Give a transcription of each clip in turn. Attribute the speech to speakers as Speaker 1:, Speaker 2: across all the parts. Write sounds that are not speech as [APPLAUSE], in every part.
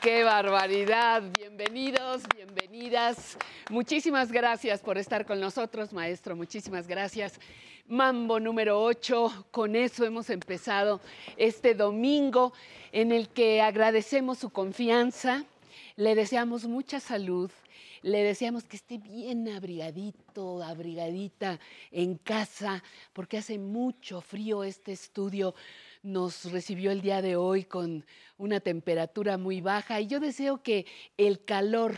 Speaker 1: qué barbaridad! Bienvenidos, bienvenidas. Muchísimas gracias por estar con nosotros, maestro. Muchísimas gracias. Mambo número 8. Con eso hemos empezado este domingo en el que agradecemos su confianza. Le deseamos mucha salud. Le deseamos que esté bien abrigadito, abrigadita en casa, porque hace mucho frío este estudio nos recibió el día de hoy con una temperatura muy baja y yo deseo que el calor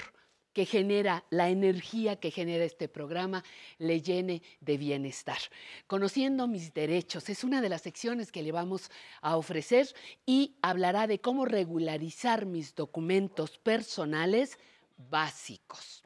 Speaker 1: que genera, la energía que genera este programa, le llene de bienestar. Conociendo mis derechos es una de las secciones que le vamos a ofrecer y hablará de cómo regularizar mis documentos personales básicos.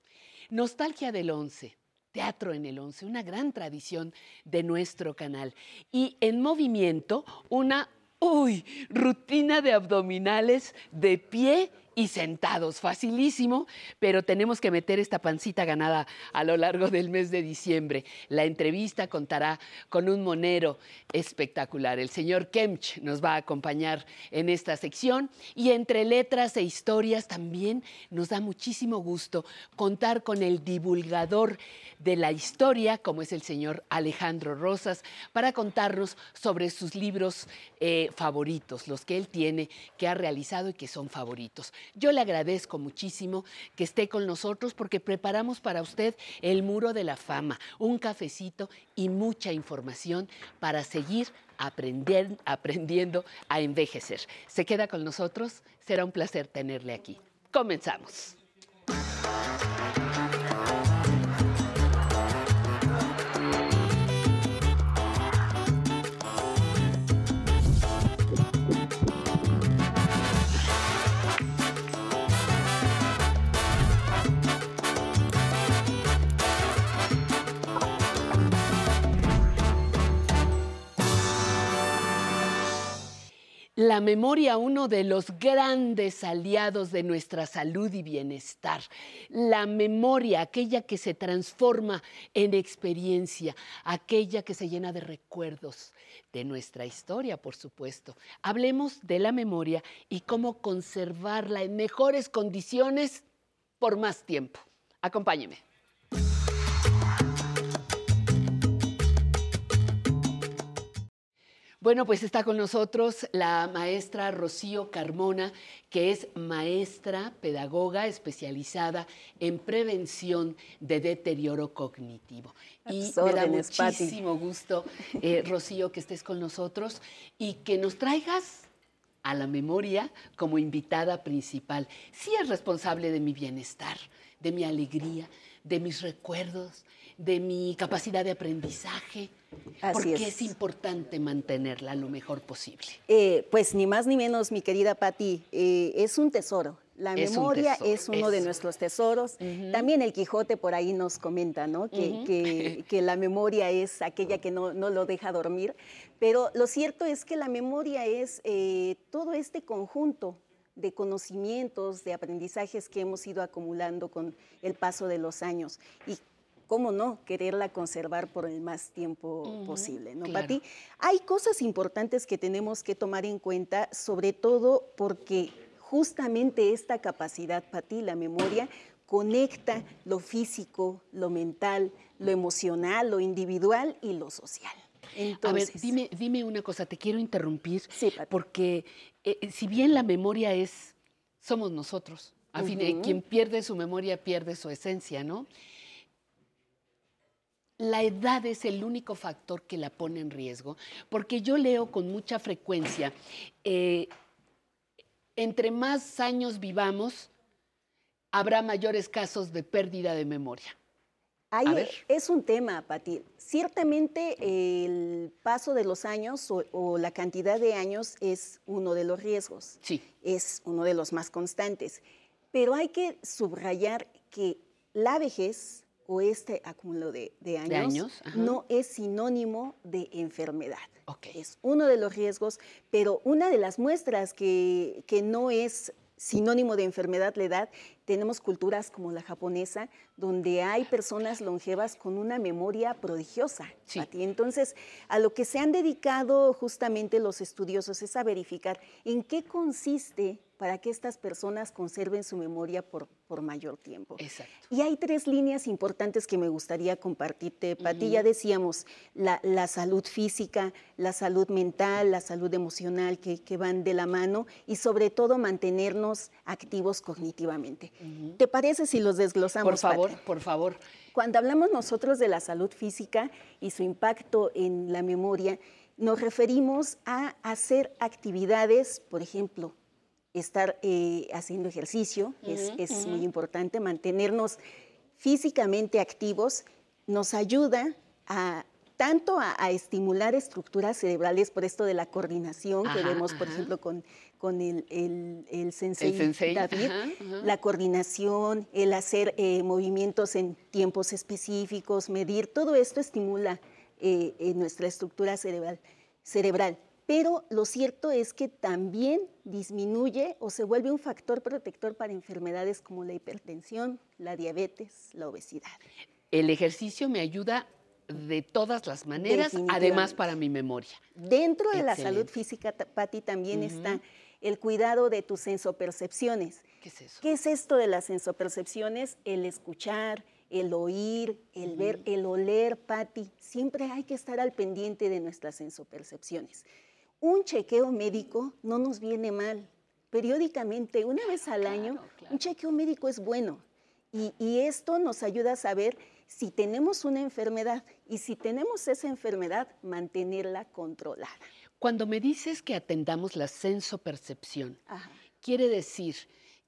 Speaker 1: Nostalgia del 11. Teatro en el 11, una gran tradición de nuestro canal. Y en movimiento, una, uy, rutina de abdominales de pie y sentados, facilísimo, pero tenemos que meter esta pancita ganada a lo largo del mes de diciembre. La entrevista contará con un monero espectacular. El señor Kemch nos va a acompañar en esta sección y entre letras e historias también nos da muchísimo gusto contar con el divulgador de la historia, como es el señor Alejandro Rosas, para contarnos sobre sus libros eh, favoritos, los que él tiene, que ha realizado y que son favoritos. Yo le agradezco muchísimo que esté con nosotros porque preparamos para usted el muro de la fama, un cafecito y mucha información para seguir aprendiendo a envejecer. ¿Se queda con nosotros? Será un placer tenerle aquí. Comenzamos. la memoria uno de los grandes aliados de nuestra salud y bienestar. La memoria, aquella que se transforma en experiencia, aquella que se llena de recuerdos de nuestra historia, por supuesto. Hablemos de la memoria y cómo conservarla en mejores condiciones por más tiempo. Acompáñeme. Bueno, pues está con nosotros la maestra Rocío Carmona, que es maestra pedagoga especializada en prevención de deterioro cognitivo. Y me da muchísimo gusto, eh, Rocío, que estés con nosotros y que nos traigas a la memoria como invitada principal. Sí es responsable de mi bienestar, de mi alegría, de mis recuerdos, de mi capacidad de aprendizaje. porque es. importante mantenerla lo mejor posible.
Speaker 2: Eh, pues ni más ni menos, mi querida Patti, eh, es un tesoro. La memoria es uno de nuestros tesoros. También el Quijote por ahí nos comenta, ¿no? Que, [LAUGHS] que, la memoria es aquella que no, no, lo deja dormir. Pero lo cierto es que la memoria es eh, todo este conjunto de conocimientos, de aprendizajes que hemos ido acumulando con el paso de los años. Y cómo no, quererla conservar por el más tiempo posible, ¿no, Pati? Hay cosas importantes que tenemos que tomar en cuenta, sobre todo porque justamente esta capacidad, Pati, la memoria, conecta lo físico, lo mental, lo emocional, lo individual y lo social.
Speaker 1: a ver, dime, dime una cosa, te quiero interrumpir, porque eh, eh, si bien la memoria es, somos nosotros, a fin de quien pierde su memoria pierde su esencia, ¿no? La edad es el único factor que la pone en riesgo, porque yo leo con mucha frecuencia, eh, entre más años vivamos, habrá mayores casos de pérdida de memoria.
Speaker 2: Ahí es un tema, Pati. Ciertamente el paso de los años o, o, la cantidad de años es uno de los riesgos.
Speaker 1: Sí.
Speaker 2: Es uno de los más constantes. Pero hay que subrayar que la vejez o este acúmulo de, años, no es sinónimo de enfermedad. Es uno de los riesgos, pero una de las muestras que, que no es sinónimo de enfermedad la edad, tenemos culturas como la japonesa, donde hay personas longevas con una memoria prodigiosa. Entonces, a lo que se han dedicado justamente los estudiosos es a verificar en qué consiste para que estas personas conserven su memoria por, por mayor tiempo.
Speaker 1: Exacto.
Speaker 2: Y hay tres líneas importantes que me gustaría compartirte, Pati. Ya decíamos, la, la, salud física, la salud mental, la salud emocional que, que, van de la mano y sobre todo mantenernos activos cognitivamente. ¿Te parece si los desglosamos?
Speaker 1: Por favor, por favor.
Speaker 2: Cuando hablamos nosotros de la salud física y su impacto en la memoria, nos referimos a hacer actividades, por ejemplo, estar eh, haciendo ejercicio, es, muy importante, mantenernos físicamente activos, nos ayuda a tanto a, estimular estructuras cerebrales por esto de la coordinación que vemos, por ejemplo, con, con el, el, sensei, David, la coordinación, el hacer eh, movimientos en tiempos específicos, medir, todo esto estimula eh, nuestra estructura cerebral. cerebral pero lo cierto es que también disminuye o se vuelve un factor protector para enfermedades como la hipertensión, la diabetes, la obesidad.
Speaker 1: El ejercicio me ayuda de todas las maneras, además para mi memoria.
Speaker 2: Dentro de la salud física, Patti, también está el cuidado de tus sensopercepciones.
Speaker 1: ¿Qué es eso?
Speaker 2: ¿Qué es esto de las sensopercepciones? El escuchar, el oír, el ver, el oler, Patti. Siempre hay que estar al pendiente de nuestras sensopercepciones. Un chequeo médico no nos viene mal. Periódicamente, una vez al año, un chequeo médico es bueno. Y, esto nos ayuda a saber si tenemos una enfermedad y si tenemos esa enfermedad, mantenerla controlada.
Speaker 1: Cuando me dices que atendamos la sensopercepción, quiere decir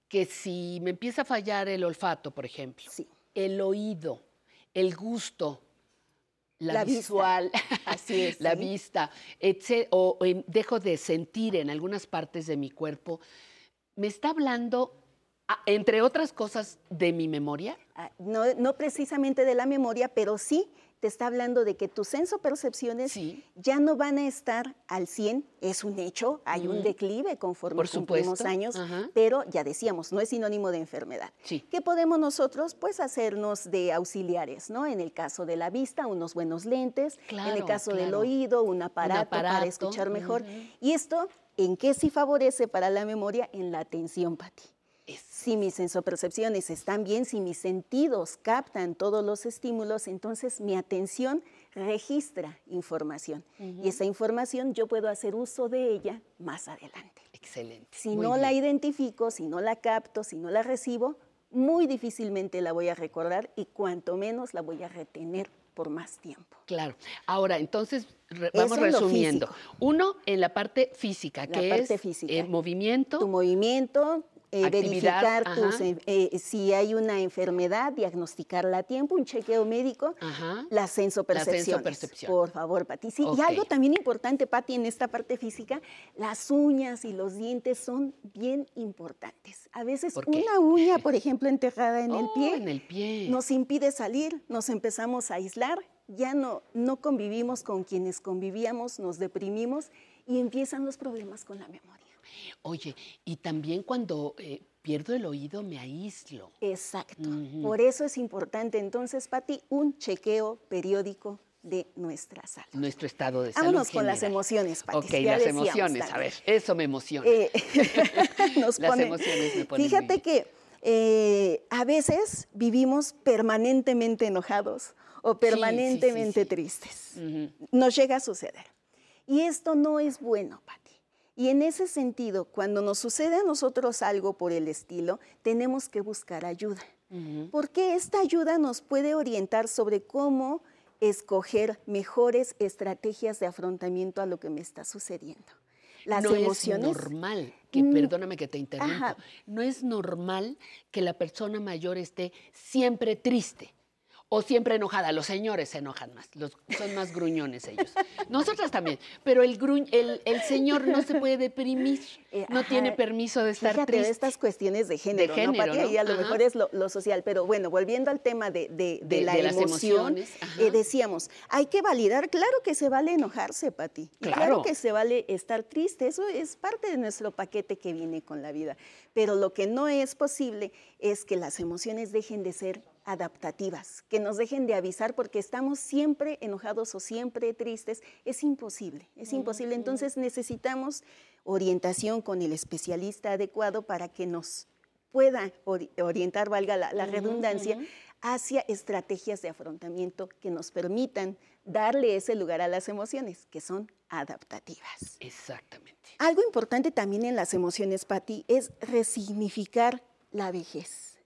Speaker 1: que si me empieza a fallar el olfato, por ejemplo, el oído, el gusto, la, visual, [LAUGHS]
Speaker 2: así es,
Speaker 1: la vista, o, dejo de sentir en algunas partes de mi cuerpo, me está hablando, entre otras cosas, de mi memoria.
Speaker 2: Ah, no, no, precisamente de la memoria, pero sí te está hablando de que tus sensopercepciones
Speaker 1: Sí.
Speaker 2: ya no van a estar al 100, es un hecho, hay un declive conforme
Speaker 1: Por
Speaker 2: cumplimos
Speaker 1: supuesto,
Speaker 2: años,
Speaker 1: ajá.
Speaker 2: pero ya decíamos, no es sinónimo de enfermedad.
Speaker 1: Sí.
Speaker 2: ¿Qué podemos nosotros? Pues hacernos de auxiliares, ¿no? En el caso de la vista, unos buenos lentes, en el
Speaker 1: Claro,
Speaker 2: caso del oído, un aparato, para
Speaker 1: aparato,
Speaker 2: escuchar mejor. Y esto, ¿en qué sí favorece para la memoria? En la atención, Pati. Si mis sensopercepciones están bien, si mis sentidos captan todos los estímulos, entonces mi atención registra información. Y esa información yo puedo hacer uso de ella más adelante.
Speaker 1: excelente.
Speaker 2: Si
Speaker 1: Muy
Speaker 2: no la identifico, si no la capto, si no la recibo, muy difícilmente la voy a recordar y cuanto menos la voy a retener por más tiempo.
Speaker 1: Claro. Ahora, entonces, re- vamos resumiendo. Uno, en la parte física,
Speaker 2: La
Speaker 1: que
Speaker 2: parte
Speaker 1: es
Speaker 2: física.
Speaker 1: eh, movimiento.
Speaker 2: Tu movimiento, eh, verificar tus, eh, si hay una enfermedad, diagnosticarla a tiempo, un chequeo médico.
Speaker 1: Ajá.
Speaker 2: Las sensopercepciones.
Speaker 1: sensopercepción.
Speaker 2: Por favor, Pati. Sí. Y algo también importante, Pati, en esta parte física, las uñas y los dientes son bien importantes. A veces una uña, por ejemplo, enterrada en el [LAUGHS]
Speaker 1: Oh,
Speaker 2: pie,
Speaker 1: En el pie.
Speaker 2: nos impide salir, nos empezamos a aislar, ya no, no convivimos con quienes convivíamos, nos deprimimos y empiezan los problemas con la memoria.
Speaker 1: Oye, y también cuando eh, pierdo el oído me aíslo.
Speaker 2: Exacto. Por eso es importante entonces, Pati, un chequeo periódico de nuestra salud.
Speaker 1: Nuestro estado de salud.
Speaker 2: Vámonos con las emociones, Pati.
Speaker 1: Ok,
Speaker 2: ya
Speaker 1: las emociones. A ver, eso me emociona.
Speaker 2: Eh, [LAUGHS] [LAUGHS] nos
Speaker 1: Las
Speaker 2: pone-
Speaker 1: emociones me ponen
Speaker 2: Fíjate que eh, a veces vivimos permanentemente enojados o
Speaker 1: sí,
Speaker 2: permanentemente
Speaker 1: sí.
Speaker 2: tristes.
Speaker 1: Ujú.
Speaker 2: Nos llega a suceder. Y esto no es bueno, Pati. Y en ese sentido, cuando nos sucede a nosotros algo por el estilo, tenemos que buscar ayuda. Porque esta ayuda nos puede orientar sobre cómo escoger mejores estrategias de afrontamiento a lo que me está sucediendo. Las
Speaker 1: no
Speaker 2: emociones.
Speaker 1: es normal, que
Speaker 2: Mm,
Speaker 1: perdóname que te interrumpa,
Speaker 2: ajá.
Speaker 1: no es normal que la persona mayor esté siempre triste o siempre enojada. Los señores se enojan más, los, son más gruñones ellos. [LAUGHS] Nosotras también, pero el, gruñ- el, el señor no se puede deprimir,
Speaker 2: Eh,
Speaker 1: no tiene permiso de estar
Speaker 2: Fíjate,
Speaker 1: triste.
Speaker 2: estas cuestiones de género,
Speaker 1: género,
Speaker 2: ¿no, Pati?
Speaker 1: ¿no?
Speaker 2: Ahí a lo
Speaker 1: Ajá.
Speaker 2: mejor es lo, lo social. Pero bueno, volviendo al tema de, de- de la emoción, eh, decíamos, hay que validar, claro que se vale enojarse, Pati. y
Speaker 1: Claro.
Speaker 2: Claro que se vale estar triste, eso es parte de nuestro paquete que viene con la vida. Pero lo que no es posible es que las emociones dejen de ser adaptativas, que nos dejen de avisar porque estamos siempre enojados o siempre tristes. Es imposible, es imposible. Entonces necesitamos orientación con el especialista adecuado para que nos pueda ori- orientar, valga la, redundancia, hacia estrategias de afrontamiento que nos permitan darle ese lugar a las emociones, que son adaptativas.
Speaker 1: Exactamente.
Speaker 2: Algo importante también en las emociones, Patti, es resignificar la vejez,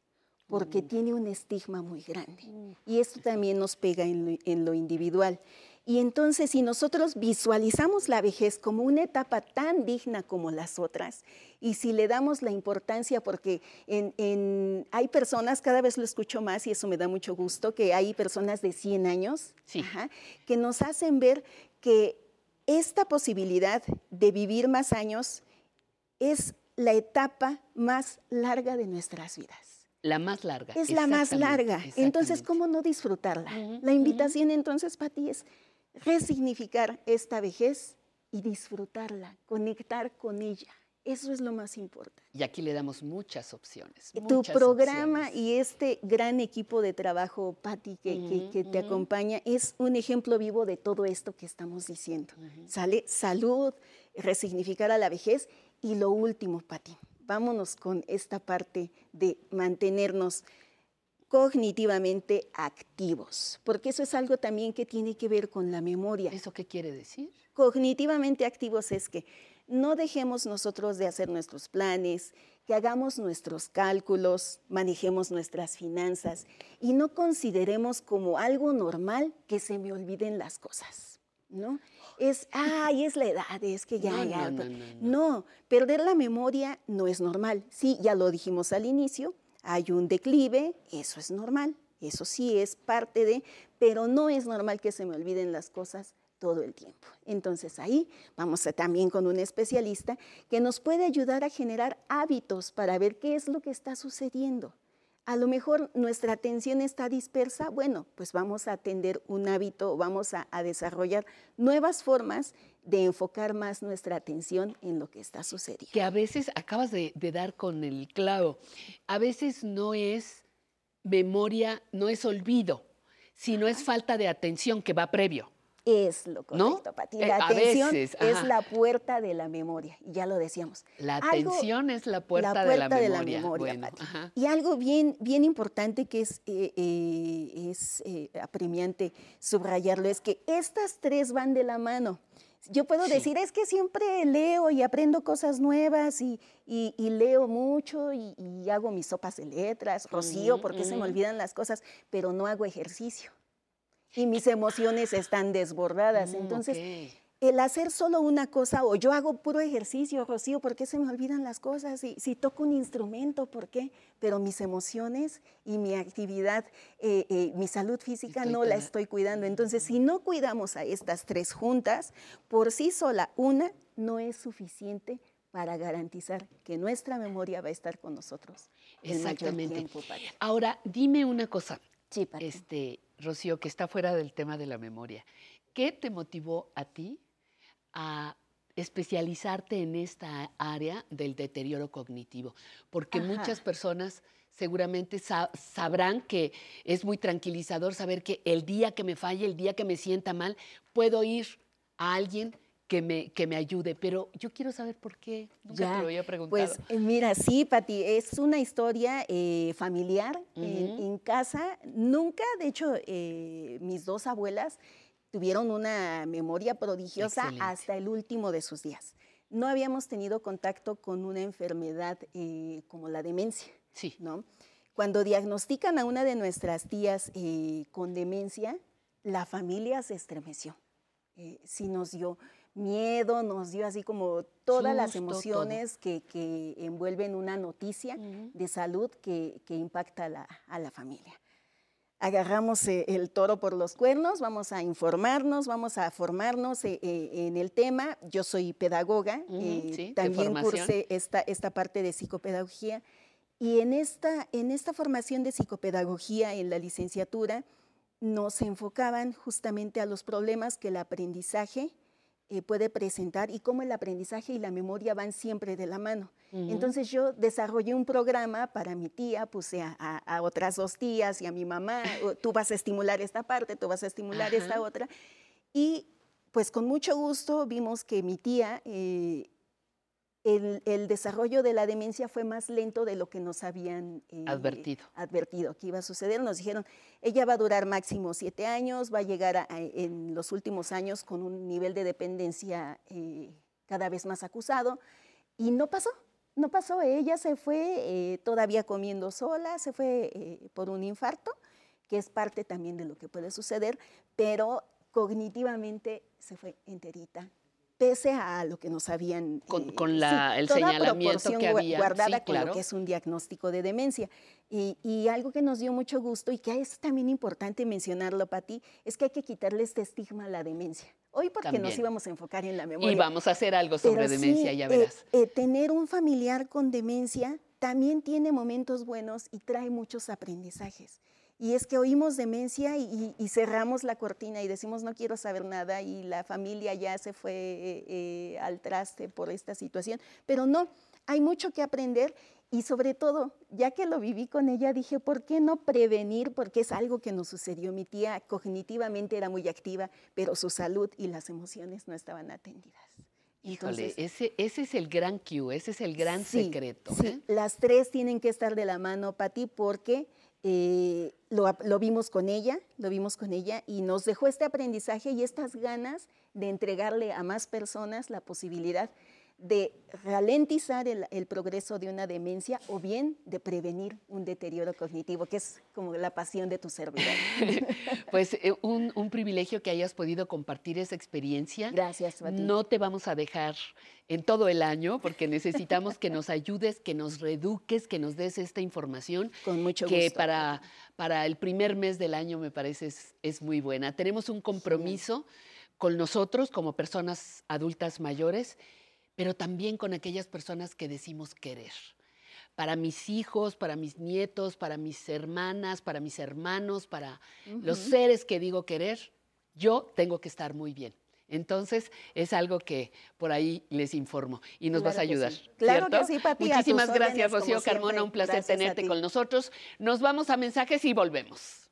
Speaker 2: porque tiene un estigma muy grande. Y esto también nos pega en lo, en lo individual. Y entonces, si nosotros visualizamos la vejez como una etapa tan digna como las otras, y si le damos la importancia, porque en- en- hay personas, cada vez lo escucho más y eso me da mucho gusto, que hay personas de 100 años
Speaker 1: Sí.
Speaker 2: ajá, que nos hacen ver que esta posibilidad de vivir más años es la etapa más larga de nuestras vidas.
Speaker 1: La más larga.
Speaker 2: Es la más larga. Entonces. ¿cómo no disfrutarla? La invitación entonces, Pati, es resignificar esta vejez y disfrutarla, conectar con ella. Eso es lo más importante.
Speaker 1: Y aquí le damos muchas opciones.
Speaker 2: tu programa
Speaker 1: opciones.
Speaker 2: y este gran equipo de trabajo, Patti, que, te acompaña, es un ejemplo vivo de todo esto que estamos diciendo. Sale salud, resignificar a la vejez y lo último, Patti, vámonos con esta parte de mantenernos cognitivamente activos, porque eso es algo también que tiene que ver con la memoria
Speaker 1: ¿Eso qué quiere decir?
Speaker 2: cognitivamente activos es que no dejemos nosotros de hacer nuestros planes, que hagamos nuestros cálculos, manejemos nuestras finanzas y no consideremos como algo normal que se me olviden las cosas, ¿no? Es, ay, es la edad, es que ya,
Speaker 1: No,
Speaker 2: ya.
Speaker 1: no, no, no,
Speaker 2: no, perder la memoria no es normal. Sí, ya lo dijimos al inicio, hay un declive, eso es normal, eso sí es parte de, pero no es normal que se me olviden las cosas todo el tiempo. Entonces ahí vamos a, también con un especialista que nos puede ayudar a generar hábitos para ver qué es lo que está sucediendo. A lo mejor nuestra atención está dispersa, bueno, pues vamos a atender un hábito, vamos a, desarrollar nuevas formas de enfocar más nuestra atención en lo que está sucediendo.
Speaker 1: Que a veces, acabas de, de dar con el clavo, a veces no es memoria, no es olvido, sino es falta de atención que va previo
Speaker 2: es lo correcto, Pati. La eh, atención es la puerta de la memoria, y ya lo decíamos.
Speaker 1: La atención es la puerta, de la memoria.
Speaker 2: y algo bien, bien importante que es, eh, eh, es apremiante subrayarlo es que estas tres van de la mano. Yo puedo decir, es que siempre leo y aprendo cosas nuevas y, leo mucho y, hago mis sopas de letras, rocío, porque se me olvidan las cosas, pero no hago ejercicio y mis emociones están desbordadas. Mm, Entonces, el hacer solo una cosa, o yo hago puro ejercicio, Rocío, ¿por qué se me olvidan las cosas? Y, si toco un instrumento, ¿por qué? Pero mis emociones y mi actividad, eh, eh, mi salud física no la estoy cuidando. Entonces, si no cuidamos a estas tres juntas, por sí sola, una no es suficiente para garantizar que nuestra memoria va a estar con nosotros.
Speaker 1: Exactamente. Ahora, dime una cosa. Sí, este, Rocío, que está fuera del tema de la memoria. ¿Qué te motivó a ti a especializarte en esta área del deterioro cognitivo? Porque muchas personas seguramente sabrán que es muy tranquilizador saber que el día que me falle, el día que me sienta mal, puedo ir a alguien que me, que me ayude, pero yo quiero saber por qué. Nunca te lo había preguntado.
Speaker 2: Pues eh, mira, sí, Pati, es una historia eh, familiar en, casa. Nunca, de hecho, eh, mis dos abuelas tuvieron una memoria prodigiosa hasta el último de sus días. No habíamos tenido contacto con una enfermedad como la demencia. Sí. ¿no? Cuando diagnostican a una de nuestras tías con demencia, la familia se estremeció. sí nos dio miedo, nos dio así como todas las emociones que, envuelven una noticia de salud que, impacta a la, familia. Agarramos eh, el toro por los cuernos, vamos a informarnos, vamos a formarnos eh, eh, en el tema. Yo soy pedagoga, también cursé esta, esta parte de psicopedagogía. Y en esta, en esta formación de psicopedagogía en la licenciatura, nos enfocaban justamente a los problemas que el aprendizaje eh, puede presentar y cómo el aprendizaje y la memoria van siempre de la mano. Entonces yo desarrollé un programa para mi tía, puse a, otras dos tías y a mi mamá, tú vas a estimular esta parte, tú vas a estimular esta otra. Y pues con mucho gusto vimos que mi tía eh, el, desarrollo de la demencia fue más lento de lo que nos habían
Speaker 1: eh, advertido.
Speaker 2: advertido que iba a suceder. Nos dijeron, ella va a durar máximo siete años, va a llegar en los últimos años con un nivel de dependencia eh, cada vez más acusado. Y no pasó, no pasó. Ella se fue eh, todavía comiendo sola, se fue por un infarto, que es parte también de lo que puede suceder, pero cognitivamente se fue enterita pese a lo que nos habían...
Speaker 1: Con, eh, el señalamiento que había.
Speaker 2: Guardada con lo que es un diagnóstico de demencia. Y, algo que nos dio mucho gusto y que es también importante mencionarlo, Pati, es que hay que quitarle este estigma a la demencia. Hoy porque nos íbamos a enfocar en la memoria.
Speaker 1: Y vamos a hacer algo sobre demencia, ya verás.
Speaker 2: Eh, eh, tener un familiar con demencia también tiene momentos buenos y trae muchos aprendizajes. Y es que oímos demencia y, cerramos la cortina y decimos no quiero saber nada y la familia ya se fue eh, al traste por esta situación. Pero no, hay mucho que aprender y sobre todo, ya que lo viví con ella, dije, ¿por qué no prevenir? Porque es algo que nos sucedió. Mi tía cognitivamente era muy activa, pero su salud y las emociones no estaban atendidas.
Speaker 1: Híjole, ese, ese es el gran cue, ese es el gran secreto.
Speaker 2: Sí, ¿eh? las tres tienen que estar de la mano, Pati, porque eh, lo, vimos con ella, lo vimos con ella y nos dejó este aprendizaje y estas ganas de entregarle a más personas la posibilidad de ralentizar el, progreso de una demencia o bien de prevenir un deterioro cognitivo, que es como la pasión de tu servidor. [LAUGHS]
Speaker 1: pues eh, un, privilegio que hayas podido compartir esa experiencia.
Speaker 2: Gracias,
Speaker 1: No te vamos a dejar en todo el año porque necesitamos que nos ayudes, que nos reeduques, que nos des esta información.
Speaker 2: Con mucho
Speaker 1: que gusto. Que para, para el primer mes del año me parece es, muy buena. Tenemos un compromiso con nosotros como personas adultas mayores pero también con aquellas personas que decimos querer. para mis hijos, para mis nietos, para mis hermanas, para mis hermanos, para los seres que digo querer, yo tengo que estar muy bien. Entonces, es algo que por ahí les informo y nos vas a ayudar.
Speaker 2: Claro que sí, Pati.
Speaker 1: Muchísimas gracias, Rocío Carmona. Un placer tenerte con nosotros. Nos vamos a mensajes y volvemos.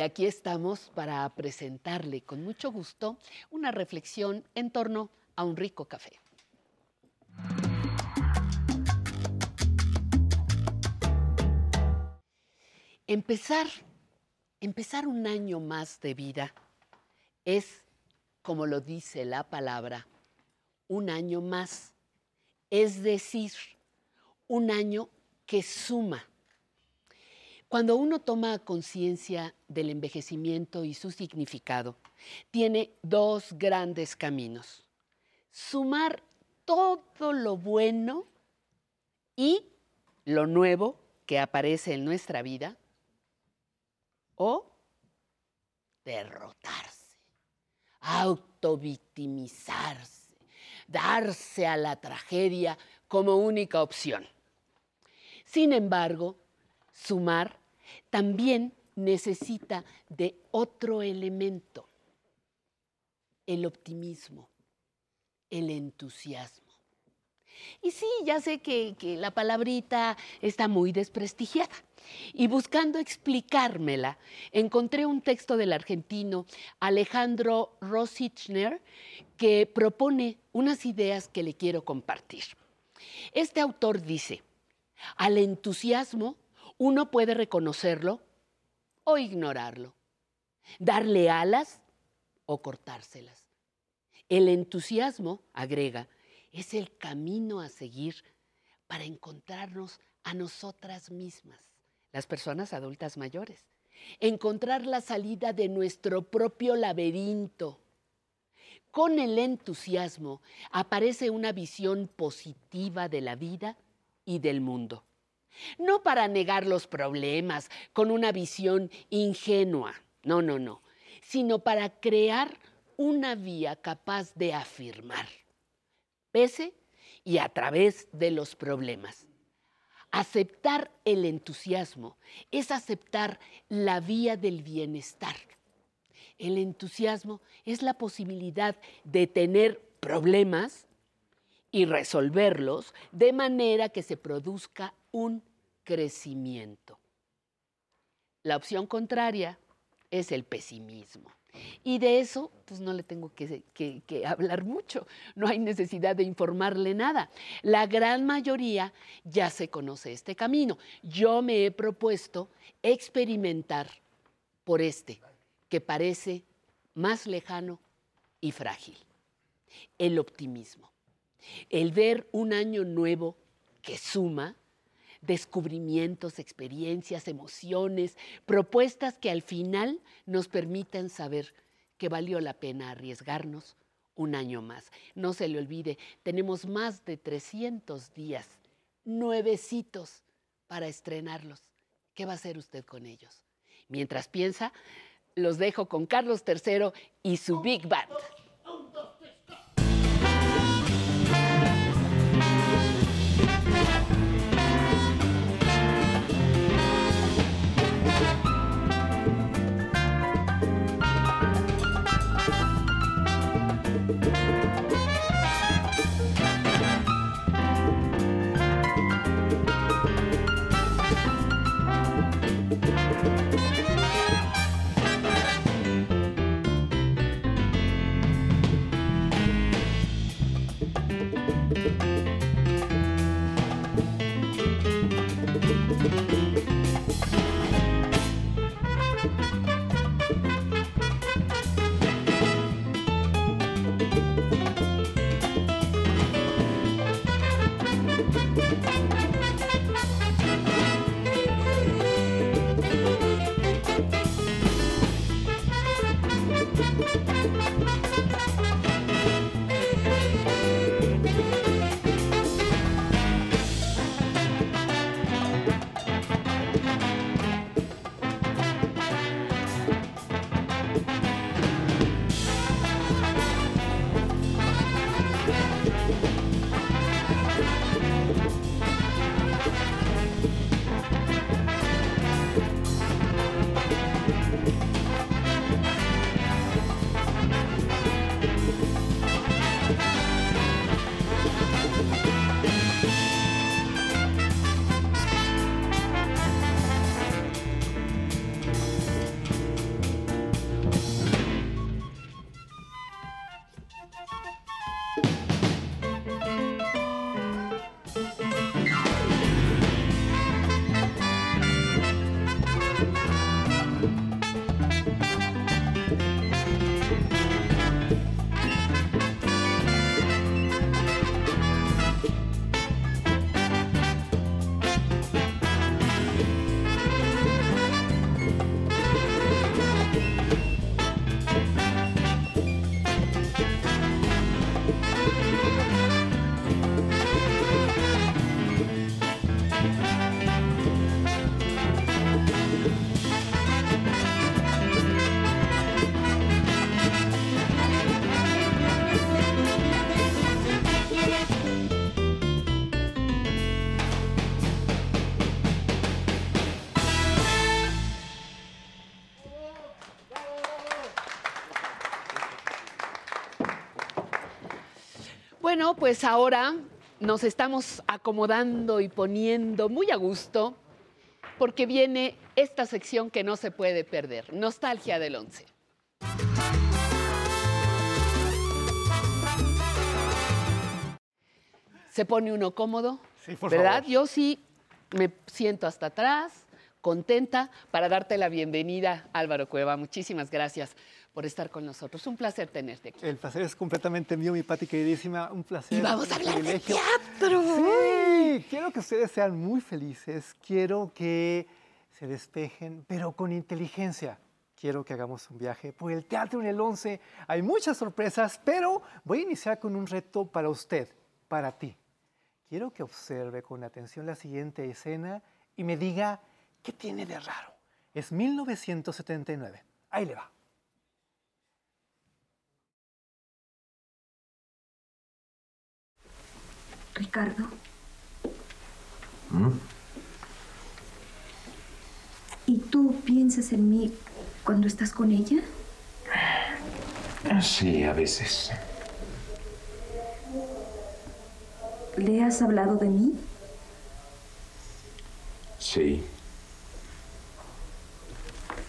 Speaker 1: Y aquí estamos para presentarle con mucho gusto una reflexión en torno a un rico café. Empezar, empezar un año más de vida es, como lo dice la palabra, un año más. Es decir, un año que suma cuando uno toma conciencia del envejecimiento y su significado, tiene dos grandes caminos. Sumar todo lo bueno y lo nuevo que aparece en nuestra vida o derrotarse, autovictimizarse, darse a la tragedia como única opción. Sin embargo, sumar también necesita de otro elemento, el optimismo, el entusiasmo. Y sí, ya sé que, la palabrita está muy desprestigiada. Y buscando explicármela, encontré un texto del argentino Alejandro Rosichner que propone unas ideas que le quiero compartir. Este autor dice, al entusiasmo uno puede reconocerlo o ignorarlo, darle alas o cortárselas. El entusiasmo, agrega, es el camino a seguir para encontrarnos a nosotras mismas, las personas adultas mayores, encontrar la salida de nuestro propio laberinto. Con el entusiasmo aparece una visión positiva de la vida y del mundo no para negar los problemas con una visión ingenua, no, no, no, sino para crear una vía capaz de afirmar, pese y a través de los problemas. Aceptar el entusiasmo es aceptar la vía del bienestar. El entusiasmo es la posibilidad de tener problemas y resolverlos de manera que se produzca un crecimiento. La opción contraria es el pesimismo. Y de eso, pues no le tengo que, que, hablar mucho, no hay necesidad de informarle nada. La gran mayoría ya se conoce este camino. Yo me he propuesto experimentar por este, que parece más lejano y frágil. El optimismo. El ver un año nuevo que suma, descubrimientos, experiencias, emociones, propuestas que al final nos permitan saber que valió la pena arriesgarnos un año más. No se le olvide, tenemos más de 300 días, nuevecitos, para estrenarlos. ¿Qué va a hacer usted con ellos? Mientras piensa, los dejo con Carlos III y su Big Band. Pues ahora nos estamos acomodando y poniendo muy a gusto porque viene esta sección que no se puede perder, Nostalgia del Once. Se pone uno cómodo,
Speaker 3: Sí, por
Speaker 1: ¿verdad?
Speaker 3: favor.
Speaker 1: Yo sí me siento hasta atrás, contenta para darte la bienvenida, Álvaro Cueva. Muchísimas gracias por estar con nosotros. Un placer tenerte aquí.
Speaker 3: El placer es completamente mío, mi Pati queridísima. Un placer.
Speaker 1: Y vamos a hablar de teatro.
Speaker 3: Sí, quiero que ustedes sean muy felices. Quiero que se despejen, pero con inteligencia. Quiero que hagamos un viaje por el teatro en el 11. Hay muchas sorpresas, pero voy a iniciar con un reto para usted, para ti. Quiero que observe con atención la siguiente escena y me diga qué tiene de raro. Es 1979. Ahí le va.
Speaker 4: Ricardo. ¿Y tú piensas en mí cuando estás con ella?
Speaker 5: Sí, a veces.
Speaker 4: ¿Le has hablado de mí?
Speaker 5: Sí.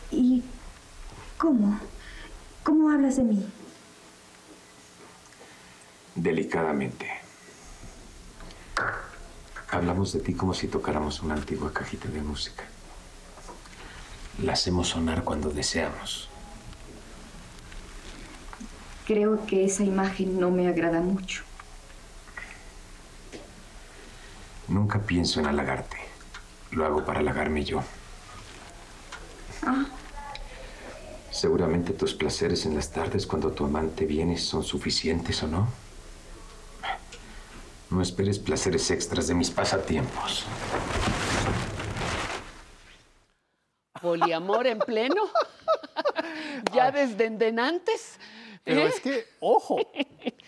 Speaker 4: ¿Y cómo? ¿Cómo hablas de mí?
Speaker 5: Delicadamente. Hablamos de ti como si tocáramos una antigua cajita de música. La hacemos sonar cuando deseamos.
Speaker 4: Creo que esa imagen no me agrada mucho.
Speaker 5: Nunca pienso en halagarte. Lo hago para halagarme yo.
Speaker 4: Ah,
Speaker 5: Seguramente tus placeres en las tardes cuando tu amante viene son suficientes o no. No esperes placeres extras de mis pasatiempos.
Speaker 1: Poliamor en pleno. [LAUGHS] ya desde en antes.
Speaker 3: Pero
Speaker 1: ¿eh?
Speaker 3: es que, ojo. [LAUGHS]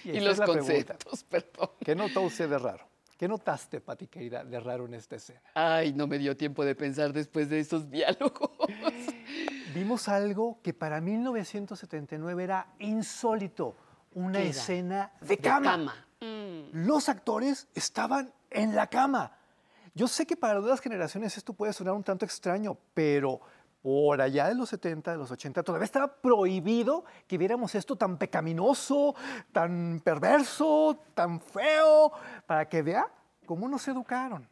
Speaker 1: Y los conceptos, perdón.
Speaker 3: ¿Qué notó usted de raro? ¿Qué notaste, Pati, querida, de raro en esta escena?
Speaker 1: Ay, no me dio tiempo de pensar después de esos diálogos. [LAUGHS]
Speaker 3: Vimos algo que para 1979 era insólito, una escena de cama.
Speaker 1: cama. Mm.
Speaker 3: Los actores estaban en la cama. Yo sé que para nuevas generaciones esto puede sonar un tanto extraño, pero por allá de los 70, de los 80, todavía estaba prohibido que viéramos esto tan pecaminoso, tan perverso, tan feo, para que vea cómo nos educaron.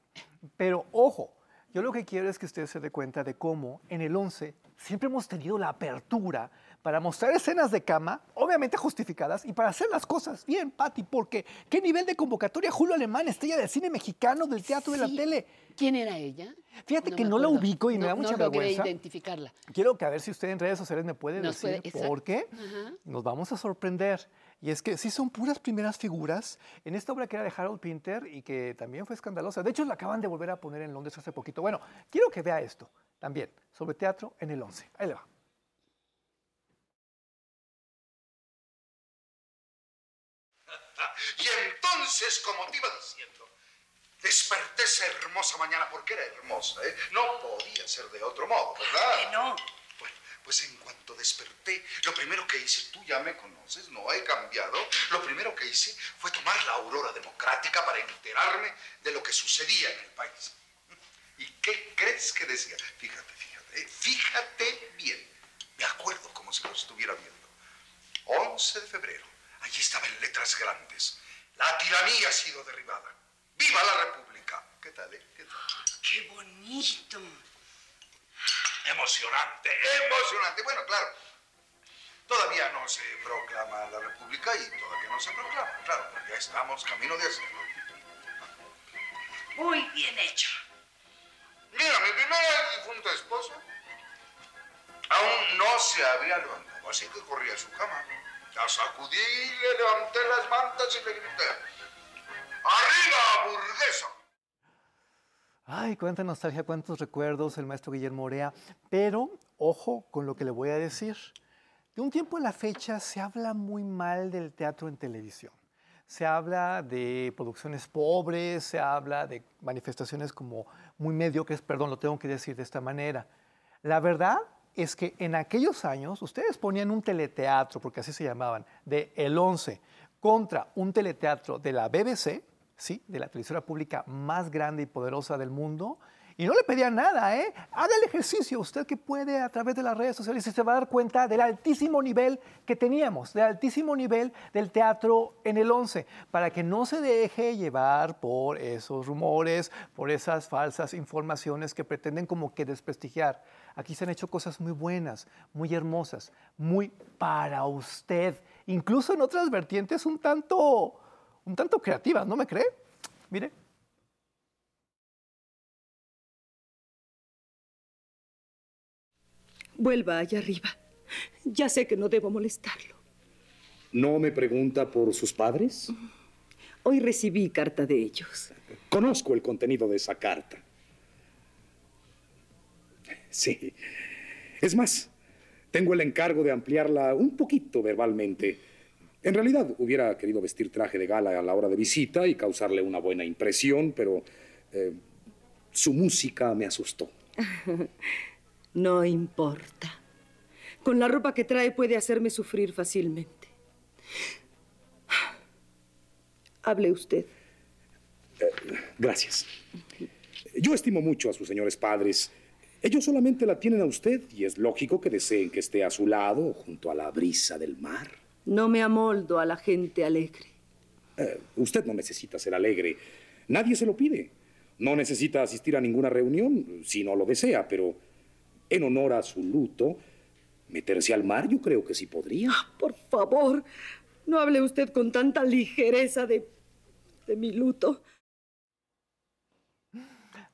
Speaker 3: Pero ojo, yo lo que quiero es que usted se dé cuenta de cómo en el 11 siempre hemos tenido la apertura para mostrar escenas de cama, obviamente justificadas, y para hacer las cosas bien, Patti, porque qué nivel de convocatoria Julio Alemán, estrella del cine mexicano, del teatro, de la
Speaker 1: Sí.
Speaker 3: tele.
Speaker 1: ¿Quién era ella?
Speaker 3: Fíjate que no la ubico y me da mucha
Speaker 1: no
Speaker 3: vergüenza.
Speaker 1: identificarla.
Speaker 3: Quiero que a ver si usted en redes sociales me puede
Speaker 1: Nos puede-
Speaker 3: decir
Speaker 1: exacto.
Speaker 3: por qué.
Speaker 1: Ajá.
Speaker 3: Nos vamos a sorprender. Y es que sí son puras primeras figuras en esta obra que era de Harold Pinter y que también fue escandalosa. De hecho, la acaban de volver a poner en Londres hace poquito. Bueno, quiero que vea esto también sobre teatro en el 11. Ahí le va.
Speaker 6: Entonces, como te iba diciendo, desperté esa hermosa mañana porque era hermosa, ¿eh? No podía ser de otro modo, ¿verdad?
Speaker 7: Que no.
Speaker 6: Bueno, pues en cuanto desperté, lo primero que hice, tú ya me conoces, no he cambiado, lo primero que hice fue tomar la aurora democrática para enterarme de lo que sucedía en el país. ¿Y qué crees que decía? Fíjate, fíjate, ¿eh? fíjate bien. Me acuerdo como si lo estuviera viendo. 11 de febrero. Allí estaba en letras grandes. La tiranía ha sido derribada. ¡Viva la República! ¿Qué tal, eh? ¿Qué tal?
Speaker 7: ¡Qué bonito!
Speaker 6: Emocionante, emocionante. Bueno, claro. Todavía no se proclama la República y todavía no se proclama, claro, pero ya estamos camino de hacerlo.
Speaker 7: Muy bien hecho.
Speaker 6: Mira, mi primera difunta esposa aún no se había levantado, así que corrí a su cama. La sacudí, le levanté las mantas y le grité: ¡Arriba, burguesa!
Speaker 3: Ay, cuánta nostalgia, cuántos recuerdos, el maestro Guillermo Orea. Pero, ojo con lo que le voy a decir. De un tiempo a la fecha se habla muy mal del teatro en televisión. Se habla de producciones pobres, se habla de manifestaciones como muy mediocres, perdón, lo tengo que decir de esta manera. La verdad es que en aquellos años ustedes ponían un teleteatro, porque así se llamaban, de El 11, contra un teleteatro de la BBC, ¿sí? de la televisora pública más grande y poderosa del mundo. Y no le pedía nada, ¿eh? Haga el ejercicio, usted que puede a través de las redes sociales y se va a dar cuenta del altísimo nivel que teníamos, del altísimo nivel del teatro en el 11, para que no se deje llevar por esos rumores, por esas falsas informaciones que pretenden como que desprestigiar. Aquí se han hecho cosas muy buenas, muy hermosas, muy para usted, incluso en otras vertientes un tanto, un tanto creativas, ¿no me cree? Mire.
Speaker 8: Vuelva allá arriba. Ya sé que no debo molestarlo.
Speaker 9: ¿No me pregunta por sus padres?
Speaker 8: Hoy recibí carta de ellos.
Speaker 9: Conozco el contenido de esa carta. Sí. Es más, tengo el encargo de ampliarla un poquito verbalmente. En realidad hubiera querido vestir traje de gala a la hora de visita y causarle una buena impresión, pero eh, su música me asustó. [LAUGHS]
Speaker 8: No importa. Con la ropa que trae puede hacerme sufrir fácilmente. [SIGHS] Hable usted.
Speaker 9: Gracias. Yo estimo mucho a sus señores padres. Ellos solamente la tienen a usted y es lógico que deseen que esté a su lado, junto a la brisa del mar.
Speaker 8: No me amoldo a la gente alegre.
Speaker 9: Eh, usted no necesita ser alegre. Nadie se lo pide. No necesita asistir a ninguna reunión si no lo desea, pero en honor a su luto, meterse al mar yo creo que sí podría.
Speaker 8: Ah, por favor, no hable usted con tanta ligereza de, de mi luto.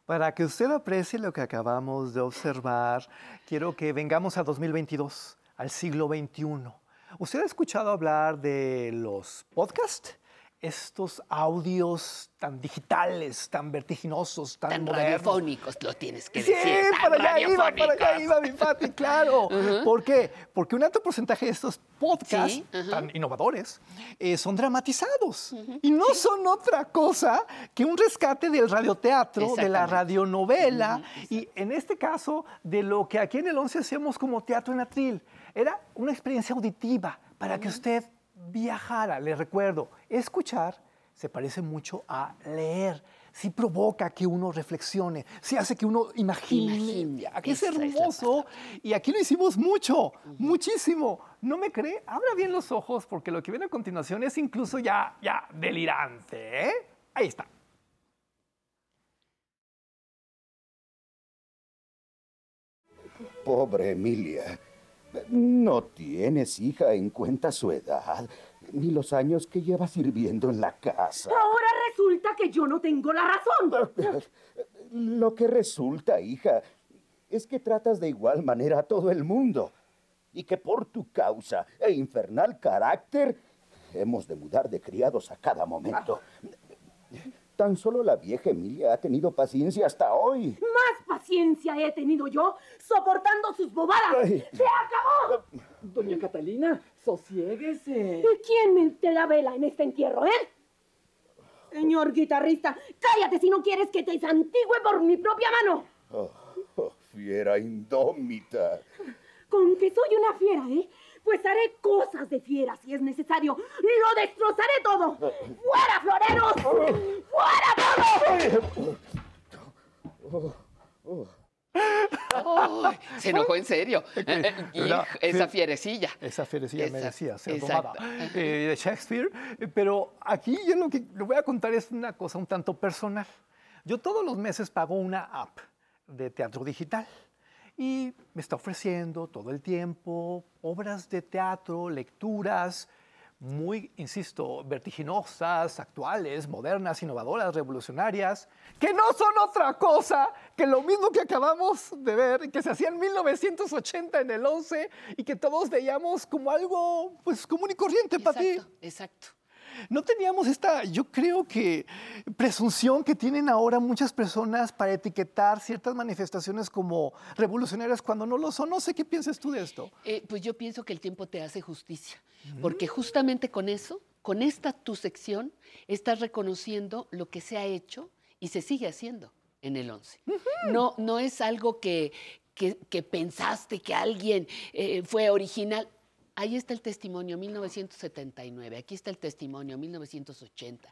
Speaker 3: Para que usted aprecie lo que acabamos de observar, quiero que vengamos a 2022, al siglo XXI. ¿Usted ha escuchado hablar de los podcasts? Estos audios tan digitales, tan vertiginosos, tan,
Speaker 1: Tan
Speaker 3: modernos.
Speaker 1: radiofónicos, lo tienes que
Speaker 3: Sí,
Speaker 1: decir. tan
Speaker 3: para allá iba, para allá iba mi Pati, claro. [LAUGHS] ¿Por qué? Porque un alto porcentaje de estos podcasts
Speaker 1: Sí,
Speaker 3: tan innovadores eh, son dramatizados y no son otra cosa que un rescate del radioteatro, de la radionovela y en este caso de lo que aquí en el 11 hacemos como teatro en atril. Era una experiencia auditiva para que usted viajara. Le recuerdo, escuchar se parece mucho a leer. Sí provoca que uno reflexione, sí hace que uno imagine.
Speaker 1: Imagine,
Speaker 3: Aquí es
Speaker 1: esa es
Speaker 3: hermoso y aquí lo hicimos mucho, muchísimo. ¿No me cree? Abra bien los ojos porque lo que viene a continuación es incluso ya, ya delirante. ¿eh? Ahí está.
Speaker 10: Pobre Emilia. No tienes, hija, en cuenta su edad, ni los años que lleva sirviendo en la casa.
Speaker 11: Ahora resulta que yo no tengo la razón. [LAUGHS]
Speaker 10: Lo que resulta, hija, es que tratas de igual manera a todo el mundo. Y que por tu causa e infernal carácter hemos de mudar de criados a cada momento. Tan solo la vieja Emilia ha tenido paciencia hasta hoy.
Speaker 11: Más paciencia he tenido yo soportando sus bobadas.
Speaker 10: Ay.
Speaker 11: ¡Se acabó!
Speaker 12: Doña Catalina, sosiéguese.
Speaker 11: ¿Y quién me la vela en este entierro, eh? Señor guitarrista, cállate si no quieres que te santigüe por mi propia mano.
Speaker 10: Oh, oh, fiera indómita.
Speaker 11: Con que soy una fiera, ¿eh? Pues haré cosas de fiera si es necesario. ¡Lo destrozaré todo! ¡Fuera, floreros! ¡Fuera todo!
Speaker 1: Ay, se enojó en serio. Eh, eh, hijo, esa fierecilla.
Speaker 3: Esa ferecilla
Speaker 1: Esa-
Speaker 3: merecía ser
Speaker 1: exacto.
Speaker 3: domada eh, de Shakespeare. Eh, Pero aquí yo lo que le voy a contar es una cosa un tanto personal. Yo todos los meses pago una app de teatro digital y me está ofreciendo todo el tiempo obras de teatro, lecturas muy, insisto, vertiginosas, actuales, modernas, innovadoras, revolucionarias, que no son otra cosa que lo mismo que acabamos de ver, que se hacía en 1980 en el 11 y que todos veíamos como algo pues común y corriente para ti.
Speaker 1: Exacto.
Speaker 3: No teníamos esta, yo creo que, presunción que tienen ahora muchas personas para etiquetar ciertas manifestaciones como revolucionarias cuando no lo son. No sé qué piensas tú de esto.
Speaker 1: Eh, pues yo pienso que el tiempo te hace justicia, porque justamente con eso, con esta tu sección, estás reconociendo lo que se ha hecho y se sigue haciendo en el 11. no, no es algo que, que- que pensaste que alguien eh, fue original. Ahí está el testimonio 1979, aquí está el testimonio 1980.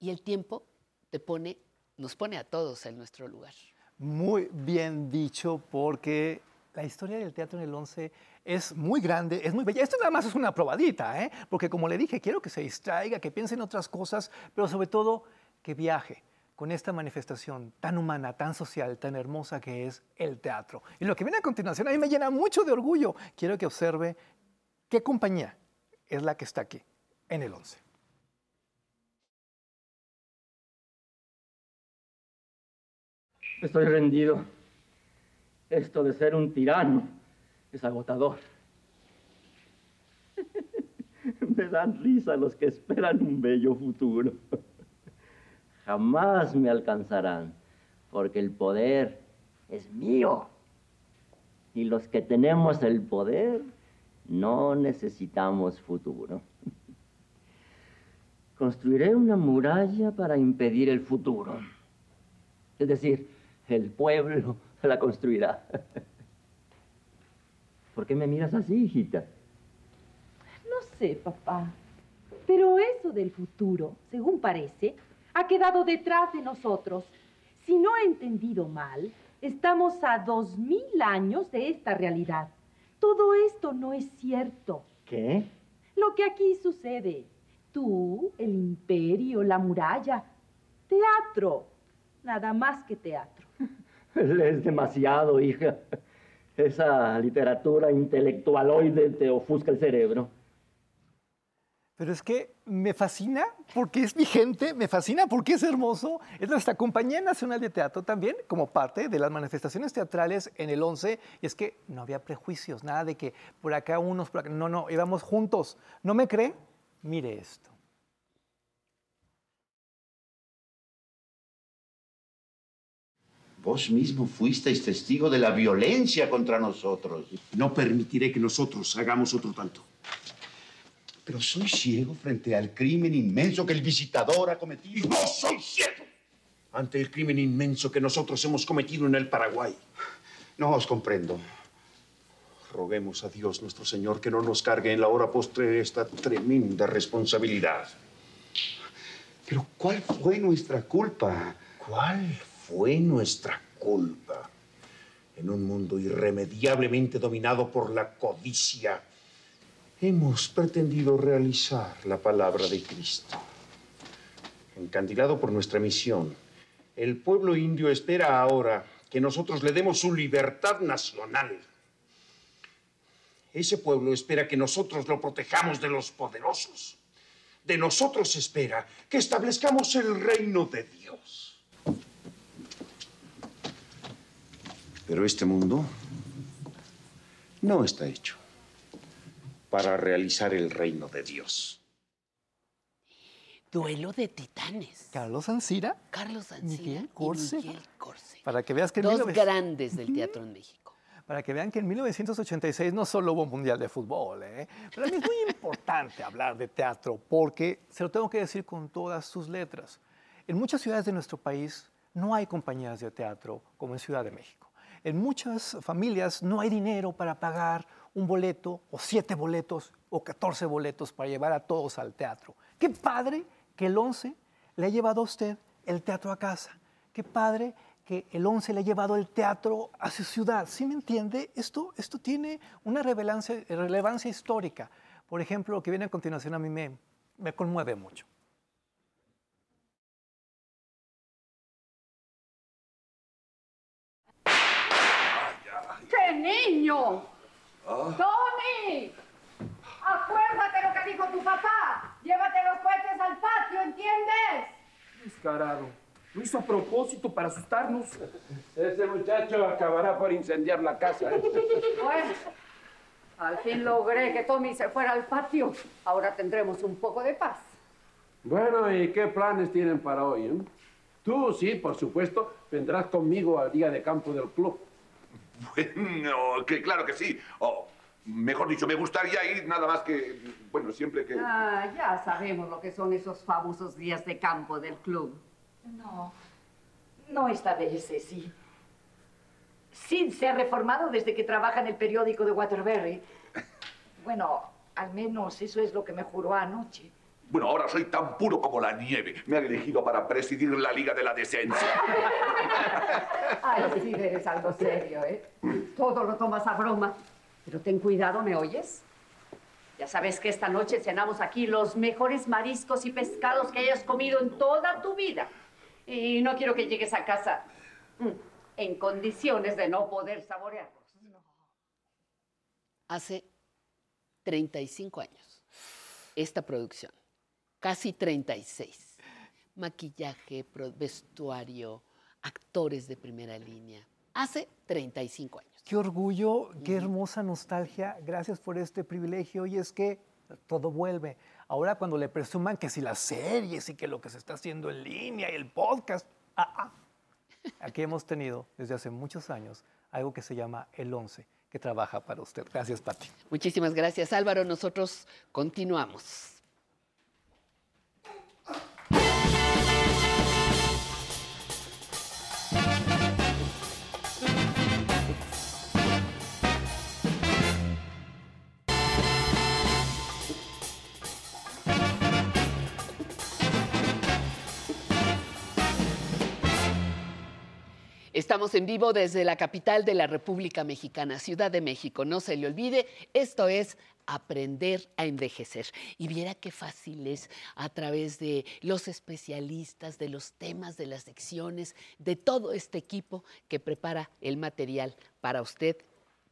Speaker 1: Y el tiempo te pone, nos pone a todos en nuestro lugar.
Speaker 3: Muy bien dicho, porque la historia del teatro en el 11 es muy grande, es muy bella. Esto nada más es una probadita, ¿eh? porque como le dije, quiero que se distraiga, que piense en otras cosas, pero sobre todo que viaje con esta manifestación tan humana, tan social, tan hermosa que es el teatro. Y lo que viene a continuación a mí me llena mucho de orgullo. Quiero que observe qué compañía es la que está aquí, en el 11.
Speaker 13: Estoy rendido. Esto de ser un tirano es agotador. [LAUGHS] Me dan risa los que esperan un bello futuro. Jamás me alcanzarán, porque el poder es mío. Y los que tenemos el poder no necesitamos futuro. [LAUGHS] Construiré una muralla para impedir el futuro. Es decir, el pueblo [LAUGHS] la construirá. [LAUGHS] ¿Por qué me miras así, hijita?
Speaker 14: No sé, papá. Pero eso del futuro, según parece, ha quedado detrás de nosotros. Si no he entendido mal, estamos a dos mil años de esta realidad. Todo esto no es cierto.
Speaker 13: ¿Qué?
Speaker 14: Lo que aquí sucede. Tú, el imperio, la muralla. Teatro. Nada más que teatro. [LAUGHS]
Speaker 13: Es demasiado, hija. Esa literatura intelectualoide te ofusca el cerebro.
Speaker 3: Pero es que me fascina porque es vigente, me fascina porque es hermoso. Es nuestra Compañía Nacional de Teatro también, como parte de las manifestaciones teatrales en el 11. Y es que no había prejuicios, nada de que por acá unos, por acá. No, no, íbamos juntos. ¿No me cree? Mire esto.
Speaker 15: Vos mismo fuisteis testigo de la violencia contra nosotros.
Speaker 16: No permitiré que nosotros hagamos otro tanto.
Speaker 15: Pero soy ciego frente al crimen inmenso que el visitador ha cometido.
Speaker 16: No soy ciego ante el crimen inmenso que nosotros hemos cometido en el Paraguay.
Speaker 15: No os comprendo.
Speaker 16: Roguemos a Dios nuestro Señor que no nos cargue en la hora postre esta tremenda responsabilidad.
Speaker 15: Pero ¿cuál fue nuestra culpa?
Speaker 16: ¿Cuál fue nuestra culpa? En un mundo irremediablemente dominado por la codicia, hemos pretendido realizar la palabra de Cristo. Encandilado por nuestra misión, el pueblo indio espera ahora que nosotros le demos su libertad nacional. Ese pueblo espera que nosotros lo protejamos de los poderosos. De nosotros espera que establezcamos el reino de Dios. Pero este mundo no está hecho para realizar el reino de Dios.
Speaker 1: Duelo de titanes.
Speaker 3: Carlos Ancira.
Speaker 1: Carlos Ancira
Speaker 3: Miguel
Speaker 1: y
Speaker 3: Corse.
Speaker 1: Miguel Corse.
Speaker 3: Para que veas que en
Speaker 1: Dos
Speaker 3: 1900
Speaker 1: grandes del teatro en México.
Speaker 3: Para que vean que en 1986 no solo hubo un mundial de fútbol, ¿eh? Para mí es muy [LAUGHS] importante hablar de teatro porque se lo tengo que decir con todas sus letras. En muchas ciudades de nuestro país no hay compañías de teatro como en Ciudad de México. En muchas familias no hay dinero para pagar un boleto o siete boletos o 14 boletos para llevar a todos al teatro. Qué padre que el 11 le ha llevado a usted el teatro a casa. Qué padre que el 11 le ha llevado el teatro a su ciudad. ¿Sí me entiende? Esto, esto tiene una relevancia, histórica. Por ejemplo, lo que viene a continuación a mí me, me conmueve mucho.
Speaker 17: ¡Qué niño! ¡Tony! Acuérdate lo que dijo tu papá. Llévate los cohetes al patio, ¿entiendes?
Speaker 18: Descarado. Lo hizo a propósito para asustarnos. [LAUGHS]
Speaker 19: Ese muchacho acabará por incendiar la casa.
Speaker 17: Bueno, al fin logré que Tommy se fuera al patio. Ahora tendremos un poco de paz.
Speaker 19: Bueno, ¿y qué planes tienen para hoy? eh? Tú, sí, por supuesto, vendrás conmigo al día de campo del club.
Speaker 6: Bueno, que claro que sí. O, mejor dicho, me gustaría ir nada más que, bueno, siempre que...
Speaker 17: Ah, ya sabemos lo que son esos famosos días de campo del club.
Speaker 20: No, no esta vez, Ceci. Sid se ha reformado desde que trabaja en el periódico de Waterbury.
Speaker 21: Bueno, al menos eso es lo que me juró anoche.
Speaker 22: Bueno, ahora soy tan puro como la nieve. Me han elegido para presidir la Liga de la Decencia. [LAUGHS]
Speaker 17: Ay, sí, eres algo serio, ¿eh? Todo lo tomas a broma. Pero ten cuidado, ¿me oyes? Ya sabes que esta noche cenamos aquí los mejores mariscos y pescados que hayas comido en toda tu vida. Y no quiero que llegues a casa mm, en condiciones de no poder saborearlos.
Speaker 1: Hace 35 años, esta producción, casi 36. Maquillaje, vestuario, actores de primera línea. Hace 35 años.
Speaker 23: Qué orgullo, qué hermosa nostalgia. Gracias por este privilegio. Y es que todo vuelve. Ahora cuando le presuman que si las series y que lo que se está haciendo en línea y el podcast. ah, ah. Aquí hemos tenido desde hace muchos años algo que se llama El 11, que trabaja para usted. Gracias, Pati.
Speaker 1: Muchísimas gracias, Álvaro. Nosotros continuamos. Estamos en vivo desde la capital de la República Mexicana, Ciudad de México. No se le olvide, esto es aprender a envejecer. Y viera qué fácil es a través de los especialistas, de los temas, de las secciones, de todo este equipo que prepara el material para usted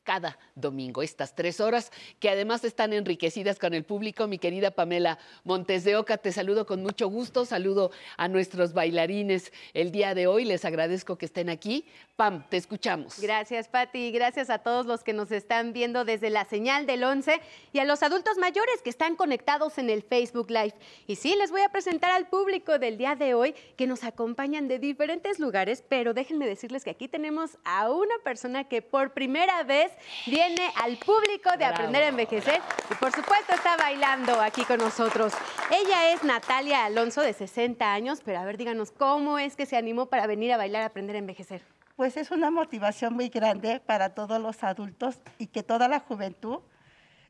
Speaker 1: cada domingo, estas tres horas, que además están enriquecidas con el público. Mi querida Pamela Montes de Oca, te saludo con mucho gusto, saludo a nuestros bailarines el día de hoy, les agradezco que estén aquí. Pam, te escuchamos.
Speaker 24: Gracias, Pati. Gracias a todos los que nos están viendo desde la señal del 11 y a los adultos mayores que están conectados en el Facebook Live. Y sí, les voy a presentar al público del día de hoy que nos acompañan de diferentes lugares, pero déjenme decirles que aquí tenemos a una persona que por primera vez viene al público de
Speaker 25: Bravo.
Speaker 24: Aprender a Envejecer y por supuesto está bailando aquí con nosotros. Ella es Natalia Alonso de 60 años, pero a ver, díganos, ¿cómo es que se animó para venir a bailar a Aprender a Envejecer?
Speaker 25: Pues es una motivación muy grande para todos los adultos y que toda la juventud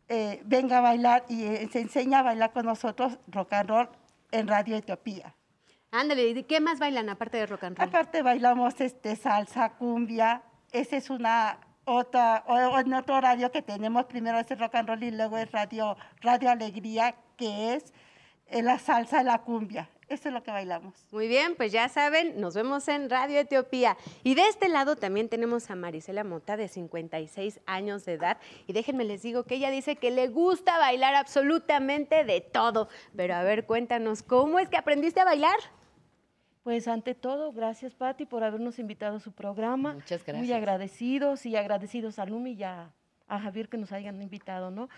Speaker 25: eh, venga a bailar y eh, se enseña a bailar con nosotros rock and roll en Radio Etiopía.
Speaker 24: Ándale, ¿y qué más bailan aparte de rock and roll?
Speaker 25: Aparte bailamos este, salsa, cumbia. Ese es una otra, en otro horario que tenemos. Primero es el rock and roll y luego es Radio, radio Alegría, que es eh, la salsa y la cumbia. Eso es lo que bailamos.
Speaker 24: Muy bien, pues ya saben, nos vemos en Radio Etiopía. Y de este lado también tenemos a Marisela Mota, de 56 años de edad. Y déjenme les digo que ella dice que le gusta bailar absolutamente de todo. Pero a ver, cuéntanos, ¿cómo es que aprendiste a bailar?
Speaker 26: Pues ante todo, gracias Patti por habernos invitado a su programa.
Speaker 1: Muchas
Speaker 26: Muy
Speaker 1: gracias.
Speaker 26: agradecidos y agradecidos a Lumi y a, a Javier que nos hayan invitado, ¿no?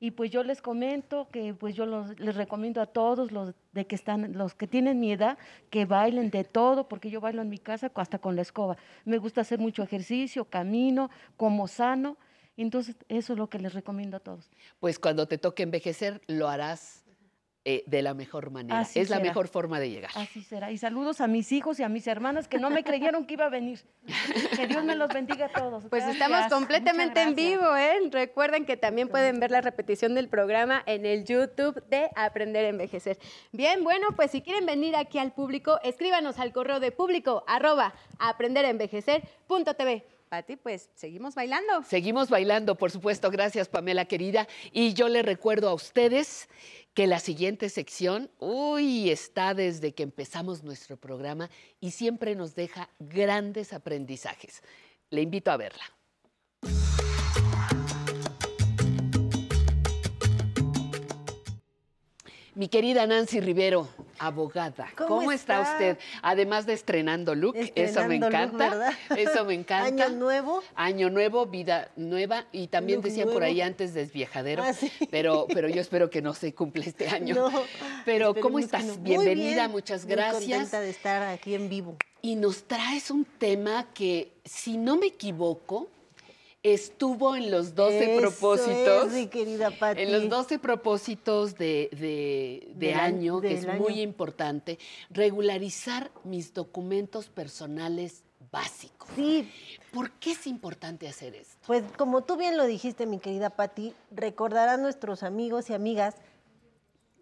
Speaker 26: Y pues yo les comento que pues yo los- les recomiendo a todos los de que están, los que tienen mi edad, que bailen de todo, porque yo bailo en mi casa hasta con la escoba. Me gusta hacer mucho ejercicio, camino, como sano. Entonces, eso es lo que les recomiendo a todos.
Speaker 1: Pues cuando te toque envejecer, lo harás eh, de la mejor manera.
Speaker 26: Así
Speaker 1: es la mejor forma de llegar.
Speaker 26: Así será. Y saludos a mis hijos y a mis hermanas que no me creyeron que iba a venir. Que Dios me los bendiga a todos.
Speaker 24: Pues
Speaker 26: Gracias.
Speaker 24: estamos completamente en vivo, ¿eh? Recuerden que también pueden ver la repetición del programa en el YouTube de Aprender a Envejecer. Bien, bueno, pues si quieren venir aquí al público, escríbanos al correo de público arroba aprenderenvejecer.tv. Pati, pues seguimos bailando.
Speaker 1: Seguimos bailando, por supuesto. Gracias, Pamela querida. Y yo les recuerdo a ustedes que la siguiente sección, uy, está desde que empezamos nuestro programa y siempre nos deja grandes aprendizajes. Le invito a verla. Mi querida Nancy Rivero, abogada, ¿cómo,
Speaker 27: ¿Cómo
Speaker 1: está?
Speaker 27: está?
Speaker 1: usted? Además de estrenando look, eso me
Speaker 27: look,
Speaker 1: encanta.
Speaker 27: ¿verdad?
Speaker 1: Eso me [LAUGHS] encanta.
Speaker 27: Año nuevo.
Speaker 1: Año nuevo, vida nueva y también
Speaker 27: Look
Speaker 1: decían por ahí antes desviajadero,
Speaker 27: Ah, sí.
Speaker 1: pero, [LAUGHS] pero yo espero que no se cumple este año.
Speaker 27: No,
Speaker 1: pero ¿cómo estás?
Speaker 27: no. Muy
Speaker 1: Bienvenida,
Speaker 27: bien,
Speaker 1: muchas
Speaker 27: muy
Speaker 1: gracias.
Speaker 27: contenta de estar aquí en vivo.
Speaker 1: Y nos traes un tema que, si no me equivoco, estuvo en los 12
Speaker 27: Eso
Speaker 1: propósitos.
Speaker 27: es, mi querida Pati.
Speaker 1: En los 12 propósitos de, de-
Speaker 27: año-
Speaker 1: que es
Speaker 27: año.
Speaker 1: muy importante, regularizar mis documentos personales básicos.
Speaker 27: Sí.
Speaker 1: ¿Por qué es importante hacer esto?
Speaker 27: Pues como tú bien lo dijiste, mi querida Patti, recordarán nuestros amigos y amigas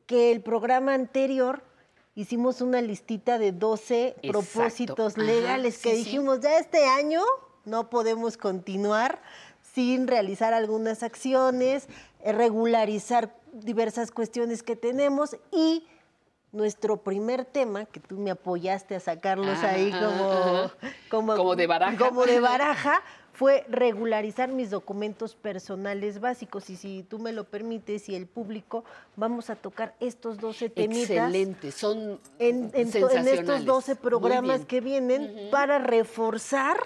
Speaker 27: que el programa anterior hicimos una listita de 12
Speaker 1: Exacto.
Speaker 27: propósitos
Speaker 1: Ajá,
Speaker 27: legales que
Speaker 1: sí.
Speaker 27: dijimos, ya este año no podemos continuar sin realizar algunas acciones, eh, regularizar diversas cuestiones que tenemos y nuestro primer tema, que tú me apoyaste a sacarlos
Speaker 1: Ah,
Speaker 27: ahí
Speaker 1: ah,
Speaker 27: como,
Speaker 1: ah. Como de baraja.
Speaker 27: Como de baraja, fue regularizar mis documentos personales básicos. Y si tú me lo permites y el público, vamos a tocar estos 12 temitas.
Speaker 1: Excelente, son
Speaker 27: en, en en estos
Speaker 1: sensacionales.
Speaker 27: 12
Speaker 1: Muy
Speaker 27: programas que vienen para reforzar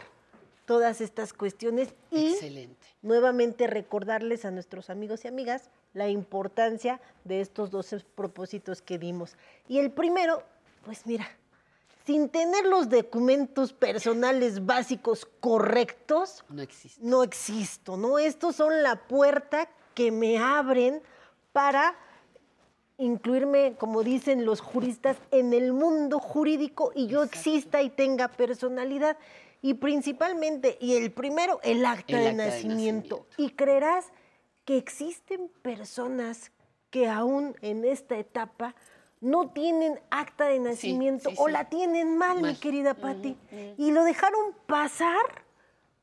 Speaker 27: todas estas cuestiones y
Speaker 1: Excelente.
Speaker 27: nuevamente recordarles a nuestros amigos y amigas la importancia de estos 12 propósitos que dimos. Y el primero, pues mira, sin tener los documentos personales básicos correctos,
Speaker 1: No existe.
Speaker 27: no existo, ¿no? Estos son la puerta que me abren para incluirme, como dicen los juristas, en el mundo jurídico y yo exista y tenga personalidad. Y principalmente, y el primero, el acta,
Speaker 1: El
Speaker 27: de, nacimiento. Y creerás que existen personas que aún en esta etapa no tienen acta de nacimiento
Speaker 1: sí,
Speaker 27: o
Speaker 1: sí.
Speaker 27: la tienen mal, mi querida Patti. Y lo dejaron pasar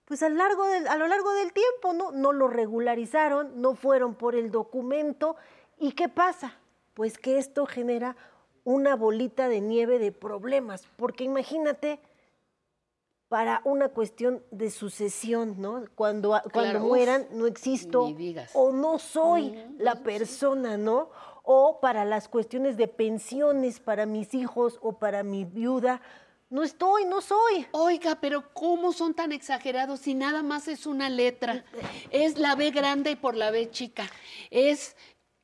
Speaker 27: pues a, largo del- a lo largo del tiempo, ¿no? No lo regularizaron, no fueron por el documento. ¿Y qué pasa? Pues que esto genera una bolita de nieve de problemas, porque imagínate para una cuestión de sucesión, ¿no? Cuando, cuando mueran, no existo o no soy la persona, ¿no? O para las cuestiones de pensiones para mis hijos o para mi viuda, no estoy, no soy.
Speaker 1: Oiga, pero ¿cómo son tan exagerados si nada más es una letra? [LAUGHS] Es la B grande por la B chica. Es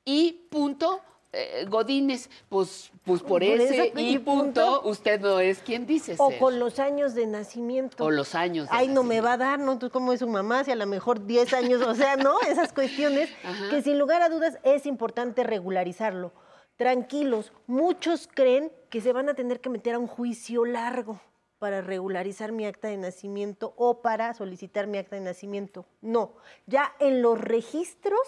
Speaker 1: I punto eh, Godínez. Pues, pues por,
Speaker 27: Por
Speaker 1: ese
Speaker 27: y
Speaker 1: punto,
Speaker 27: punto.
Speaker 1: usted no es quien dice
Speaker 27: O
Speaker 1: ser.
Speaker 27: con los años de nacimiento.
Speaker 1: O los años de
Speaker 27: Ay, no me va a dar, ¿no? Entonces, ¿cómo es su mamá? Si a lo mejor 10 años, o sea, ¿no? Esas cuestiones [LAUGHS]
Speaker 1: Ajá.
Speaker 27: que sin lugar a dudas es importante regularizarlo. Tranquilos, muchos creen que se van a tener que meter a un juicio largo para regularizar mi acta de nacimiento o para solicitar mi acta de nacimiento. No, ya en los registros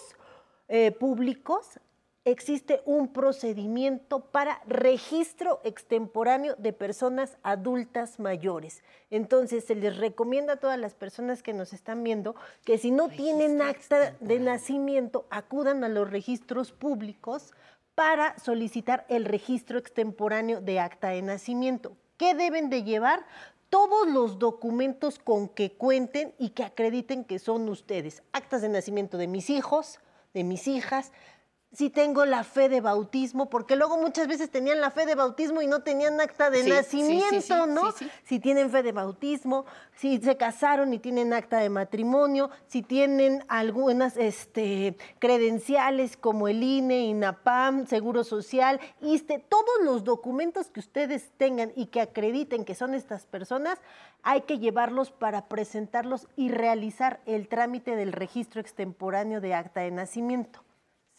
Speaker 27: eh, públicos existe un procedimiento para registro extemporáneo de personas adultas mayores. Entonces, se les recomienda a todas las personas que nos están viendo que si no tienen acta de nacimiento, acudan a los registros públicos para solicitar el registro extemporáneo de acta de nacimiento. ¿Qué deben de llevar? Todos los documentos con que cuenten y que acrediten que son ustedes. Actas de nacimiento de mis hijos, de mis hijas, si tengo la fe de bautismo, porque luego muchas veces tenían la fe de bautismo y no tenían acta de
Speaker 1: Sí, sí, sí,
Speaker 27: nacimiento,
Speaker 1: sí,
Speaker 27: ¿no?
Speaker 1: sí, sí.
Speaker 27: Si tienen fe de bautismo, si se casaron y tienen acta de matrimonio, si tienen algunas este, credenciales como el INE, INAPAM, Seguro Social, ISTE, todos los documentos que ustedes tengan y que acrediten que son estas personas, hay que llevarlos para presentarlos y realizar el trámite del registro extemporáneo de acta de nacimiento.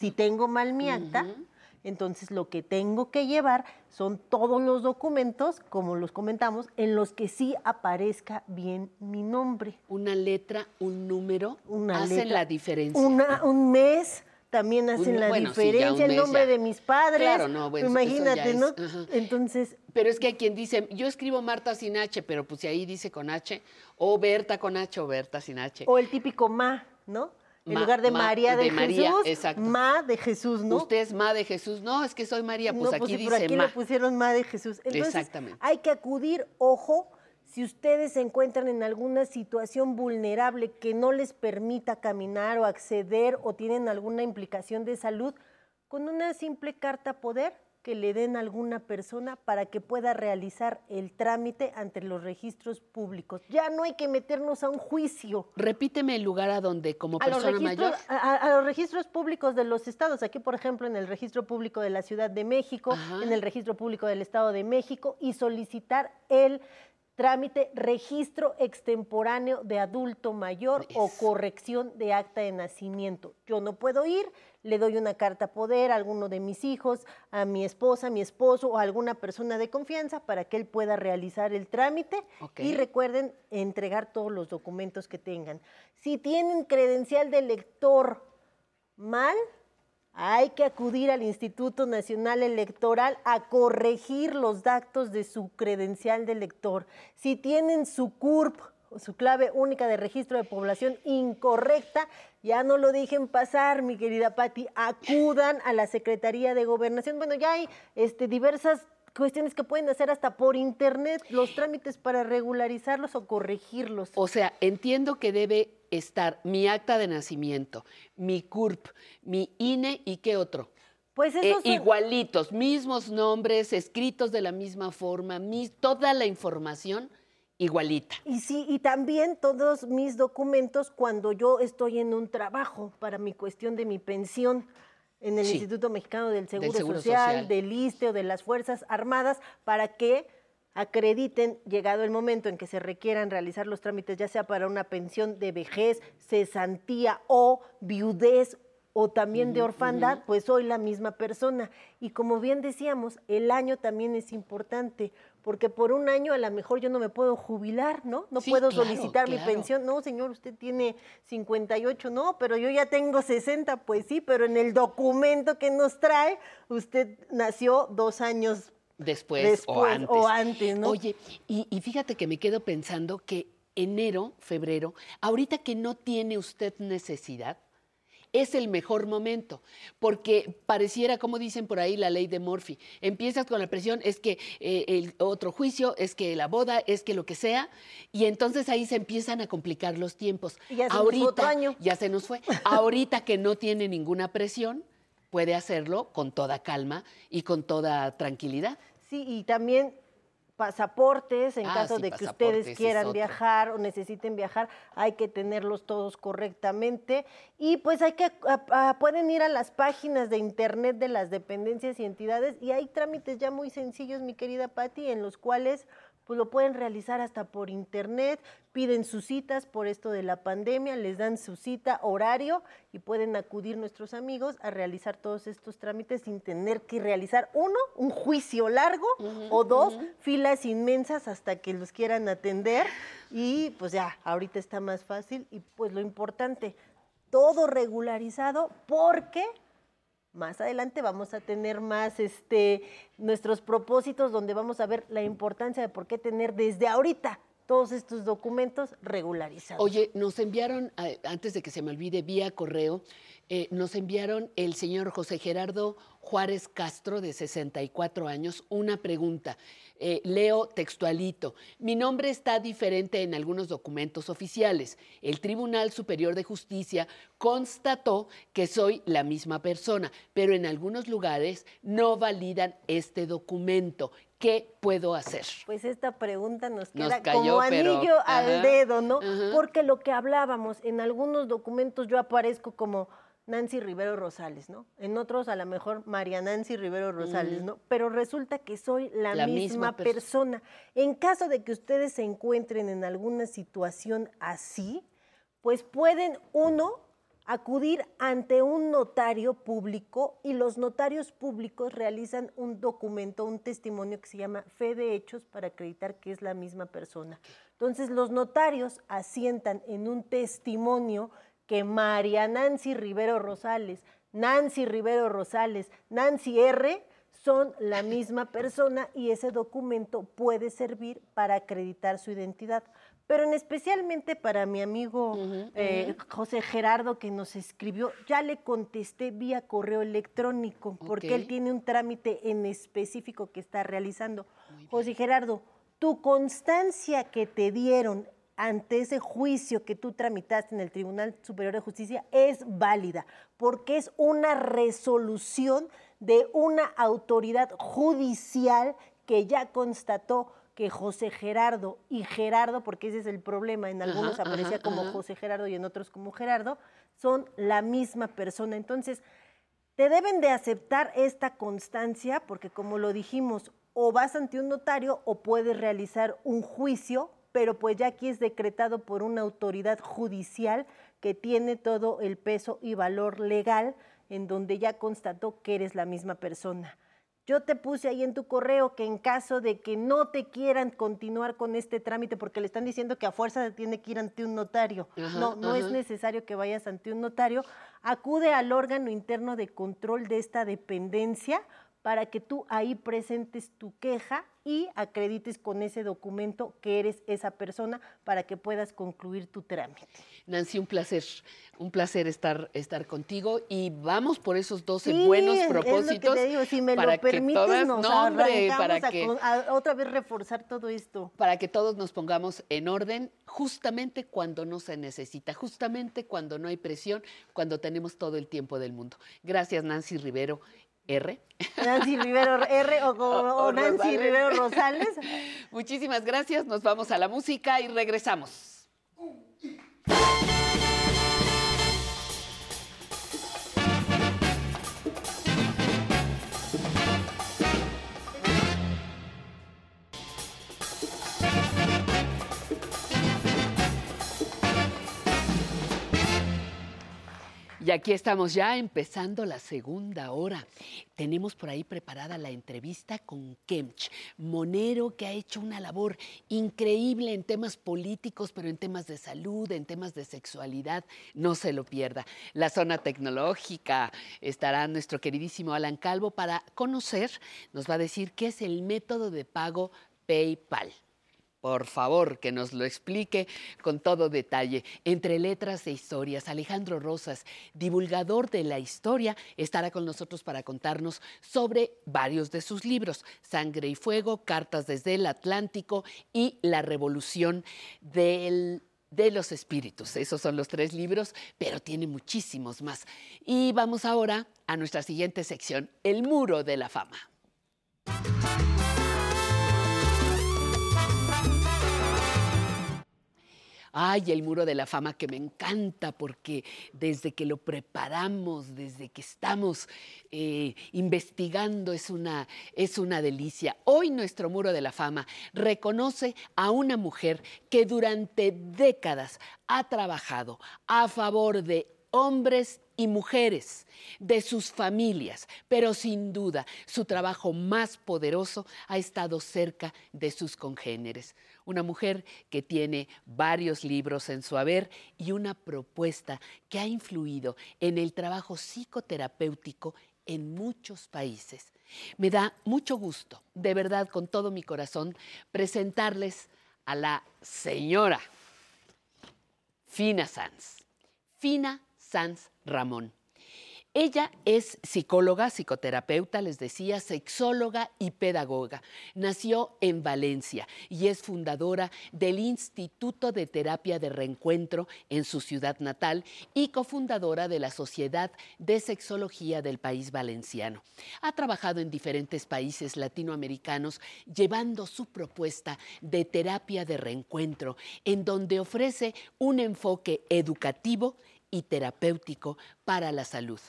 Speaker 27: Si tengo mal mi acta, entonces lo que tengo que llevar son todos los documentos, como los comentamos, en los que sí aparezca bien mi nombre.
Speaker 1: Una letra, un número,
Speaker 27: Una
Speaker 1: hacen
Speaker 27: letra,
Speaker 1: la diferencia.
Speaker 27: Una- un mes también hacen
Speaker 1: Un-
Speaker 27: la
Speaker 1: bueno,
Speaker 27: diferencia, el
Speaker 1: mes
Speaker 27: nombre
Speaker 1: ya.
Speaker 27: de mis padres.
Speaker 1: Claro, no, bueno,
Speaker 27: imagínate, ¿no? Entonces,
Speaker 1: Pero es que hay quien dice, yo escribo Marta sin H, pero pues si ahí dice con H, o Berta con H o Berta sin H.
Speaker 27: o el típico ma, ¿no? En
Speaker 1: Ma-
Speaker 27: lugar de
Speaker 1: ma-
Speaker 27: María de,
Speaker 1: de María,
Speaker 27: Jesús,
Speaker 1: exacto.
Speaker 27: ma de Jesús, ¿no?
Speaker 1: Usted es Ma de Jesús. No, es que soy María, pues
Speaker 27: no,
Speaker 1: aquí
Speaker 27: sí, por
Speaker 1: dice
Speaker 27: aquí
Speaker 1: Ma.
Speaker 27: le pusieron ma de Jesús. Entonces,
Speaker 1: Exactamente.
Speaker 27: hay que acudir, ojo, si ustedes se encuentran en alguna situación vulnerable que no les permita caminar o acceder o tienen alguna implicación de salud, con una simple carta poder que le den a alguna persona para que pueda realizar el trámite ante los registros públicos. Ya no hay que meternos a un juicio.
Speaker 1: Repíteme el lugar a donde como
Speaker 27: A
Speaker 1: persona mayor.
Speaker 27: a, a- a los registros públicos de los estados, aquí por ejemplo en el registro público de la Ciudad de México,
Speaker 1: Ajá.
Speaker 27: en el registro público del Estado de México y solicitar el trámite registro extemporáneo de adulto mayor o corrección de acta de nacimiento. Yo no puedo ir, le doy una carta poder a alguno de mis hijos, a mi esposa, a mi esposo o a alguna persona de confianza para que él pueda realizar el trámite y recuerden entregar todos los documentos que tengan. Si tienen credencial de lector mal, hay que acudir al Instituto Nacional Electoral a corregir los datos de su credencial de elector. Si tienen su CURP, su clave única de registro de población incorrecta, ya no lo dejen pasar, mi querida Patti, acudan a la Secretaría de Gobernación. Bueno, ya hay este, diversas cuestiones que pueden hacer hasta por internet, los trámites para regularizarlos o corregirlos.
Speaker 1: O sea, entiendo que debe estar mi acta de nacimiento, mi CURP, mi INE y qué otro.
Speaker 27: Pues
Speaker 1: Eh,
Speaker 27: esos son-
Speaker 1: igualitos, mismos nombres, escritos de la misma forma, mis- toda la información igualita.
Speaker 27: Y sí, y también todos mis documentos cuando yo estoy en un trabajo para mi cuestión de mi pensión en el
Speaker 1: Sí.
Speaker 27: Instituto Mexicano del Seguro,
Speaker 1: Seguro
Speaker 27: Social,
Speaker 1: Social.
Speaker 27: del ISTE o de las Fuerzas Armadas para que acrediten, llegado el momento en que se requieran realizar los trámites, ya sea para una pensión de vejez, cesantía o viudez o también de orfandad, pues soy la misma persona. Y como bien decíamos, el año también es importante, porque por un año a lo mejor yo no me puedo jubilar, ¿no? No
Speaker 1: Sí,
Speaker 27: puedo
Speaker 1: claro,
Speaker 27: solicitar mi pensión. No, señor, usted tiene 58, no, pero yo ya tengo 60, pues sí, pero en el documento que nos trae, usted nació dos años
Speaker 1: Después, o antes.
Speaker 27: o antes, ¿no?
Speaker 1: Oye, y, y fíjate que me quedo pensando que enero, febrero, ahorita que no tiene usted necesidad, es el mejor momento, porque pareciera, como dicen por ahí, la ley de Murphy. Empiezas con la presión, es que eh, el otro juicio, es que la boda, es que lo que sea, y entonces ahí se empiezan a complicar los tiempos.
Speaker 27: Y ya se nos fue otro año.
Speaker 1: Ya se nos fue. Ahorita que no tiene ninguna presión, puede hacerlo con toda calma y con toda tranquilidad.
Speaker 27: Sí, y también pasaportes, en
Speaker 1: Ah,
Speaker 27: caso
Speaker 1: sí,
Speaker 27: de que ustedes
Speaker 1: es
Speaker 27: quieran viajar o necesiten viajar, hay que tenerlos todos correctamente. Y pues hay que, a- a- pueden ir a las páginas de internet de las dependencias y entidades y hay trámites ya muy sencillos, mi querida Patti, en los cuales pues lo pueden realizar hasta por internet, piden sus citas por esto de la pandemia, les dan su cita, horario y pueden acudir nuestros amigos a realizar todos estos trámites sin tener que realizar uno, un juicio largo o dos, filas inmensas hasta que los quieran atender y pues ya, ahorita está más fácil y pues lo importante, todo regularizado porque más adelante vamos a tener más este, nuestros propósitos donde vamos a ver la importancia de por qué tener desde ahorita todos estos documentos regularizados.
Speaker 1: Oye, nos enviaron, antes de que se me olvide, vía correo, eh, nos enviaron el señor José Gerardo Juárez Castro, de 64 años, una pregunta. Eh, leo textualito. Mi nombre está diferente en algunos documentos oficiales. El Tribunal Superior de Justicia constató que soy la misma persona, pero en algunos lugares no validan este documento. ¿Qué puedo hacer?
Speaker 27: Pues esta pregunta nos
Speaker 1: Nos
Speaker 27: queda
Speaker 1: cayó,
Speaker 27: como
Speaker 1: pero-
Speaker 27: anillo al
Speaker 1: ajá,
Speaker 27: dedo, ¿no?
Speaker 1: ajá.
Speaker 27: Porque lo que hablábamos, en algunos documentos yo aparezco como Nancy Rivero Rosales, ¿no? En otros a lo mejor María Nancy Rivero Rosales,
Speaker 1: Mm.
Speaker 27: ¿no? Pero resulta que soy la,
Speaker 1: La
Speaker 27: misma,
Speaker 1: misma pers-
Speaker 27: persona. En caso de que ustedes se encuentren en alguna situación así, pues pueden, uno, acudir ante un notario público y los notarios públicos realizan un documento, un testimonio que se llama fe de hechos para acreditar que es la misma persona. Entonces los notarios asientan en un testimonio que María Nancy Rivero Rosales, Nancy Rivero Rosales, Nancy R son la misma persona y ese documento puede servir para acreditar su identidad. Pero en especialmente para mi amigo eh, José Gerardo que nos escribió, ya le contesté vía correo electrónico, porque él tiene un trámite en específico que está realizando. José Gerardo, tu constancia que te dieron ante ese juicio que tú tramitaste en el Tribunal Superior de Justicia es válida, porque es una resolución de una autoridad judicial que ya constató que José Gerardo y Gerardo, porque ese es el problema, en algunos
Speaker 1: Ajá,
Speaker 27: aparecía
Speaker 1: ajá,
Speaker 27: como
Speaker 1: ajá.
Speaker 27: José Gerardo y en otros como Gerardo, son la misma persona. Entonces, te deben de aceptar esta constancia porque como lo dijimos, o vas ante un notario o puedes realizar un juicio, pero pues ya aquí es decretado por una autoridad judicial que tiene todo el peso y valor legal en donde ya constató que eres la misma persona. Yo te puse ahí en tu correo que en caso de que no te quieran continuar con este trámite, porque le están diciendo que a fuerza tiene que ir ante un notario,
Speaker 1: Ajá,
Speaker 27: no, no es necesario que vayas ante un notario, acude al órgano interno de control de esta dependencia para que tú ahí presentes tu queja y acredites con ese documento que eres esa persona para que puedas concluir tu trámite.
Speaker 1: Nancy, un placer, un placer estar, estar contigo y vamos por esos 12
Speaker 27: Sí,
Speaker 1: buenos
Speaker 27: es lo que
Speaker 1: propósitos.
Speaker 27: te digo, si me
Speaker 1: para
Speaker 27: lo
Speaker 1: que
Speaker 27: permites,
Speaker 1: todas-
Speaker 27: nos
Speaker 1: no, hombre, para
Speaker 27: a
Speaker 1: que,
Speaker 27: con- a otra vez reforzar todo esto.
Speaker 1: para que todos nos pongamos en orden justamente cuando no se necesita, justamente cuando no hay presión, cuando tenemos todo el tiempo del mundo. Gracias, Nancy Rivero R.
Speaker 27: Nancy Rivero R o, como-
Speaker 1: O- o
Speaker 27: o Nancy
Speaker 1: Rosales.
Speaker 27: Rivero Rosales. [LAUGHS]
Speaker 1: Muchísimas gracias, nos vamos a la música y regresamos. Y aquí estamos ya empezando la segunda hora. Tenemos por ahí preparada la entrevista con Kemch, monero que ha hecho una labor increíble en temas políticos, pero en temas de salud, en temas de sexualidad. No se lo pierda. La zona tecnológica estará nuestro queridísimo Alan Calvo para conocer, nos va a decir qué es el método de pago PayPal. Por favor, que nos lo explique con todo detalle. Entre letras e historias, Alejandro Rosas, divulgador de la historia, estará con nosotros para contarnos sobre varios de sus libros, Sangre y Fuego, Cartas desde el Atlántico y La Revolución del de los espíritus. Esos son los tres libros, pero tiene muchísimos más. Y vamos ahora a nuestra siguiente sección, El Muro de la Fama. Ay, el muro de la fama que me encanta porque desde que lo preparamos, desde que estamos eh, investigando, es una, es una delicia. Hoy nuestro muro de la fama reconoce a una mujer que durante décadas ha trabajado a favor de hombres y mujeres, de sus familias, pero sin duda su trabajo más poderoso ha estado cerca de sus congéneres. Una mujer que tiene varios libros en su haber y una propuesta que ha influido en el trabajo psicoterapéutico en muchos países. Me da mucho gusto, de verdad, con todo mi corazón, presentarles a la señora Fina Sanz. Fina Sanz Ramón. Ella es psicóloga, psicoterapeuta, les decía, sexóloga y pedagoga. Nació en Valencia y es fundadora del Instituto de Terapia de Reencuentro en su ciudad natal y cofundadora de la Sociedad de Sexología del país valenciano. Ha trabajado en diferentes países latinoamericanos llevando su propuesta de terapia de reencuentro, en donde ofrece un enfoque educativo y terapéutico para la salud.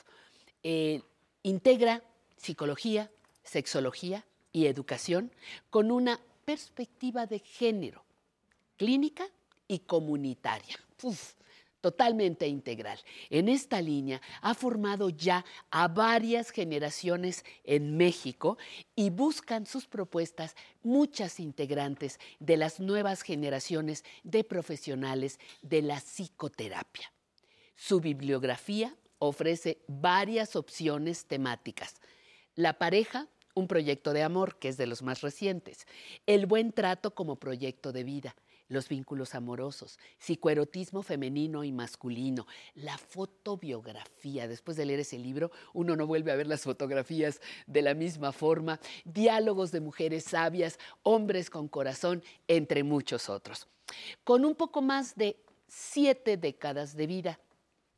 Speaker 1: Eh, integra psicología, sexología y educación con una perspectiva de género, clínica y comunitaria. Totalmente integral. En esta línea ha formado ya a varias generaciones en México y buscan sus propuestas muchas integrantes de las nuevas generaciones de profesionales de la psicoterapia. Su bibliografía ofrece varias opciones temáticas. La pareja, un proyecto de amor, que es de los más recientes. El buen trato como proyecto de vida. Los vínculos amorosos, psicoerotismo femenino y masculino, la fotobiografía. Después de leer ese libro, uno no vuelve a ver las fotografías de la misma forma. Diálogos de mujeres sabias, hombres con corazón, entre muchos otros. Con un poco más de siete décadas de vida,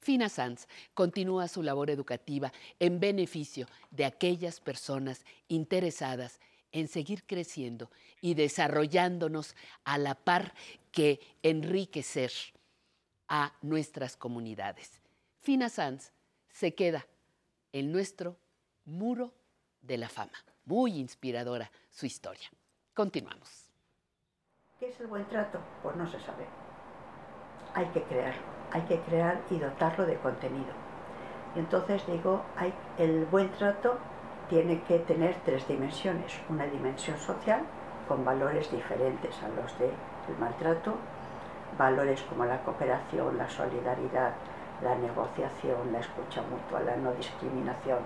Speaker 1: Fina Sanz continúa su labor educativa en beneficio de aquellas personas interesadas en seguir creciendo y desarrollándonos a la par que enriquecer a nuestras comunidades. Fina Sanz se queda en nuestro muro de la fama. muy inspiradora su historia. Continuamos.
Speaker 28: ¿Qué es el buen trato? Pues no se sabe. Hay que crearlo, hay que crear y dotarlo de contenido. Entonces digo, el buen trato tiene que tener tres dimensiones. Una dimensión social con valores diferentes a los del maltrato, valores como la cooperación, la solidaridad, la negociación, la escucha mutua, la no discriminación,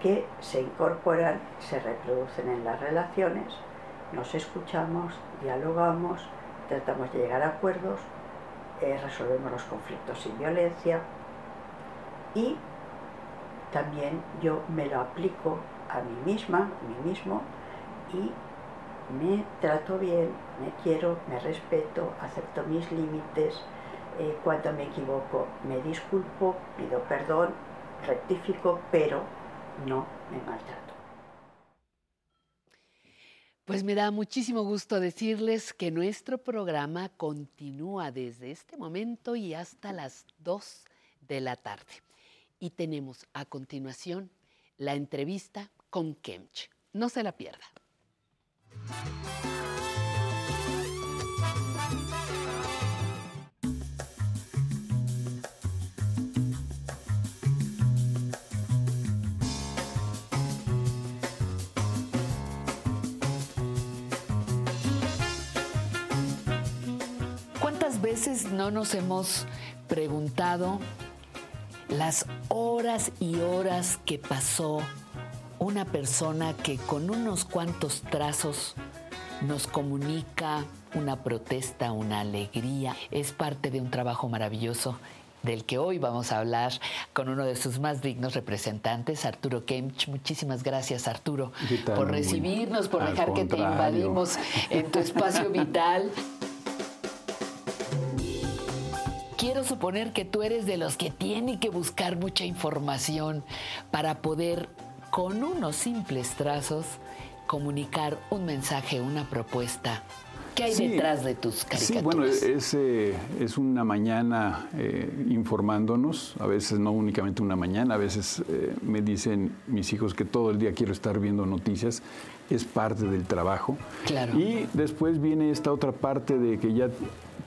Speaker 28: que se incorporan, se reproducen en las relaciones, nos escuchamos, dialogamos, tratamos de llegar a acuerdos, resolvemos los conflictos sin violencia y también yo me lo aplico a mí misma, a mí mismo y me trato bien, me quiero, me respeto, acepto mis límites, eh, cuando me equivoco me disculpo, pido perdón, rectifico, pero no me maltrato.
Speaker 1: Pues me da muchísimo gusto decirles que nuestro programa continúa desde este momento y hasta las 2 de la tarde. Y tenemos a continuación la entrevista con Kemch. No se la pierda. Veces no nos hemos preguntado las horas y horas que pasó una persona que con unos cuantos trazos nos comunica una protesta, una alegría. Es parte de un trabajo maravilloso del que hoy vamos a hablar con uno de sus más dignos representantes, Arturo Kemch. Muchísimas gracias, Arturo, por recibirnos, por
Speaker 29: Al
Speaker 1: dejar que te invadimos en tu espacio vital. [LAUGHS] Quiero suponer que tú eres de los que tiene que buscar mucha información para poder, con unos simples trazos, comunicar un mensaje, una propuesta. ¿Qué hay
Speaker 29: Sí.
Speaker 1: detrás de tus caricaturas?
Speaker 29: Sí, bueno, es, eh, es una mañana eh, informándonos, a veces no únicamente una mañana, a veces eh, me dicen mis hijos que todo el día quiero estar viendo noticias, es parte del trabajo.
Speaker 1: Claro.
Speaker 29: Y después viene esta otra parte de que ya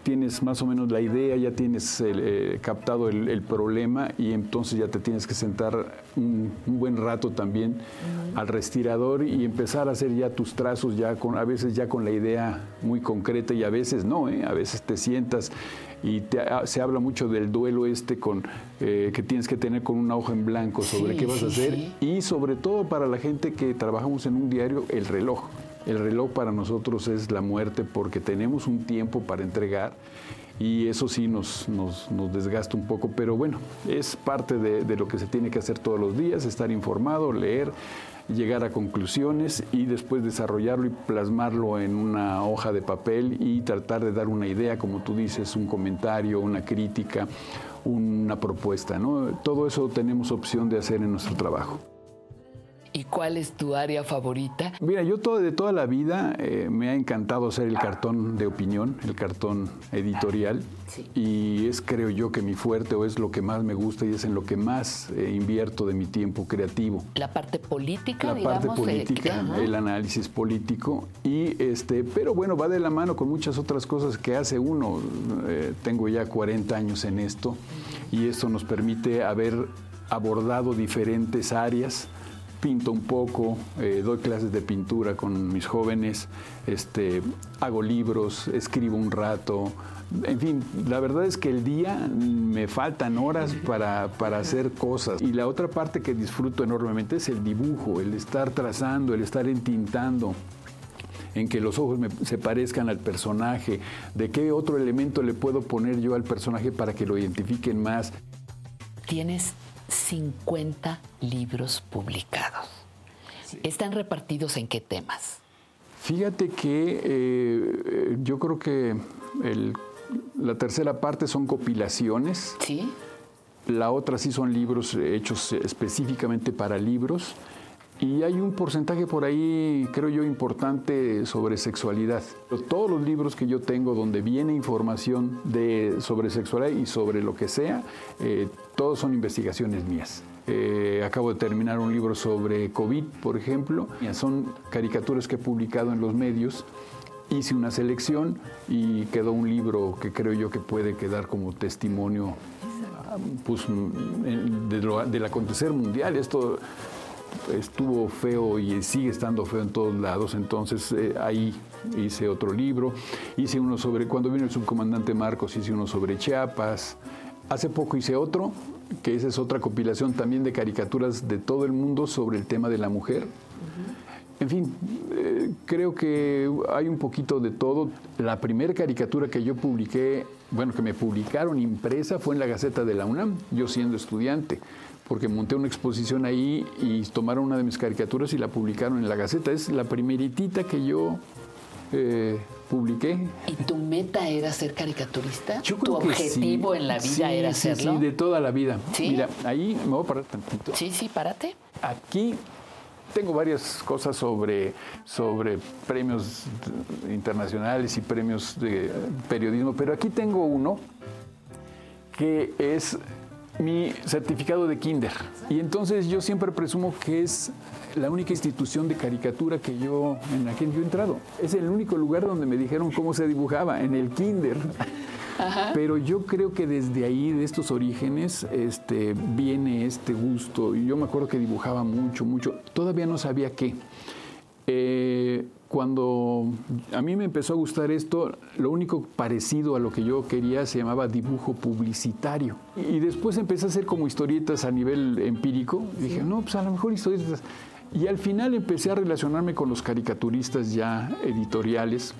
Speaker 29: tienes más o menos la idea, ya tienes el, eh, captado el, el problema y entonces ya te tienes que sentar un, un buen rato también al respirador y empezar a hacer ya tus trazos ya con a veces ya con la idea muy concreta y a veces no, ¿eh? a veces te sientas y te- ah, se habla mucho del duelo este con eh, que tienes que tener con una hoja en blanco sobre
Speaker 1: Sí,
Speaker 29: qué vas a hacer
Speaker 1: sí.
Speaker 29: y sobre todo para la gente que trabajamos en un diario, el reloj. El reloj para nosotros es la muerte porque tenemos un tiempo para entregar y eso sí nos, nos, nos desgasta un poco, pero bueno, es parte de, de lo que se tiene que hacer todos los días, estar informado, leer, llegar a conclusiones y después desarrollarlo y plasmarlo en una hoja de papel y tratar de dar una idea, como tú dices, un comentario, una crítica, una propuesta. ¿no? Todo eso tenemos opción de hacer en nuestro trabajo.
Speaker 1: ¿Y cuál es tu área favorita?
Speaker 29: Mira, yo todo, de toda la vida eh, me ha encantado hacer el cartón de opinión, el cartón editorial. Y es, creo yo, que mi fuerte o es lo que más me gusta y es en lo que más eh, invierto de mi tiempo creativo.
Speaker 1: La parte política,
Speaker 29: La
Speaker 1: digamos.
Speaker 29: parte
Speaker 1: eh,
Speaker 29: política, el análisis político. Y este, pero bueno, va de la mano con muchas otras cosas que hace uno. Eh, tengo ya 40 años en esto y esto nos permite haber abordado diferentes áreas pinto un poco, eh, doy clases de pintura con mis jóvenes, este, hago libros, escribo un rato. En fin, la verdad es que el día me faltan horas para, para hacer cosas. Y la otra parte que disfruto enormemente es el dibujo, el estar trazando, el estar entintando en que los ojos se parezcan al personaje, de qué otro elemento le puedo poner yo al personaje para que lo identifiquen más.
Speaker 1: Tienes 50 libros publicados. ¿Están repartidos en qué temas?
Speaker 29: Fíjate que eh, eh, yo creo que el- la tercera parte son compilaciones.
Speaker 1: Sí.
Speaker 29: La otra sí son libros hechos específicamente para libros. Y hay un porcentaje por ahí, creo yo, importante sobre sexualidad. Todos los libros que yo tengo donde viene información de, sobre sexualidad y sobre lo que sea, eh, todos son investigaciones mías. Eh, acabo de terminar un libro sobre COVID, por ejemplo. Son caricaturas que he publicado en los medios. Hice una selección y quedó un libro que creo yo que puede quedar como testimonio pues, de lo- del acontecer mundial. Esto estuvo feo y sigue estando feo en todos lados, entonces eh, ahí hice otro libro, hice uno sobre, cuando vino el subcomandante Marcos, hice uno sobre Chiapas, hace poco hice otro, que esa es otra compilación también de caricaturas de todo el mundo sobre el tema de la mujer. En fin, eh, creo que hay un poquito de todo. La primera caricatura que yo publiqué, bueno, que me publicaron impresa fue en la Gaceta de la UNAM, yo siendo estudiante, porque monté una exposición ahí y tomaron una de mis caricaturas y la publicaron en la Gaceta. Es la primeritita que yo eh, publiqué.
Speaker 1: ¿Y tu meta era ser caricaturista?
Speaker 29: Yo
Speaker 1: ¿Tu objetivo
Speaker 29: sí.
Speaker 1: en la vida
Speaker 29: Sí,
Speaker 1: era
Speaker 29: sí,
Speaker 1: hacerlo?
Speaker 29: Sí, de toda la vida. Mira, ahí me voy a parar tantito.
Speaker 1: Sí, sí, párate.
Speaker 29: Aquí tengo varias cosas sobre, sobre premios internacionales y premios de periodismo, pero aquí tengo uno que es mi certificado de kinder. Y entonces yo siempre presumo que es la única institución de caricatura que yo en la que yo he entrado. Es el único lugar donde me dijeron cómo se dibujaba, en el kinder. Pero yo creo que desde ahí, de estos orígenes, este, viene este gusto. Y yo me acuerdo que dibujaba mucho, mucho. Todavía no sabía qué. Eh, cuando a mí me empezó a gustar esto, lo único parecido a lo que yo quería se llamaba dibujo publicitario. Y después empecé a hacer como historietas a nivel empírico. Y dije, no, pues a lo mejor historietas. Y al final empecé a relacionarme con los caricaturistas ya editoriales.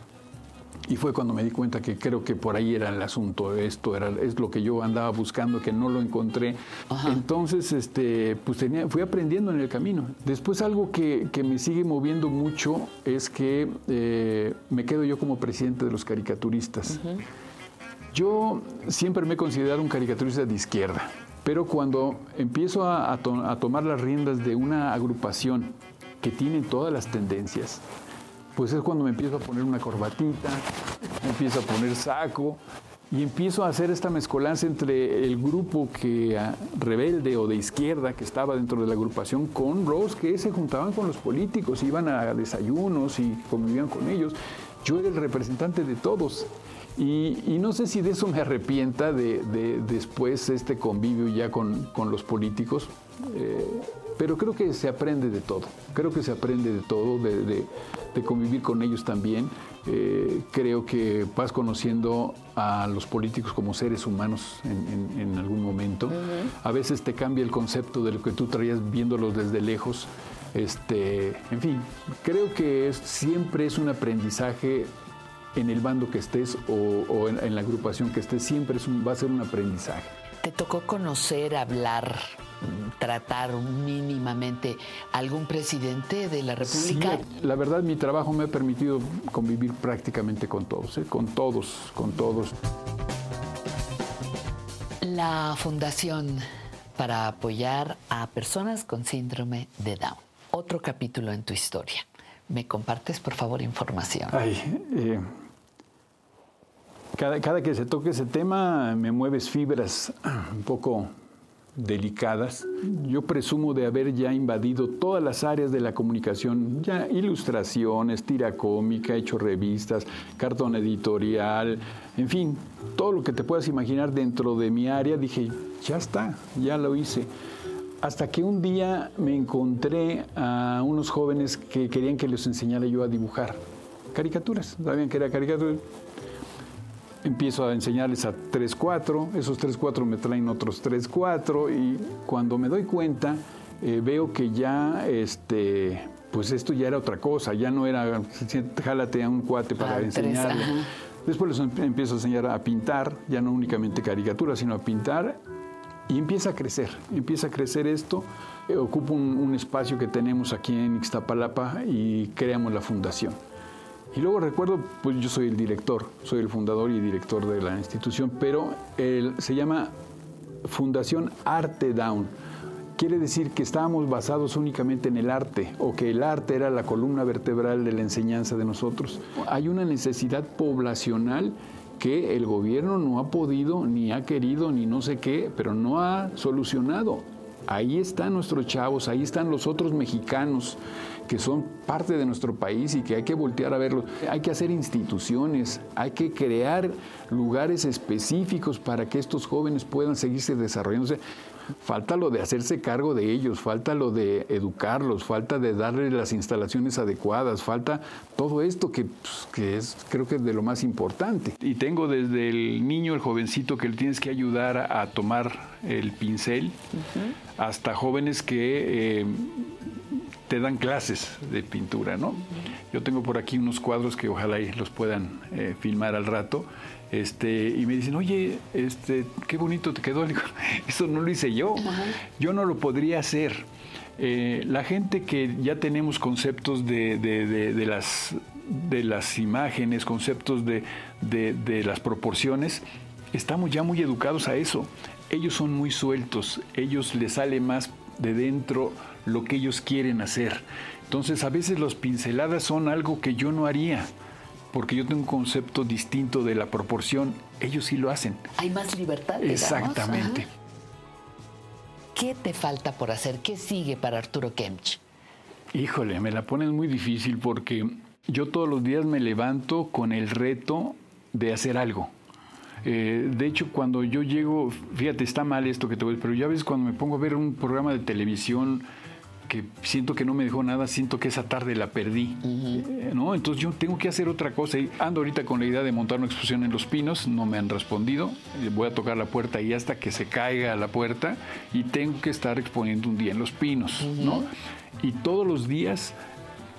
Speaker 29: Y fue cuando me di cuenta que creo que por ahí era el asunto, esto era, es lo que yo andaba buscando, que no lo encontré. Entonces, este, pues tenía, fui aprendiendo en el camino. Después algo que, que me sigue moviendo mucho es que eh, me quedo yo como presidente de los caricaturistas. Yo siempre me he considerado un caricaturista de izquierda, pero cuando empiezo a, a to- a tomar las riendas de una agrupación que tiene todas las tendencias, pues es cuando me empiezo a poner una corbatita, me empiezo a poner saco y empiezo a hacer esta mezcolanza entre el grupo que ah, rebelde o de izquierda que estaba dentro de la agrupación con los que se juntaban con los políticos, iban a desayunos y convivían con ellos. Yo era el representante de todos. Y, no sé si de eso me arrepienta de, de después este convivio ya con, con los políticos, eh, pero creo que se aprende de todo, creo que se aprende de todo, de, de- de convivir con ellos también. Eh, creo que vas conociendo a los políticos como seres humanos en, en- en algún momento. A veces te cambia el concepto de lo que tú traías viéndolos desde lejos. Este, en fin, creo que es- siempre es un aprendizaje en el bando que estés o, o en, en la agrupación que estés, siempre es un- va a ser un aprendizaje.
Speaker 1: ¿Te tocó conocer, hablar, tratar mínimamente algún presidente de la República?
Speaker 29: Sí, la verdad, mi trabajo me ha permitido convivir prácticamente con todos, ¿eh? con todos, con todos.
Speaker 1: La Fundación para apoyar a personas con síndrome de Down. Otro capítulo en tu historia. ¿Me compartes, por favor, información?
Speaker 29: Ay, eh, cada, cada que se toque ese tema me mueves fibras un poco delicadas. Yo presumo de haber ya invadido todas las áreas de la comunicación, ya ilustraciones, tira cómica, hecho revistas, cartón editorial, en fin, todo lo que te puedas imaginar dentro de mi área, dije, ya está, ya lo hice. Hasta que un día me encontré a unos jóvenes que querían que les enseñara yo a dibujar caricaturas. Sabían que era caricatura. Empiezo a enseñarles a 3, 4, esos 3, 4 me traen otros 3, 4 y cuando me doy cuenta eh, veo que ya, este, pues esto ya era otra cosa, ya no era, jálate a un cuate para
Speaker 1: Ah,
Speaker 29: enseñarle. Después les em- empiezo a enseñar a pintar, ya no únicamente caricaturas, sino a pintar y empieza a crecer, empieza a crecer esto. Eh, ocupa un, un espacio que tenemos aquí en Ixtapalapa y creamos la fundación. Y luego recuerdo, pues yo soy el director, soy el fundador y director de la institución, pero se llama Fundación Arte Down. Quiere decir que estábamos basados únicamente en el arte o que el arte era la columna vertebral de la enseñanza de nosotros. Hay una necesidad poblacional que el gobierno no ha podido, ni ha querido, ni no sé qué, pero no ha solucionado. Ahí están nuestros chavos, ahí están los otros mexicanos que son parte de nuestro país y que hay que voltear a verlo. Hay que hacer instituciones, hay que crear lugares específicos para que estos jóvenes puedan seguirse desarrollándose. Falta lo de hacerse cargo de ellos, falta lo de educarlos, falta de darles las instalaciones adecuadas, falta todo esto que, pues, que es creo que es de lo más importante. Y tengo desde el niño, el jovencito que le tienes que ayudar a, a tomar el pincel, hasta jóvenes que eh, te dan clases de pintura, ¿no? Yo tengo por aquí unos cuadros que ojalá y los puedan eh, filmar al rato. Este, y me dicen, oye, este, qué bonito te quedó. [LAUGHS] Digo, eso no lo hice yo. Yo no lo podría hacer. Eh, la gente que ya tenemos conceptos de, de- de- de las, de las imágenes, conceptos de, de- de las proporciones, estamos ya muy educados a eso. Ellos son muy sueltos, ellos les sale más de dentro lo que ellos quieren hacer. Entonces a veces las pinceladas son algo que yo no haría, porque yo tengo un concepto distinto de la proporción, ellos sí lo hacen.
Speaker 30: Hay más libertad. digamos.
Speaker 29: Exactamente.
Speaker 30: Ajá. ¿Qué te falta por hacer? ¿Qué sigue para Arturo Kemch?
Speaker 29: Híjole, me la pones muy difícil porque yo todos los días me levanto con el reto de hacer algo. Eh, de hecho, cuando yo llego, fíjate, está mal esto que te voy, pero ya ves cuando me pongo a ver un programa de televisión que siento que no me dejó nada, siento que esa tarde la perdí. Eh, ¿no? Entonces yo tengo que hacer otra cosa. Y ando ahorita con la idea de montar una exposición en Los Pinos, no me han respondido. Eh, voy a tocar la puerta y hasta que se caiga la puerta y tengo que estar exponiendo un día en Los Pinos. ¿no? Y todos los días,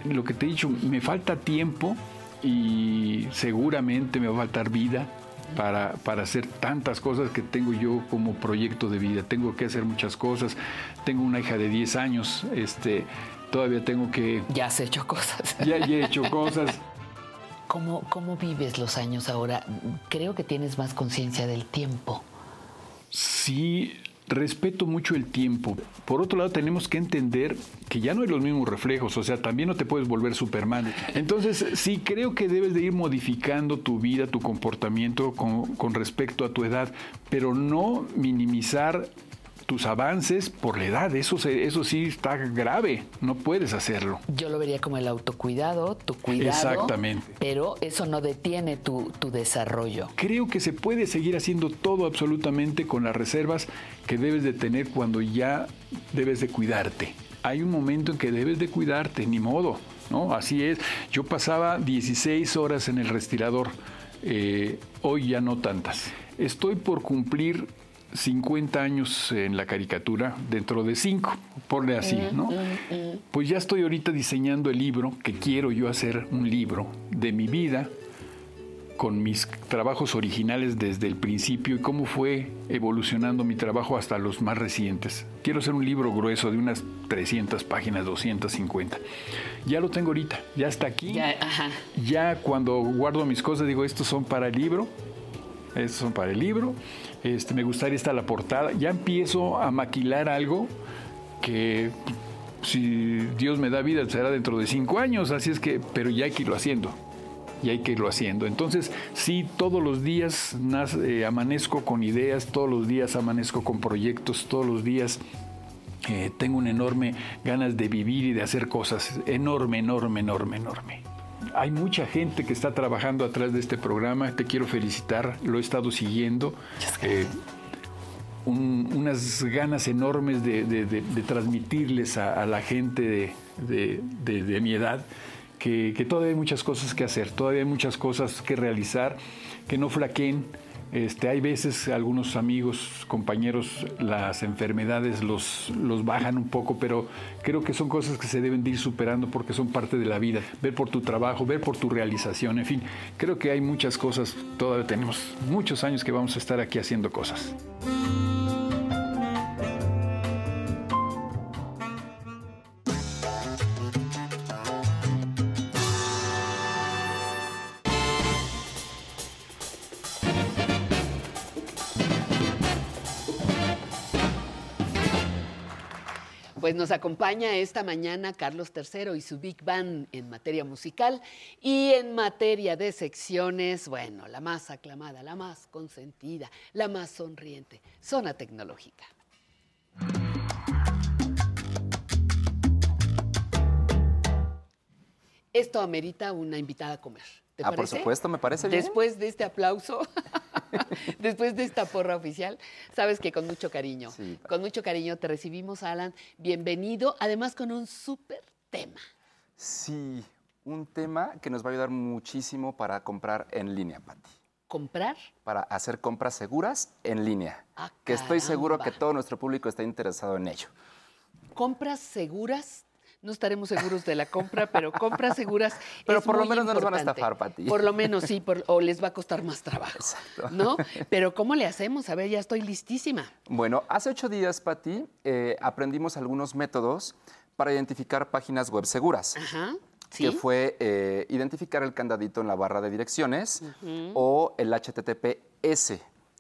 Speaker 29: lo que te he dicho, me falta tiempo y seguramente me va a faltar vida para, para hacer tantas cosas que tengo yo como proyecto de vida. Tengo que hacer muchas cosas. Tengo una hija de 10 años, este, todavía tengo que...
Speaker 30: Ya has hecho cosas.
Speaker 29: Ya, ya he hecho cosas.
Speaker 30: ¿Cómo, ¿Cómo vives los años ahora? Creo que tienes más conciencia del tiempo.
Speaker 29: Sí, respeto mucho el tiempo. Por otro lado, tenemos que entender que ya no hay los mismos reflejos, o sea, también no te puedes volver Superman. Entonces, sí creo que debes de ir modificando tu vida, tu comportamiento con, con respecto a tu edad, pero no minimizar tus avances por la edad. Eso, eso sí está grave, no puedes hacerlo.
Speaker 30: Yo lo vería como el autocuidado, tu cuidado.
Speaker 29: Exactamente.
Speaker 30: Pero eso no detiene tu, tu desarrollo.
Speaker 29: Creo que se puede seguir haciendo todo absolutamente con las reservas que debes de tener cuando ya debes de cuidarte. Hay un momento en que debes de cuidarte, ni modo, ¿no? Así es. Yo pasaba 16 horas en el respirador, eh, hoy ya no tantas. Estoy por cumplir 50 años en la caricatura, dentro de 5, ponle así, ¿no? Pues ya estoy ahorita diseñando el libro, que quiero yo hacer un libro de mi vida, con mis trabajos originales desde el principio y cómo fue evolucionando mi trabajo hasta los más recientes. Quiero hacer un libro grueso de unas 300 páginas, 250. Ya lo tengo ahorita, ya está aquí. Ya, cuando guardo mis cosas digo, estos son para el libro, estos son para el libro. Este, me gustaría estar la portada. Ya empiezo a maquilar algo que si Dios me da vida será dentro de cinco años, así es que, pero ya hay que irlo haciendo y hay que irlo haciendo. Entonces, sí, todos los días eh, amanezco con ideas, todos los días amanezco con proyectos, todos los días eh, tengo una enorme ganas de vivir y de hacer cosas. Enorme, enorme, enorme, enorme. Hay mucha gente que está trabajando atrás de este programa. Te quiero felicitar, lo he estado siguiendo. Eh, un- unas ganas enormes de, de- de- de transmitirles a, a la gente de, mi edad que, que todavía hay muchas cosas que hacer, todavía hay muchas cosas que realizar, que no flaqueen. Este, hay veces algunos amigos, compañeros, las enfermedades los, los bajan un poco, pero creo que son cosas que se deben de ir superando porque son parte de la vida. Ver por tu trabajo, ver por tu realización, en fin, creo que hay muchas cosas, todavía tenemos muchos años que vamos a estar aquí haciendo cosas.
Speaker 1: Nos acompaña esta mañana Carlos III y su Big Band en materia musical y en materia de secciones, bueno, la más aclamada, la más consentida, la más sonriente, zona tecnológica. Esto amerita una invitada a comer. ¿Te
Speaker 31: Ah, por supuesto, me parece bien.
Speaker 1: Después de este aplauso, [LAUGHS] después de esta porra oficial, sabes que con mucho cariño, con mucho cariño te recibimos, Alan. Bienvenido, además con un súper tema.
Speaker 31: Sí, un tema que nos va a ayudar muchísimo para comprar en línea, Pati.
Speaker 1: ¿Comprar?
Speaker 31: Para hacer compras seguras en línea.
Speaker 1: Ah,
Speaker 31: que estoy seguro que todo nuestro público está interesado en ello.
Speaker 1: Compras seguras. No estaremos seguros de la compra, pero compras seguras. [LAUGHS]
Speaker 31: Pero
Speaker 1: es
Speaker 31: por lo menos no nos van a estafar, Pati.
Speaker 1: Por lo menos sí, por- o les va a costar más trabajo. ¿No? Pero ¿cómo le hacemos? A ver, ya estoy listísima.
Speaker 31: Bueno, hace ocho días, Pati, eh, aprendimos algunos métodos para identificar páginas web seguras.
Speaker 1: Ajá.
Speaker 31: Que fue eh, identificar el candadito en la barra de direcciones o el HTTPS.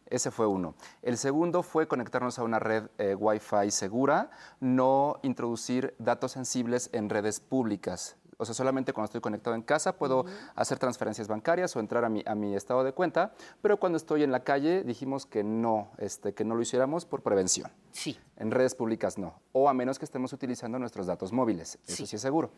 Speaker 31: Ese fue uno. El segundo fue conectarnos a una red eh, Wi-Fi segura, no introducir datos sensibles en redes públicas. O sea, solamente cuando estoy conectado en casa puedo hacer transferencias bancarias o entrar a mi, a mi estado de cuenta, pero cuando estoy en la calle dijimos que no, este, que no lo hiciéramos por prevención.
Speaker 1: Sí.
Speaker 31: En redes públicas no, o a menos que estemos utilizando nuestros datos móviles, eso sí, es seguro.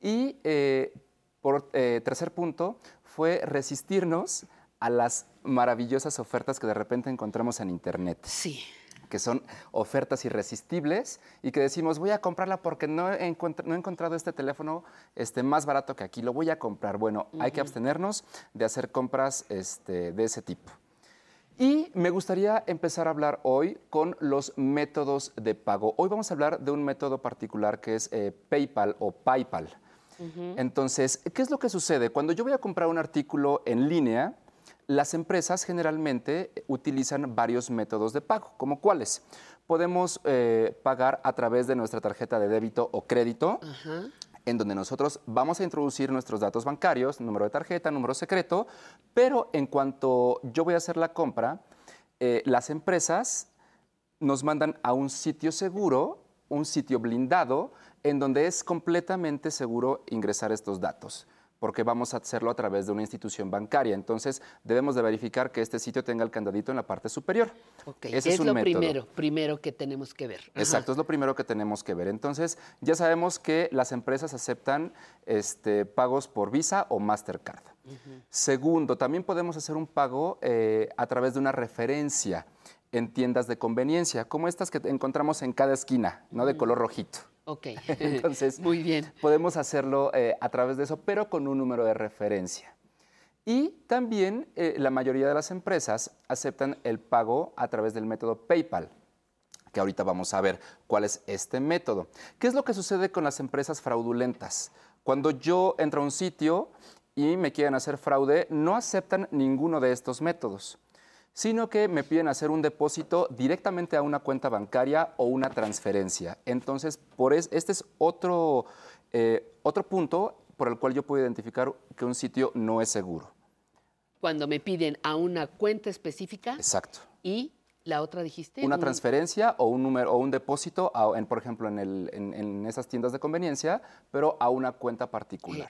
Speaker 31: Y eh, por eh, tercer punto fue resistirnos a las maravillosas ofertas que de repente encontramos en Internet.
Speaker 1: Sí.
Speaker 31: Que son ofertas irresistibles y que decimos, voy a comprarla porque no he, encontr- no he encontrado este teléfono este, más barato que aquí, lo voy a comprar. Bueno, hay que abstenernos de hacer compras este, de ese tipo. Y me gustaría empezar a hablar hoy con los métodos de pago. Hoy vamos a hablar de un método particular que es eh, PayPal o PayPal. Entonces, ¿qué es lo que sucede? Cuando yo voy a comprar un artículo en línea, las empresas generalmente utilizan varios métodos de pago, como cuáles. Podemos eh, pagar a través de nuestra tarjeta de débito o crédito,
Speaker 1: Ajá.
Speaker 31: en donde nosotros vamos a introducir nuestros datos bancarios, número de tarjeta, número secreto, pero en cuanto yo voy a hacer la compra, eh, las empresas nos mandan a un sitio seguro, un sitio blindado, en donde es completamente seguro ingresar estos datos, porque vamos a hacerlo a través de una institución bancaria. Entonces, debemos de verificar que este sitio tenga el candadito en la parte superior.
Speaker 1: Ok,
Speaker 31: Ese
Speaker 1: es,
Speaker 31: es un
Speaker 1: lo
Speaker 31: método.
Speaker 1: primero, primero que tenemos que ver. Ajá.
Speaker 31: Exacto, es lo primero que tenemos que ver. Entonces, ya sabemos que las empresas aceptan este, pagos por Visa o Mastercard. Segundo, también podemos hacer un pago eh, a través de una referencia en tiendas de conveniencia, como estas que encontramos en cada esquina, ¿no? De color rojito.
Speaker 1: Ok. [LAUGHS] [LAUGHS]
Speaker 31: Entonces,
Speaker 1: Muy bien.
Speaker 31: podemos hacerlo eh, a través de eso, pero con un número de referencia. Y también eh, la mayoría de las empresas aceptan el pago a través del método PayPal, que ahorita vamos a ver cuál es este método. ¿Qué es lo que sucede con las empresas fraudulentas? Cuando yo entro a un sitio y me quieren hacer fraude, no aceptan ninguno de estos métodos sino que me piden hacer un depósito directamente a una cuenta bancaria o una transferencia. Entonces, por es- este es otro, eh, otro punto por el cual yo puedo identificar que un sitio no es seguro.
Speaker 1: Cuando me piden a una cuenta específica
Speaker 31: Exacto.
Speaker 1: y la otra dijiste.
Speaker 31: Una
Speaker 1: un-
Speaker 31: transferencia o un número o un depósito, a- en, por ejemplo, en, el- en- en esas tiendas de conveniencia, pero a una cuenta particular.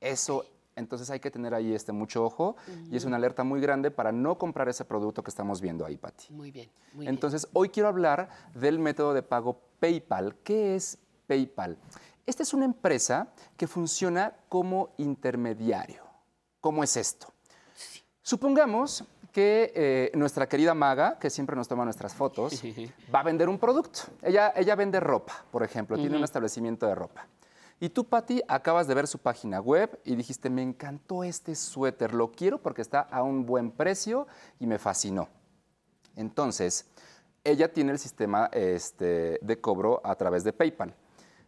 Speaker 31: Eso, entonces hay que tener ahí este mucho ojo y es una alerta muy grande para no comprar ese producto que estamos viendo ahí, Pati.
Speaker 1: Muy bien, muy
Speaker 31: Entonces, hoy quiero hablar del método de pago PayPal. ¿Qué es PayPal? Esta es una empresa que funciona como intermediario. ¿Cómo es esto? Supongamos que eh, nuestra querida maga, que siempre nos toma nuestras fotos, [LAUGHS] va a vender un producto. Ella, ella vende ropa, por ejemplo, tiene un establecimiento de ropa. Y tú, Patti, acabas de ver su página web y dijiste, me encantó este suéter, lo quiero porque está a un buen precio y me fascinó. Entonces, ella tiene el sistema este, de cobro a través de PayPal.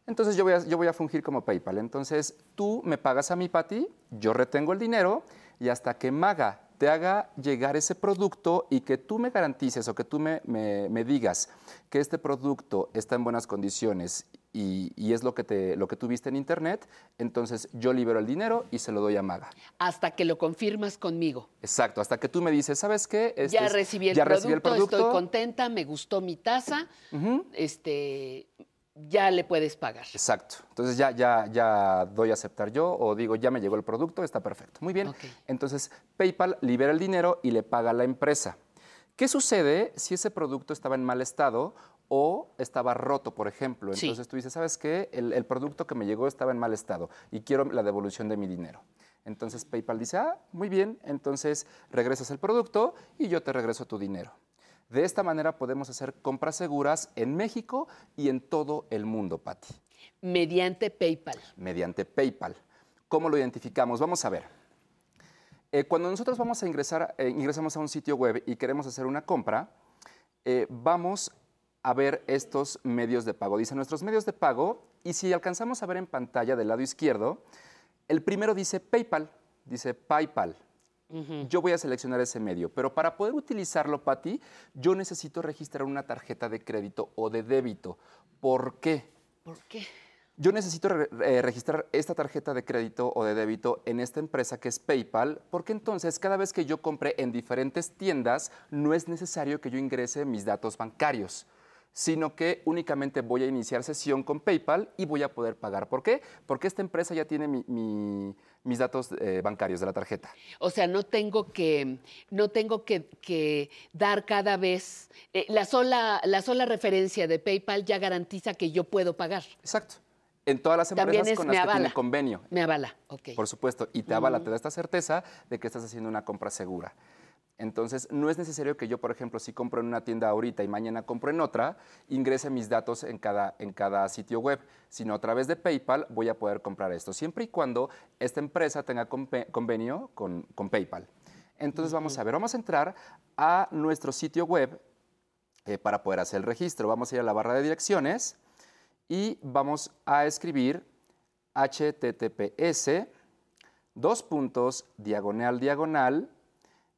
Speaker 31: Entonces yo voy, a, fungir como PayPal. Entonces tú me pagas a mi Pati, yo retengo el dinero y hasta que Maga te haga llegar ese producto y que tú me garantices o que tú me digas que este producto está en buenas condiciones y, y es lo que, te, lo que tú viste en internet, entonces yo libero el dinero y se lo doy a Maga.
Speaker 1: Hasta que lo confirmas conmigo.
Speaker 31: Exacto, hasta que tú me dices, ¿sabes qué? Este
Speaker 1: ya recibí el,
Speaker 31: ya
Speaker 1: producto,
Speaker 31: recibí el producto,
Speaker 1: estoy contenta, me gustó mi taza, este, ya le puedes pagar.
Speaker 31: Exacto. Entonces ya, ya, ya doy a aceptar yo o digo, ya me llegó el producto, está perfecto. Muy bien. Entonces PayPal libera el dinero y le paga a la empresa. ¿Qué sucede si ese producto estaba en mal estado o estaba roto, por ejemplo.
Speaker 1: Sí.
Speaker 31: Entonces tú dices, ¿sabes qué? El, el producto que me llegó estaba en mal estado y quiero la devolución de mi dinero. Entonces PayPal dice, ah, muy bien, entonces regresas el producto y yo te regreso tu dinero. De esta manera podemos hacer compras seguras en México y en todo el mundo, Patti,
Speaker 1: Mediante PayPal.
Speaker 31: mediante PayPal. ¿Cómo lo identificamos? Vamos a ver. Eh, cuando nosotros vamos a ingresar, eh, ingresamos a un sitio web y queremos hacer una compra, eh, vamos a ver estos medios de pago. Dice nuestros medios de pago y si alcanzamos a ver en pantalla del lado izquierdo, el primero dice PayPal, dice PayPal. Yo voy a seleccionar ese medio, pero para poder utilizarlo, Patti, yo necesito registrar una tarjeta de crédito o de débito. ¿Por qué?
Speaker 1: ¿Por qué?
Speaker 31: Yo necesito re- eh, registrar esta tarjeta de crédito o de débito en esta empresa que es PayPal, porque entonces cada vez que yo compre en diferentes tiendas, no es necesario que yo ingrese mis datos bancarios, sino que únicamente voy a iniciar sesión con PayPal y voy a poder pagar. ¿Por qué? Porque esta empresa ya tiene mi- mi- mis datos eh, bancarios de la tarjeta.
Speaker 1: O sea, no tengo que, no tengo que, que dar cada vez. eh, la, sola, la sola referencia de PayPal ya garantiza que yo puedo pagar.
Speaker 31: Exacto. En todas las empresas
Speaker 1: es
Speaker 31: con las que tiene convenio.
Speaker 1: Me avala, ok.
Speaker 31: Por supuesto, y te avala, te da esta certeza de que estás haciendo una compra segura. Entonces, no es necesario que yo, por ejemplo, si compro en una tienda ahorita y mañana compro en otra, ingrese mis datos en cada, en cada sitio web, sino a través de PayPal voy a poder comprar esto, siempre y cuando esta empresa tenga conve- convenio con, con PayPal. Entonces, vamos a ver, vamos a entrar a nuestro sitio web eh, para poder hacer el registro. Vamos a ir a la barra de direcciones y vamos a escribir https dos puntos diagonal diagonal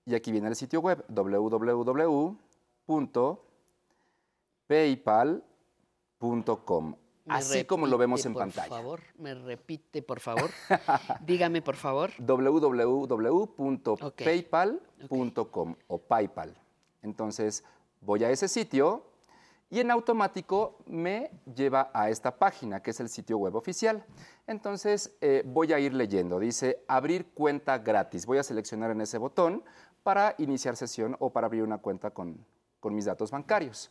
Speaker 31: y aquí viene el sitio web www.paypal.com así como lo vemos en pantalla.
Speaker 1: Por favor, me repite, por favor. [LAUGHS] Dígame, por favor.
Speaker 31: www.paypal.com o PayPal. Entonces voy a ese sitio y en automático me lleva a esta página, que es el sitio web oficial. Entonces eh, voy a ir leyendo. Dice abrir cuenta gratis. Voy a seleccionar en ese botón para iniciar sesión o para abrir una cuenta con, con mis datos bancarios.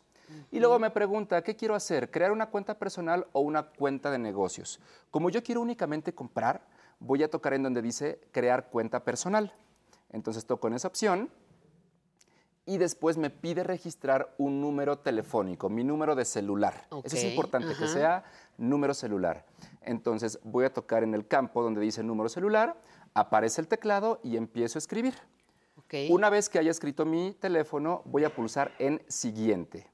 Speaker 31: Y luego me pregunta, ¿qué quiero hacer? ¿Crear una cuenta personal o una cuenta de negocios? Como yo quiero únicamente comprar, voy a tocar en donde dice crear cuenta personal. Entonces toco en esa opción y después me pide registrar un número telefónico, mi número de celular. Eso es importante, que sea número celular. Entonces voy a tocar en el campo donde dice número celular, aparece el teclado y empiezo a escribir. Una vez que haya escrito mi teléfono, voy a pulsar en siguiente.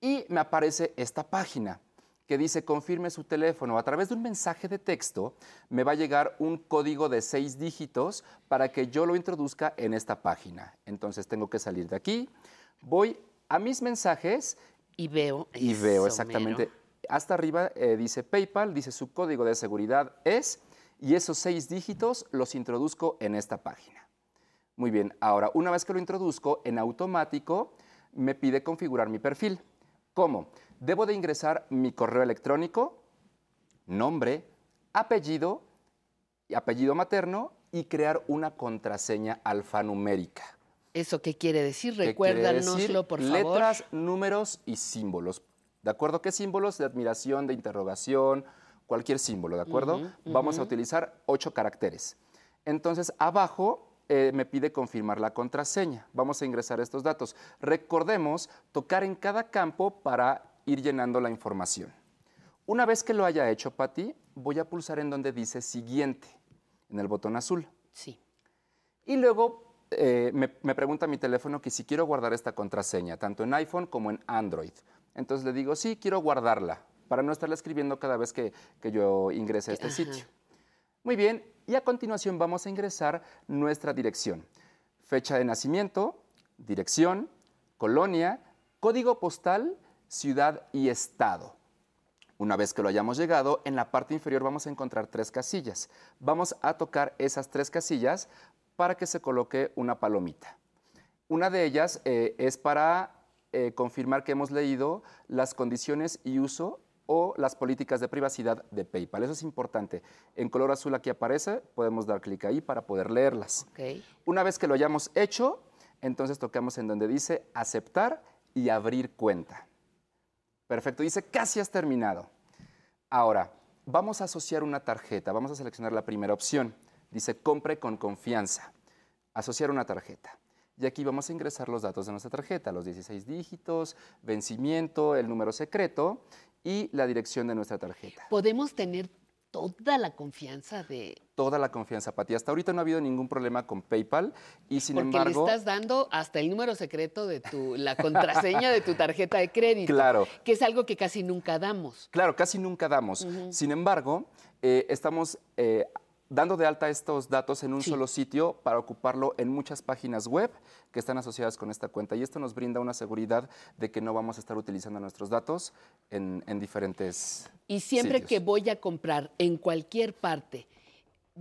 Speaker 31: Y me aparece esta página que dice confirme su teléfono. A través de un mensaje de texto me va a llegar un código de seis dígitos para que yo lo introduzca en esta página. Entonces tengo que salir de aquí, voy a mis mensajes
Speaker 1: y veo.
Speaker 31: Y veo exactamente.
Speaker 1: mero.
Speaker 31: Hasta arriba eh, dice PayPal, dice su código de seguridad es, y esos seis dígitos los introduzco en esta página. Muy bien, ahora una vez que lo introduzco, en automático me pide configurar mi perfil. ¿Cómo? Debo de ingresar mi correo electrónico, nombre, apellido, y apellido materno y crear una contraseña alfanumérica.
Speaker 1: ¿Eso qué quiere decir?
Speaker 31: ¿Qué quiere
Speaker 1: Recuérdanoslo, por favor.
Speaker 31: Letras, números y símbolos. ¿De acuerdo? ¿Qué símbolos? De admiración, de interrogación, cualquier símbolo, ¿de acuerdo? Vamos a utilizar ocho caracteres. Entonces, abajo eh, me pide confirmar la contraseña. Vamos a ingresar estos datos. Recordemos tocar en cada campo para ir llenando la información. Una vez que lo haya hecho, Patti, voy a pulsar en donde dice siguiente, en el botón azul.
Speaker 1: Sí.
Speaker 31: Y luego eh, me, me pregunta mi teléfono que si quiero guardar esta contraseña, tanto en iPhone como en Android. Entonces le digo, sí, quiero guardarla, para no estarla escribiendo cada vez que, que yo ingrese a este
Speaker 1: Ajá.
Speaker 31: sitio. Muy bien, y a continuación vamos a ingresar nuestra dirección. Fecha de nacimiento, dirección, colonia, código postal, ciudad y estado. Una vez que lo hayamos llegado, en la parte inferior vamos a encontrar tres casillas. Vamos a tocar esas tres casillas para que se coloque una palomita. Una de ellas eh, es para eh, confirmar que hemos leído las condiciones y uso o las políticas de privacidad de PayPal. Eso es importante. En color azul aquí aparece, podemos dar clic ahí para poder leerlas. Una vez que lo hayamos hecho, entonces tocamos en donde dice aceptar y abrir cuenta. Perfecto, dice casi has terminado. Ahora, vamos a asociar una tarjeta. Vamos a seleccionar la primera opción. Dice compre con confianza. Asociar una tarjeta. Y aquí vamos a ingresar los datos de nuestra tarjeta, los 16 dígitos, vencimiento, el número secreto y la dirección de nuestra tarjeta.
Speaker 1: Podemos tener toda la confianza de...
Speaker 31: Toda la confianza, Pati. Hasta ahorita no ha habido ningún problema con PayPal y sin
Speaker 1: Porque
Speaker 31: embargo...
Speaker 1: le estás dando hasta el número secreto de tu, la contraseña de tu tarjeta de crédito.
Speaker 31: Claro.
Speaker 1: Que es algo que casi nunca damos.
Speaker 31: Claro, casi nunca damos. Sin embargo, eh, estamos eh, dando de alta estos datos en un solo sitio para ocuparlo en muchas páginas web que están asociadas con esta cuenta. Y esto nos brinda una seguridad de que no vamos a estar utilizando nuestros datos en, en diferentes
Speaker 1: Y siempre
Speaker 31: sitios.
Speaker 1: que voy a comprar en cualquier parte,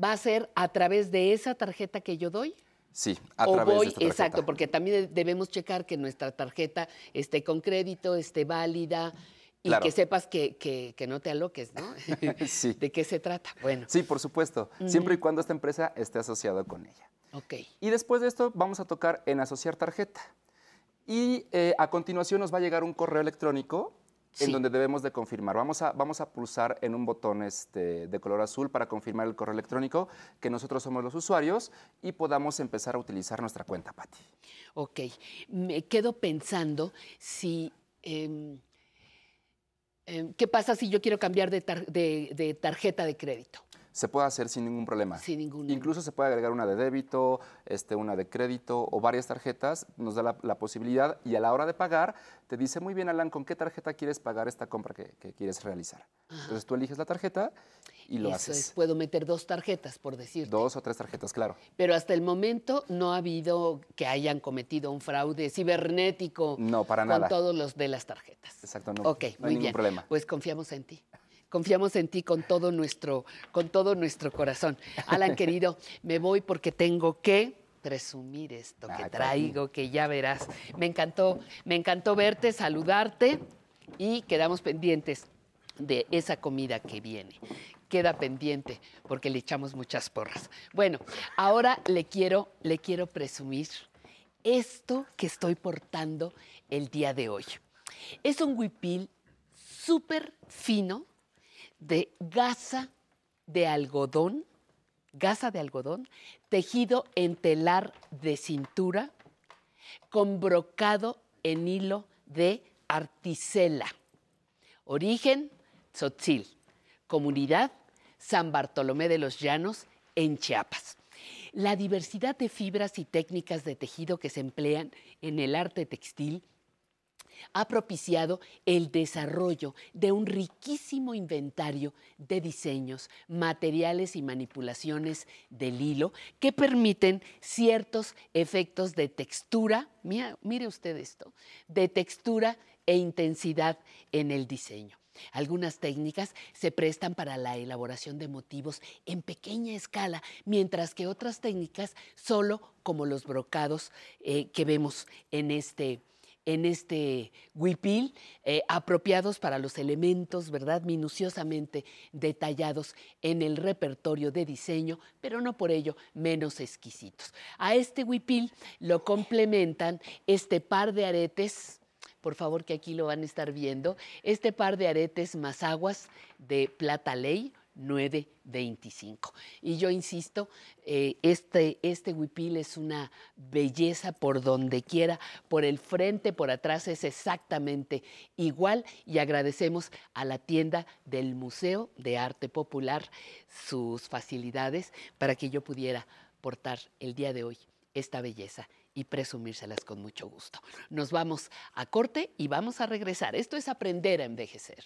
Speaker 1: ¿va a ser a través de esa tarjeta que yo doy?
Speaker 31: Sí, a
Speaker 1: o
Speaker 31: través
Speaker 1: voy,
Speaker 31: de esta tarjeta.
Speaker 1: exacto, porque también de- debemos checar que nuestra tarjeta esté con crédito, esté válida y
Speaker 31: Claro.
Speaker 1: que sepas que, que- que no te aloques, ¿no? [LAUGHS]
Speaker 31: sí.
Speaker 1: ¿De qué se trata? Bueno,
Speaker 31: Sí, por supuesto. Siempre y cuando esta empresa esté asociada con ella.
Speaker 1: ok.
Speaker 31: Y después de esto vamos a tocar en asociar tarjeta. Y eh, a continuación nos va a llegar un correo electrónico en
Speaker 1: Sí.
Speaker 31: donde debemos de confirmar. Vamos a, vamos a pulsar en un botón este, de color azul para confirmar el correo electrónico que nosotros somos los usuarios y podamos empezar a utilizar nuestra cuenta, Pati.
Speaker 1: Ok, me quedo pensando si... em, em, ¿Qué pasa si yo quiero cambiar de, tar- de- de tarjeta de crédito?
Speaker 31: Se puede hacer sin ningún problema.
Speaker 1: Sin ningún
Speaker 31: Incluso se puede agregar una de débito, este, una de crédito o varias tarjetas. Nos da la, la posibilidad y a la hora de pagar te dice muy bien, Alan, ¿con qué tarjeta quieres pagar esta compra que, que quieres realizar? Entonces tú eliges la tarjeta y lo
Speaker 1: Eso
Speaker 31: haces.
Speaker 1: es, puedo meter dos tarjetas, por decir.
Speaker 31: Dos o tres tarjetas, claro.
Speaker 1: Pero hasta el momento no ha habido que hayan cometido un fraude cibernético
Speaker 31: No, para
Speaker 1: con
Speaker 31: nada.
Speaker 1: todos los de las tarjetas.
Speaker 31: Exacto, no,
Speaker 1: ok,
Speaker 31: no hay
Speaker 1: muy
Speaker 31: ningún
Speaker 1: bien.
Speaker 31: problema.
Speaker 1: Pues confiamos en ti. Confiamos en ti con todo nuestro, con todo nuestro corazón. Alan, [LAUGHS] querido, me voy porque tengo que presumir esto que
Speaker 31: Pati.
Speaker 1: traigo, que ya verás. Me encantó, me encantó verte, saludarte y quedamos pendientes de esa comida que viene. Queda pendiente porque le echamos muchas porras. Bueno, ahora le quiero, le quiero presumir esto que estoy portando el día de hoy. Es un huipil súper fino de gasa de algodón, gasa de algodón, tejido en telar de cintura, con brocado en hilo de articela. Origen, Tzotzil. Comunidad, San Bartolomé de los Llanos, en Chiapas. La diversidad de fibras y técnicas de tejido que se emplean en el arte textil ha propiciado el desarrollo de un riquísimo inventario de diseños, materiales y manipulaciones del hilo que permiten ciertos efectos de textura, mire usted esto, de textura e intensidad en el diseño. Algunas técnicas se prestan para la elaboración de motivos en pequeña escala, mientras que otras técnicas solo como los brocados eh, que vemos en este, en este huipil, eh, apropiados para los elementos, ¿verdad? Minuciosamente detallados en el repertorio de diseño, pero no por ello menos exquisitos. A este huipil lo complementan este par de aretes, por favor que aquí lo van a estar viendo, este par de aretes más aguas de plata ley 925. Y yo insisto, eh, este, este huipil es una belleza por donde quiera, por el frente, por atrás es exactamente igual y agradecemos a la tienda del Museo de Arte Popular sus facilidades para que yo pudiera portar el día de hoy esta belleza y presumírselas con mucho gusto. Nos vamos a corte y vamos a regresar. Esto es aprender a envejecer.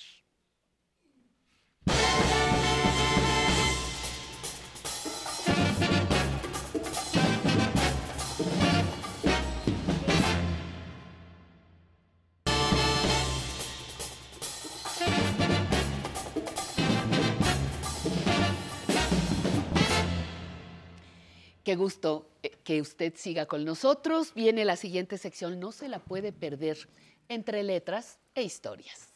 Speaker 1: Qué gusto que usted siga con nosotros. Viene la siguiente sección, no se la puede perder, entre letras e historias.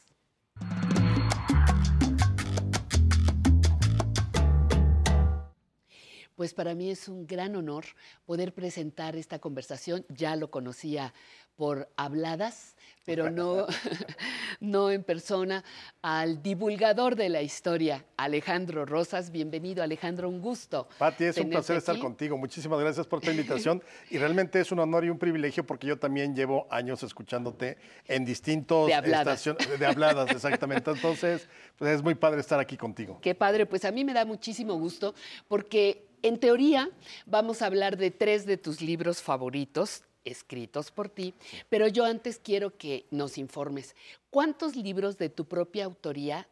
Speaker 1: Pues para mí es un gran honor poder presentar esta conversación. Ya lo conocía por habladas, pero no, [LAUGHS] no en persona, al divulgador de la historia, Alejandro Rosas. Bienvenido, Alejandro, un gusto.
Speaker 32: Pati, es un placer estar contigo. Muchísimas gracias por tu invitación. y realmente es un honor y un privilegio porque yo también llevo años escuchándote en distintos
Speaker 1: De habladas.
Speaker 32: De habladas, exactamente. Entonces, pues es muy padre estar aquí contigo.
Speaker 1: Qué padre, pues a mí me da muchísimo gusto porque en teoría vamos a hablar de tres de tus libros favoritos escritos por ti, pero yo antes quiero que nos informes, ¿cuántos libros de tu propia autoría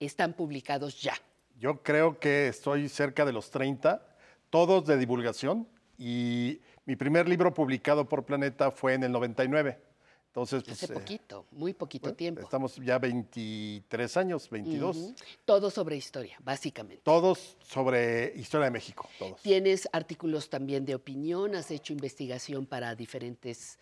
Speaker 1: están publicados ya?
Speaker 32: Yo creo que estoy cerca de los 30, todos de divulgación. Y mi primer libro publicado por Planeta fue en el 99. Entonces, pues,
Speaker 1: Hace
Speaker 32: eh,
Speaker 1: poquito, muy poquito tiempo.
Speaker 32: estamos ya 23 años, 22.
Speaker 1: Ujú. Todo sobre historia, básicamente.
Speaker 32: Todos sobre historia de México, todos.
Speaker 1: Tienes artículos también de opinión, has hecho investigación para diferentes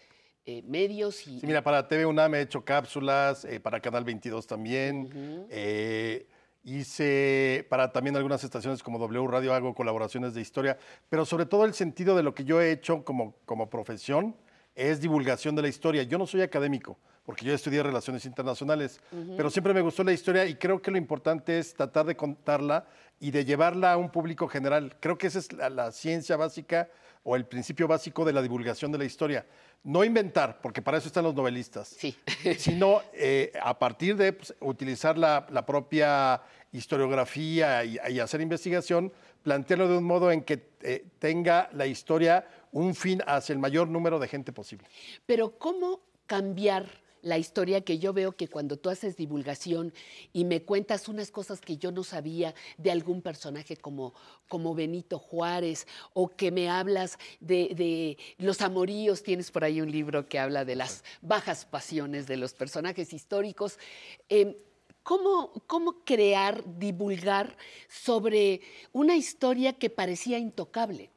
Speaker 1: eh, medios y
Speaker 32: Sí, mira, para TV UNAM he hecho cápsulas, eh, para Canal 22 también. Eh, hice para también algunas estaciones como W Radio, hago colaboraciones de historia, pero sobre todo el sentido de lo que yo he hecho como, como profesión es divulgación de la historia. Yo no soy académico, porque yo estudié relaciones internacionales, pero siempre me gustó la historia y creo que lo importante es tratar de contarla y de llevarla a un público general. Creo que esa es la, la ciencia básica o el principio básico de la divulgación de la historia. No inventar, porque para eso están los novelistas,
Speaker 1: sí. [LAUGHS]
Speaker 32: sino eh, a partir de pues, utilizar la, la propia historiografía y, y hacer investigación, plantearlo de un modo en que eh, tenga la historia un fin hacia el mayor número de gente posible.
Speaker 1: Pero ¿cómo cambiar la historia que yo veo que cuando tú haces divulgación y me cuentas unas cosas que yo no sabía de algún personaje como, como Benito Juárez o que me hablas de, de los amoríos, tienes por ahí un libro que habla de las bajas pasiones de los personajes históricos. eh, ¿Cómo, ¿Cómo crear, divulgar sobre una historia que parecía intocable?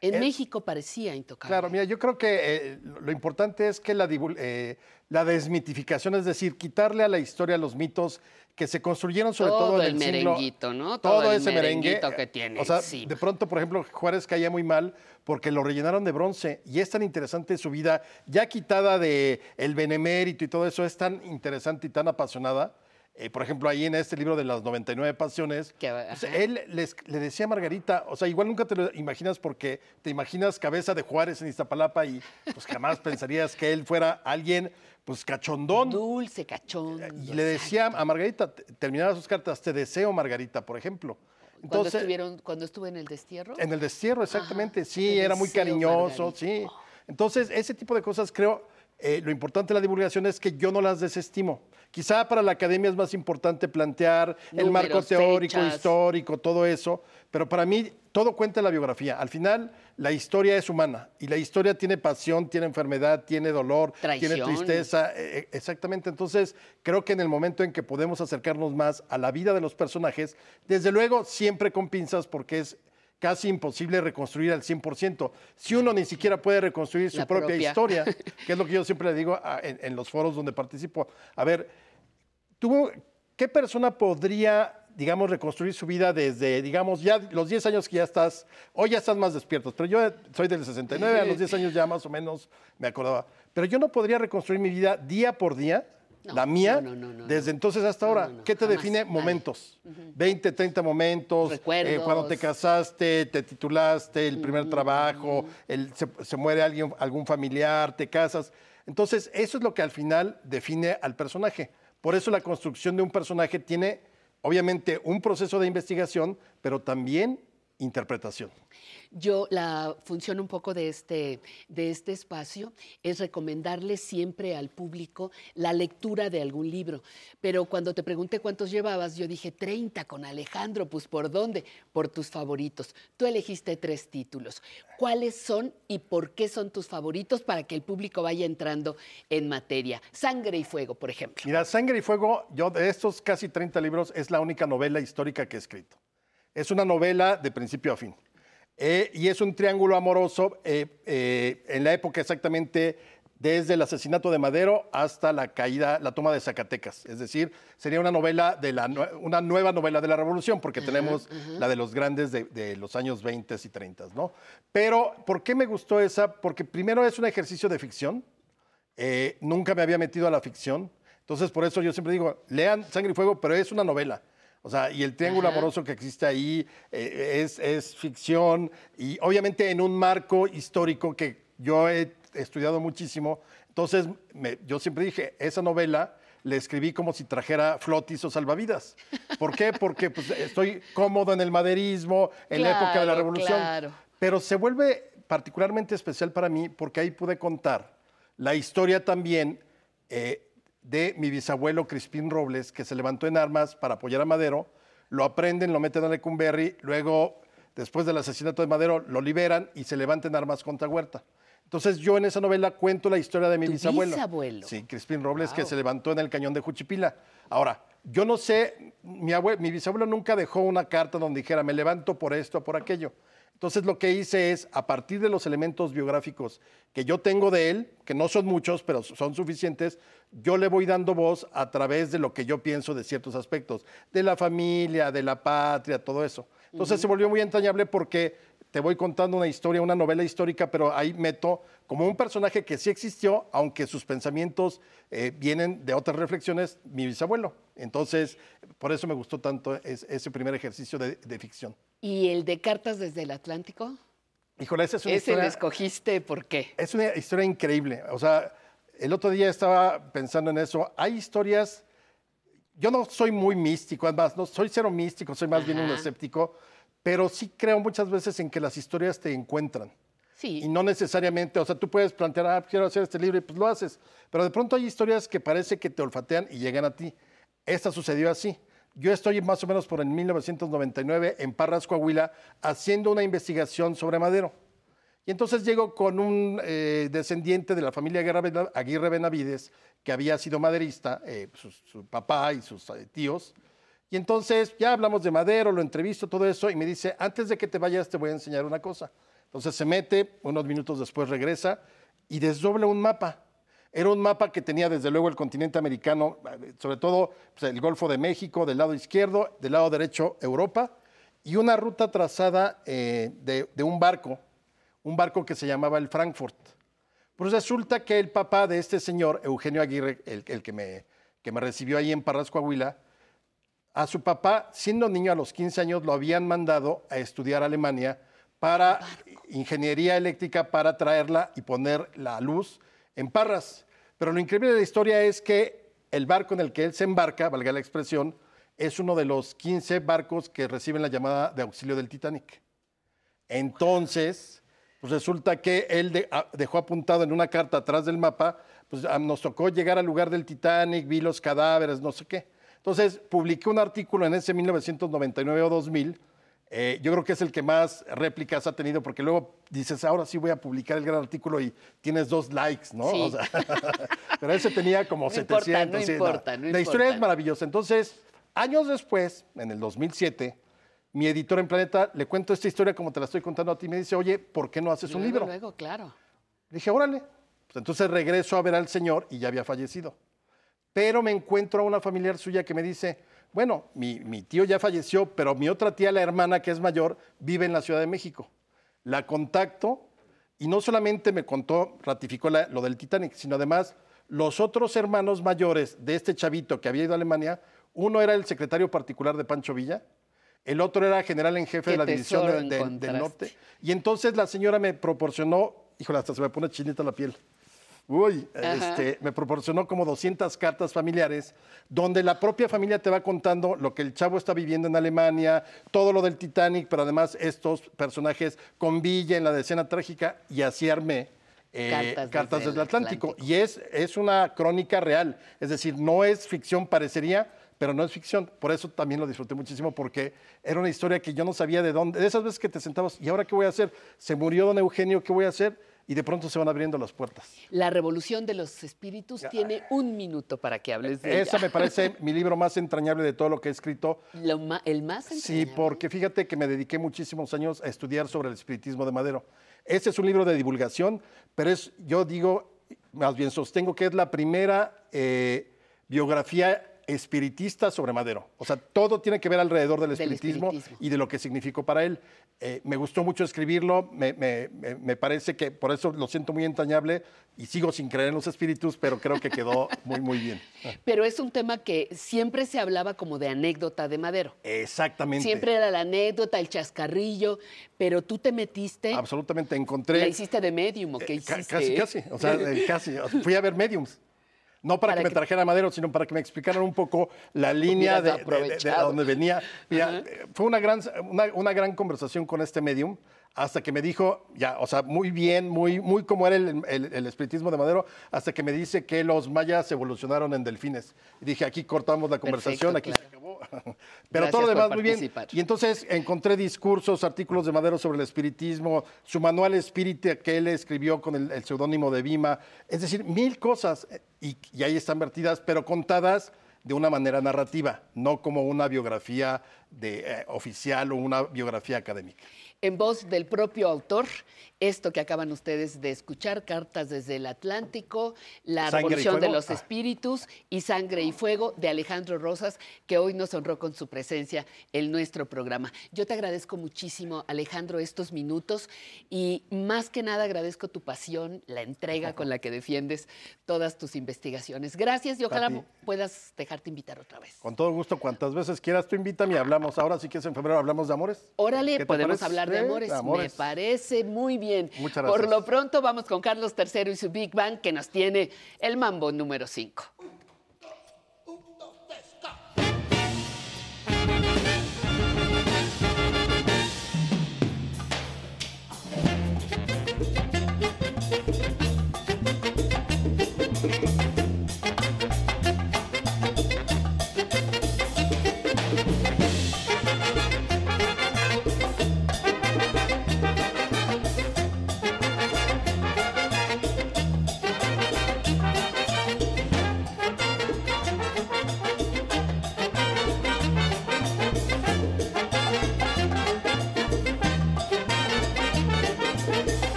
Speaker 1: En
Speaker 32: Es-
Speaker 1: México parecía intocable.
Speaker 32: Claro, mira, yo creo que eh, lo importante es que la, eh, la desmitificación, es decir, quitarle a la historia los mitos que se construyeron sobre todo,
Speaker 1: Todo
Speaker 32: en
Speaker 1: el
Speaker 32: el siglo-
Speaker 1: merenguito, ¿no?
Speaker 32: Todo,
Speaker 1: Todo el
Speaker 32: ese merengue.
Speaker 1: merenguito que tiene
Speaker 32: O sea,
Speaker 1: encima.
Speaker 32: de pronto, por ejemplo, Juárez caía muy mal porque lo rellenaron de bronce y es tan interesante su vida, ya quitada de el benemérito y todo eso, es tan interesante y tan apasionada. Eh, por ejemplo, ahí en este libro de las 99 pasiones, pues, él les- le decía a Margarita, o sea, igual nunca te lo imaginas porque te imaginas cabeza de Juárez en Iztapalapa y pues jamás [LAUGHS] pensarías que él fuera alguien pues cachondón.
Speaker 1: Dulce, cachón.
Speaker 32: Y le decía a Margarita, te- terminaba sus cartas, te deseo Margarita, por ejemplo.
Speaker 1: Cuando,
Speaker 32: Entonces,
Speaker 1: estuvieron, cuando estuve en el destierro.
Speaker 32: en el destierro, exactamente,
Speaker 1: Ajá,
Speaker 32: sí, era muy cariñoso,
Speaker 1: Margarita.
Speaker 32: sí. Entonces, ese tipo de cosas creo, eh, lo importante de la divulgación es que yo no las desestimo. Quizá para la academia es más importante plantear el marco teórico,
Speaker 1: fechas.
Speaker 32: histórico, todo eso, pero para mí todo cuenta en la biografía. Al final, la historia es humana y la historia tiene pasión, tiene enfermedad, tiene dolor, tiene tristeza. eh, eh, exactamente. Entonces, creo que en el momento en que podemos acercarnos más a la vida de los personajes, desde luego siempre con pinzas porque es casi imposible reconstruir al 100%. Si uno ni siquiera puede reconstruir su propia,
Speaker 1: propia.
Speaker 32: historia, [LAUGHS] que es lo que yo siempre le digo a- en, en los foros donde participo. A ver, ¿tú, ¿qué persona podría, digamos, reconstruir su vida desde, digamos, ya los 10 años que ya estás, hoy ya estás más despiertos, pero yo soy del 69, a los 10 años ya más o menos me acordaba, pero yo no podría reconstruir mi vida día por día, la mía,
Speaker 1: no, no, no,
Speaker 32: desde entonces hasta ahora. ¿Qué te
Speaker 1: jamás,
Speaker 32: define? Momentos. 20, 30 momentos. eh, cuando te casaste, te titulaste, el primer trabajo, el- se, se muere alguien, algún familiar, te casas. Entonces, eso es lo que al final define al personaje. Por eso la construcción de un personaje tiene, obviamente, un proceso de investigación, pero también interpretación.
Speaker 1: Yo, la función un poco de este, de este espacio es recomendarle siempre al público la lectura de algún libro. Pero cuando te pregunté cuántos llevabas, yo dije 30 con Alejandro. Pues ¿por dónde? Por tus favoritos. Tú elegiste tres títulos. ¿Cuáles son y por qué son tus favoritos para que el público vaya entrando en materia? Sangre y Fuego, por ejemplo.
Speaker 32: Mira, Sangre y Fuego, yo de estos casi 30 libros, es la única novela histórica que he escrito. Es una novela de principio a fin. Eh, y es un triángulo amoroso eh, eh, en la época exactamente desde el asesinato de Madero hasta la caída, la toma de Zacatecas. Es decir, sería una novela de la, una nueva novela de la revolución, porque tenemos la de los grandes de, de los años 20 y 30, ¿no? Pero, ¿por qué me gustó esa? Porque primero es un ejercicio de ficción. nunca me había metido a la ficción. Entonces, por eso yo siempre digo, lean Sangre y Fuego, pero es una novela. O sea, y el triángulo
Speaker 1: Ajá.
Speaker 32: amoroso que existe ahí eh, es, es ficción y obviamente en un marco histórico que yo he estudiado muchísimo. Entonces, me- yo siempre dije, esa novela le escribí como si trajera flotis o salvavidas. ¿Por qué? Porque pues, estoy cómodo en el maderismo, en la época de la
Speaker 1: Claro,
Speaker 32: revolución.
Speaker 1: claro.
Speaker 32: Pero se vuelve particularmente especial para mí porque ahí pude contar la historia también eh, de mi bisabuelo Crispín Robles, que se levantó en armas para apoyar a Madero, lo aprenden, lo meten a Lecumberri, luego, después del asesinato de Madero, lo liberan y se levanta en armas contra Huerta. Entonces yo en esa novela cuento la historia de mi
Speaker 1: ¿Tu
Speaker 32: bisabuelo.
Speaker 1: bisabuelo?
Speaker 32: Sí, Crispín Robles, que se levantó en el cañón de Juchipila. Ahora, yo no sé, mi, abue- mi bisabuelo nunca dejó una carta donde dijera, me levanto por esto o por aquello. Entonces lo que hice es, a partir de los elementos biográficos que yo tengo de él, que no son muchos, pero son suficientes, yo le voy dando voz a través de lo que yo pienso de ciertos aspectos, de la familia, de la patria, todo eso. Entonces se volvió muy entrañable porque te voy contando una historia, una novela histórica, pero ahí meto como un personaje que sí existió, aunque sus pensamientos eh, vienen de otras reflexiones, mi bisabuelo. Entonces, por eso me gustó tanto es- ese primer ejercicio de, de ficción.
Speaker 1: ¿Y el de Cartas desde el Atlántico?
Speaker 32: Híjole, esa es una
Speaker 1: Ese lo
Speaker 32: historia...
Speaker 1: escogiste, ¿por qué?
Speaker 32: Es una historia increíble. O sea, el otro día estaba pensando en eso. Hay historias. Yo no soy muy místico, además, no soy cero místico, soy más bien un
Speaker 1: Ajá.
Speaker 32: escéptico, pero sí creo muchas veces en que las historias te encuentran.
Speaker 1: Sí.
Speaker 32: Y no necesariamente, o sea, tú puedes plantear, ah, quiero hacer este libro y pues lo haces. Pero de pronto hay historias que parece que te olfatean y llegan a ti. Esta sucedió así. Yo estoy más o menos por el 1999 en Parras, Coahuila, haciendo una investigación sobre Madero. Y entonces llego con un eh, descendiente de la familia Aguirre Bena- Aguirre Benavides, que había sido maderista, eh, su, su papá y sus eh, tíos. Y entonces ya hablamos de Madero, lo entrevisto, todo eso, y me dice, antes de que te vayas te voy a enseñar una cosa. Entonces se mete, unos minutos después regresa y desdobla un mapa. Era un mapa que tenía desde luego el continente americano, eh, sobre todo pues, el Golfo de México del lado izquierdo, del lado derecho Europa, y una ruta trazada eh, de, de un barco, un barco que se llamaba el Frankfurt. Pues resulta que el papá de este señor, Eugenio Aguirre, el, el que, me, que me recibió ahí en Parras, Coahuila, a su papá, siendo niño a los 15 años, lo habían mandado a estudiar a Alemania para ingeniería eléctrica para traerla y poner la luz en Parras. Pero lo increíble de la historia es que el barco en el que él se embarca, valga la expresión, es uno de los 15 barcos que reciben la llamada de auxilio del Titanic. Entonces, pues resulta que él de- a- dejó apuntado en una carta atrás del mapa, pues ah, nos tocó llegar al lugar del Titanic, vi los cadáveres, no sé qué. Entonces, publiqué un artículo en ese 1999 o 2000, eh, yo creo que es el que más réplicas ha tenido, porque luego dices, ahora sí voy a publicar el gran artículo y tienes dos likes, ¿no?
Speaker 1: Sí.
Speaker 32: O sea, [LAUGHS] pero ese tenía como
Speaker 1: No importa,
Speaker 32: 700.
Speaker 1: no
Speaker 32: sí,
Speaker 1: importa, no
Speaker 32: La historia es maravillosa. Entonces, años después, en el 2007, mi editor en Planeta le cuento esta historia como te la estoy contando a ti y me dice, oye, ¿por qué no haces un libro?
Speaker 1: Luego, claro.
Speaker 32: Dije, órale. Pues entonces regreso a ver al señor y ya había fallecido. Pero me encuentro a una familiar suya que me dice, bueno, mi, mi tío ya falleció, pero mi otra tía, la hermana que es mayor, vive en la Ciudad de México. La contacto y no solamente me contó, ratificó la- lo del Titanic, sino además los otros hermanos mayores de este chavito que había ido a Alemania, uno era el secretario particular de Pancho Villa, el otro era general en jefe
Speaker 1: Qué
Speaker 32: de la división de- de- del norte. Y entonces la señora me proporcionó, híjole, hasta se me pone chinita la piel. Uy, este, me proporcionó como 200 cartas familiares donde la propia familia te va contando lo que el chavo está viviendo en Alemania, todo lo del Titanic, pero además estos personajes con Villa en la decena trágica y así armé eh,
Speaker 1: Cartas
Speaker 32: Cartas,
Speaker 1: desde
Speaker 32: desde
Speaker 1: el
Speaker 32: el Atlántico. Y es, es una crónica real, es decir, no es ficción, parecería, pero no es ficción. Por eso también lo disfruté muchísimo, porque era una historia que yo no sabía de dónde, de esas veces que te sentabas, ¿y ahora qué voy a hacer? Se murió don Eugenio, ¿qué voy a hacer? Y de pronto se van abriendo las puertas.
Speaker 1: La revolución de los espíritus tiene un minuto para que hables de
Speaker 32: Esa
Speaker 1: ella.
Speaker 32: me parece mi libro más entrañable de todo lo que he escrito.
Speaker 1: Lo el más
Speaker 32: Sí, porque fíjate que me dediqué muchísimos años a estudiar sobre el espiritismo de Madero. Este es un libro de divulgación, pero es, yo digo, más bien sostengo que es la primera eh, biografía espiritista sobre Madero. O sea, todo tiene que ver alrededor del
Speaker 1: Del
Speaker 32: espiritismo, y de lo que significó para él. Eh, me gustó mucho escribirlo, me, me- me- me parece que por eso lo siento muy entrañable y sigo sin creer en los espíritus, pero creo que quedó [LAUGHS] muy, muy bien.
Speaker 1: Pero es un tema que siempre se hablaba como de anécdota de Madero.
Speaker 32: Exactamente.
Speaker 1: Siempre era la anécdota, el chascarrillo, pero tú te metiste,
Speaker 32: Absolutamente, encontré...
Speaker 1: la hiciste de medium, ¿o qué
Speaker 32: Ca-
Speaker 1: hiciste?
Speaker 32: Casi, casi. O sea, [LAUGHS] eh, casi. Fui a ver mediums. No para, que, me trajera Madero, sino para que me explicaran un poco la línea de, de- donde venía. Mira, eh, fue una gran, una, una gran conversación con este medium hasta que me dijo, ya, o sea, muy bien, muy, muy como era el, el- el espiritismo de Madero, hasta que me dice que los mayas evolucionaron en delfines. Y dije, aquí cortamos la conversación, aquí se acabó. [LAUGHS] Pero
Speaker 1: Gracias
Speaker 32: todo lo demás muy bien. Y entonces encontré discursos, artículos de Madero sobre el espiritismo, su manual espírita que él escribió con el, el seudónimo de Vima, es decir, mil cosas. Y, y ahí están vertidas, pero contadas de una manera narrativa, no como una biografía de, eh, oficial o una biografía académica.
Speaker 1: En voz del propio autor, esto que acaban ustedes de escuchar, Cartas desde el Atlántico, La Revolución de los
Speaker 32: Ah.
Speaker 1: Espíritus y Sangre y Fuego de Alejandro Rosas, que hoy nos honró con su presencia en nuestro programa. Yo te agradezco muchísimo, Alejandro, estos minutos y más que nada agradezco tu pasión, la entrega con la que defiendes todas tus investigaciones. Gracias y ojalá puedas dejarte invitar otra vez.
Speaker 32: Con todo gusto, cuantas veces quieras, tú invítame y hablamos. Ahora sí que es en febrero, hablamos de amores.
Speaker 1: Órale,
Speaker 32: ¿Qué te
Speaker 1: podemos
Speaker 32: parece?
Speaker 1: hablar de amores.
Speaker 32: de amores.
Speaker 1: Me parece muy bien.
Speaker 32: Muchas
Speaker 1: Por
Speaker 32: gracias.
Speaker 1: lo pronto vamos con Carlos III y su Big Bang que nos tiene el mambo número 5.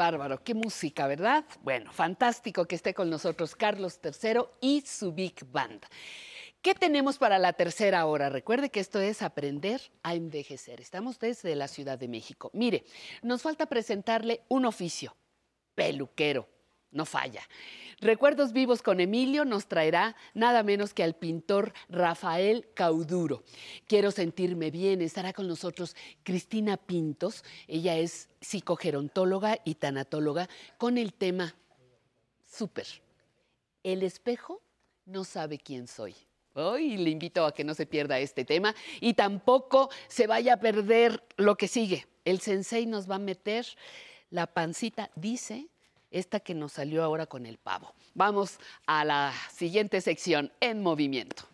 Speaker 1: bárbaro, qué música, ¿verdad? Bueno, fantástico que esté con nosotros Carlos III y su Big Band. ¿Qué tenemos para la tercera hora? Recuerde que esto es aprender a envejecer. Estamos desde la Ciudad de México. Mire, nos falta presentarle un oficio, peluquero, no falla. Recuerdos vivos con Emilio nos traerá nada menos que al pintor Rafael Cauduro. Quiero sentirme bien, estará con nosotros Cristina Pintos. Ella es psicogerontóloga y tanatóloga con el tema súper. El espejo no sabe quién soy. Hoy le invito a que no se pierda este tema y tampoco se vaya a perder lo que sigue. El sensei nos va a meter la pancita, dice, esta que nos salió ahora con el pavo. Vamos a la siguiente sección, en movimiento.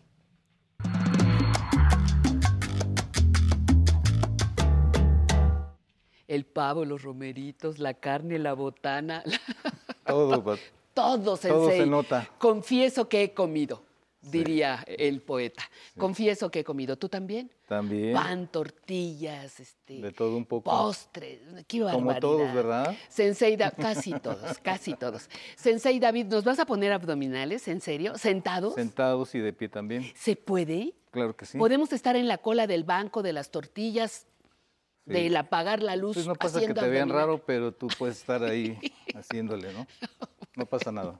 Speaker 1: El pavo, los romeritos, la carne, la botana, [LAUGHS]
Speaker 23: Todo, Pat.
Speaker 1: todo, sensei.
Speaker 23: se nota.
Speaker 1: Confieso que he comido, diría el poeta. Confieso que he comido. ¿Tú también?
Speaker 23: También.
Speaker 1: Pan, tortillas, este,
Speaker 23: De todo un poco.
Speaker 1: postres. Qué barbaridad.
Speaker 23: Como todos, ¿verdad?
Speaker 1: Sensei, Da- casi [LAUGHS] todos, casi todos. Sensei David, ¿nos vas a poner abdominales? ¿En serio? ¿Sentados?
Speaker 23: Sentados y de pie también.
Speaker 1: ¿Se puede?
Speaker 23: Claro que sí.
Speaker 1: ¿Podemos estar en la cola del banco de las tortillas,
Speaker 23: Sí.
Speaker 1: del apagar la luz?
Speaker 23: Pues no pasa que te vean raro, pero tú puedes estar ahí [LAUGHS] haciéndole, [LAUGHS] ¿no? No pasa nada.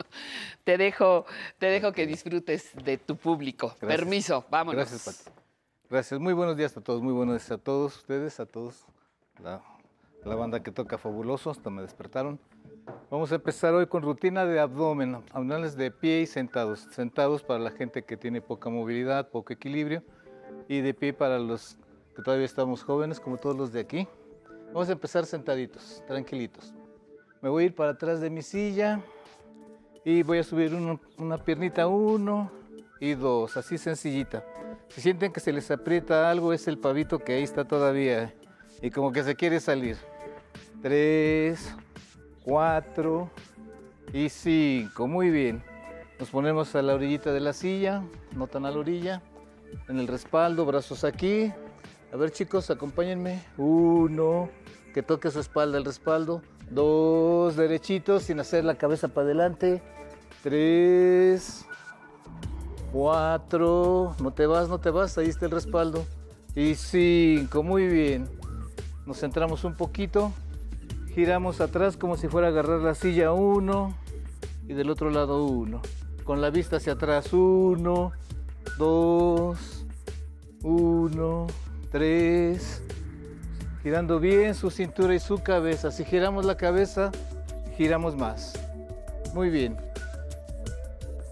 Speaker 1: Te dejo, te dejo que disfrutes de tu público.
Speaker 23: Gracias.
Speaker 1: Permiso, vámonos.
Speaker 23: Gracias, Pati. Gracias. Muy buenos días a todos. Muy buenos días a todos ustedes, a todos. La, la banda que toca fabuloso, hasta me despertaron. Vamos a empezar hoy con rutina de abdomen, abdominales de pie y sentados. Sentados para la gente que tiene poca movilidad, poco equilibrio. Y de pie para los que todavía estamos jóvenes, como todos los de aquí. Vamos a empezar sentaditos, tranquilitos. Me voy a ir para atrás de mi silla y voy a subir una piernita, uno y dos, así sencillita. Si sienten que se les aprieta algo, es el pavito que ahí está todavía y como que se quiere salir. Tres, cuatro y cinco. Muy bien. Nos ponemos a la orillita de la silla, no tan a la orilla, en el respaldo, brazos aquí. A ver chicos, acompáñenme. Uno, que toque su espalda el respaldo. Dos, derechitos, sin hacer la cabeza para adelante. Tres, cuatro, no te vas, no te vas, ahí está el respaldo. Y cinco, muy bien. Nos centramos un poquito, giramos atrás como si fuera a agarrar la silla uno y del otro lado uno. Con la vista hacia atrás, uno, dos, uno, tres. Girando bien su cintura y su cabeza. Si giramos la cabeza, giramos más. Muy bien.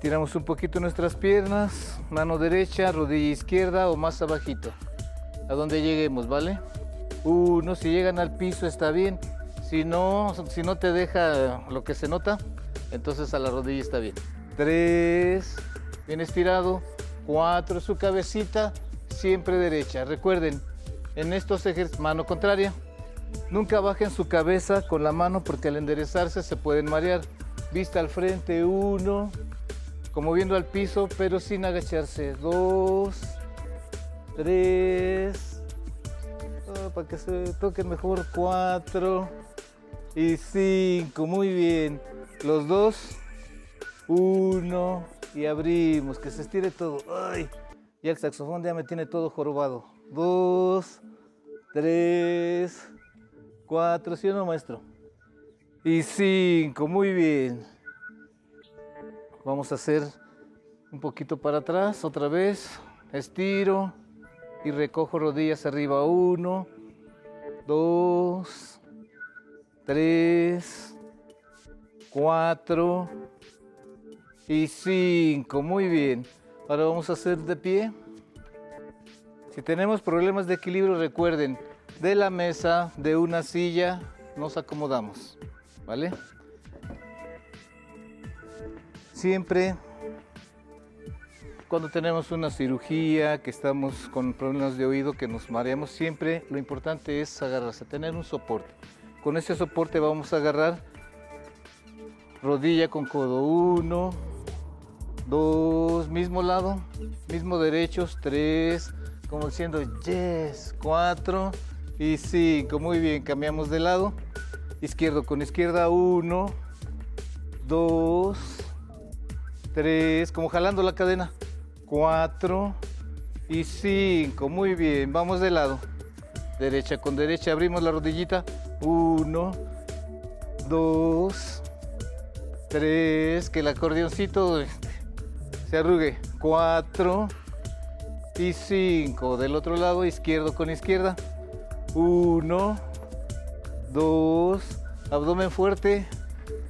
Speaker 23: Tiramos un poquito nuestras piernas, mano derecha, rodilla izquierda o más abajito. A donde lleguemos, ¿vale? Uno, si llegan al piso está bien. Si no, si no te deja lo que se nota, entonces a la rodilla está bien. Tres, bien estirado. Cuatro, su cabecita siempre derecha. Recuerden, en estos ejercicios, mano contraria. Nunca bajen su cabeza con la mano porque al enderezarse se pueden marear. Vista al frente, uno, como viendo al piso, pero sin agacharse. Dos, tres, ah, para que se toquen mejor, cuatro y cinco. Muy bien. Los dos, uno y abrimos, que se estire todo. Ay, ya el saxofón ya me tiene todo jorobado. Dos, tres, cuatro, ¿sí o no, maestro? Y cinco, muy bien. Vamos a hacer un poquito para atrás, otra vez. Estiro y recojo rodillas arriba. Uno, dos, tres, cuatro y cinco. Muy bien. Ahora vamos a hacer de pie. Si tenemos problemas de equilibrio, recuerden, de la mesa, de una silla, nos acomodamos. ¿Vale? Siempre cuando tenemos una cirugía, que estamos con problemas de oído, que nos mareamos, siempre lo importante es agarrarse, tener un soporte. Con ese soporte vamos a agarrar rodilla con codo. Uno, dos, mismo lado, mismo derechos, tres, como diciendo yes, cuatro y cinco. Muy bien, cambiamos de lado izquierdo con izquierda, uno, dos, tres, como jalando la cadena, cuatro y cinco, muy bien, vamos de lado, derecha con derecha, abrimos la rodillita, uno, dos, tres, que el acordeoncito se arrugue, cuatro y cinco, del otro lado, izquierdo con izquierda, uno, dos, abdomen fuerte,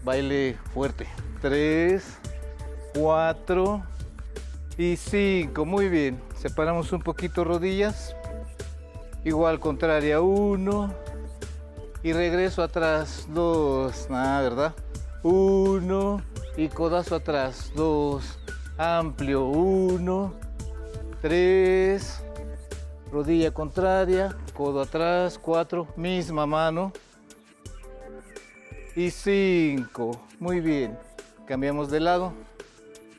Speaker 23: baile fuerte. Tres, cuatro y cinco. Muy bien. Separamos un poquito rodillas. Igual contraria, uno. Y regreso atrás, dos. Ah, ¿verdad? Uno. Y codazo atrás, dos. Amplio, uno. Tres. Rodilla contraria, codo atrás, cuatro. Misma mano y cinco. Muy bien. Cambiamos de lado.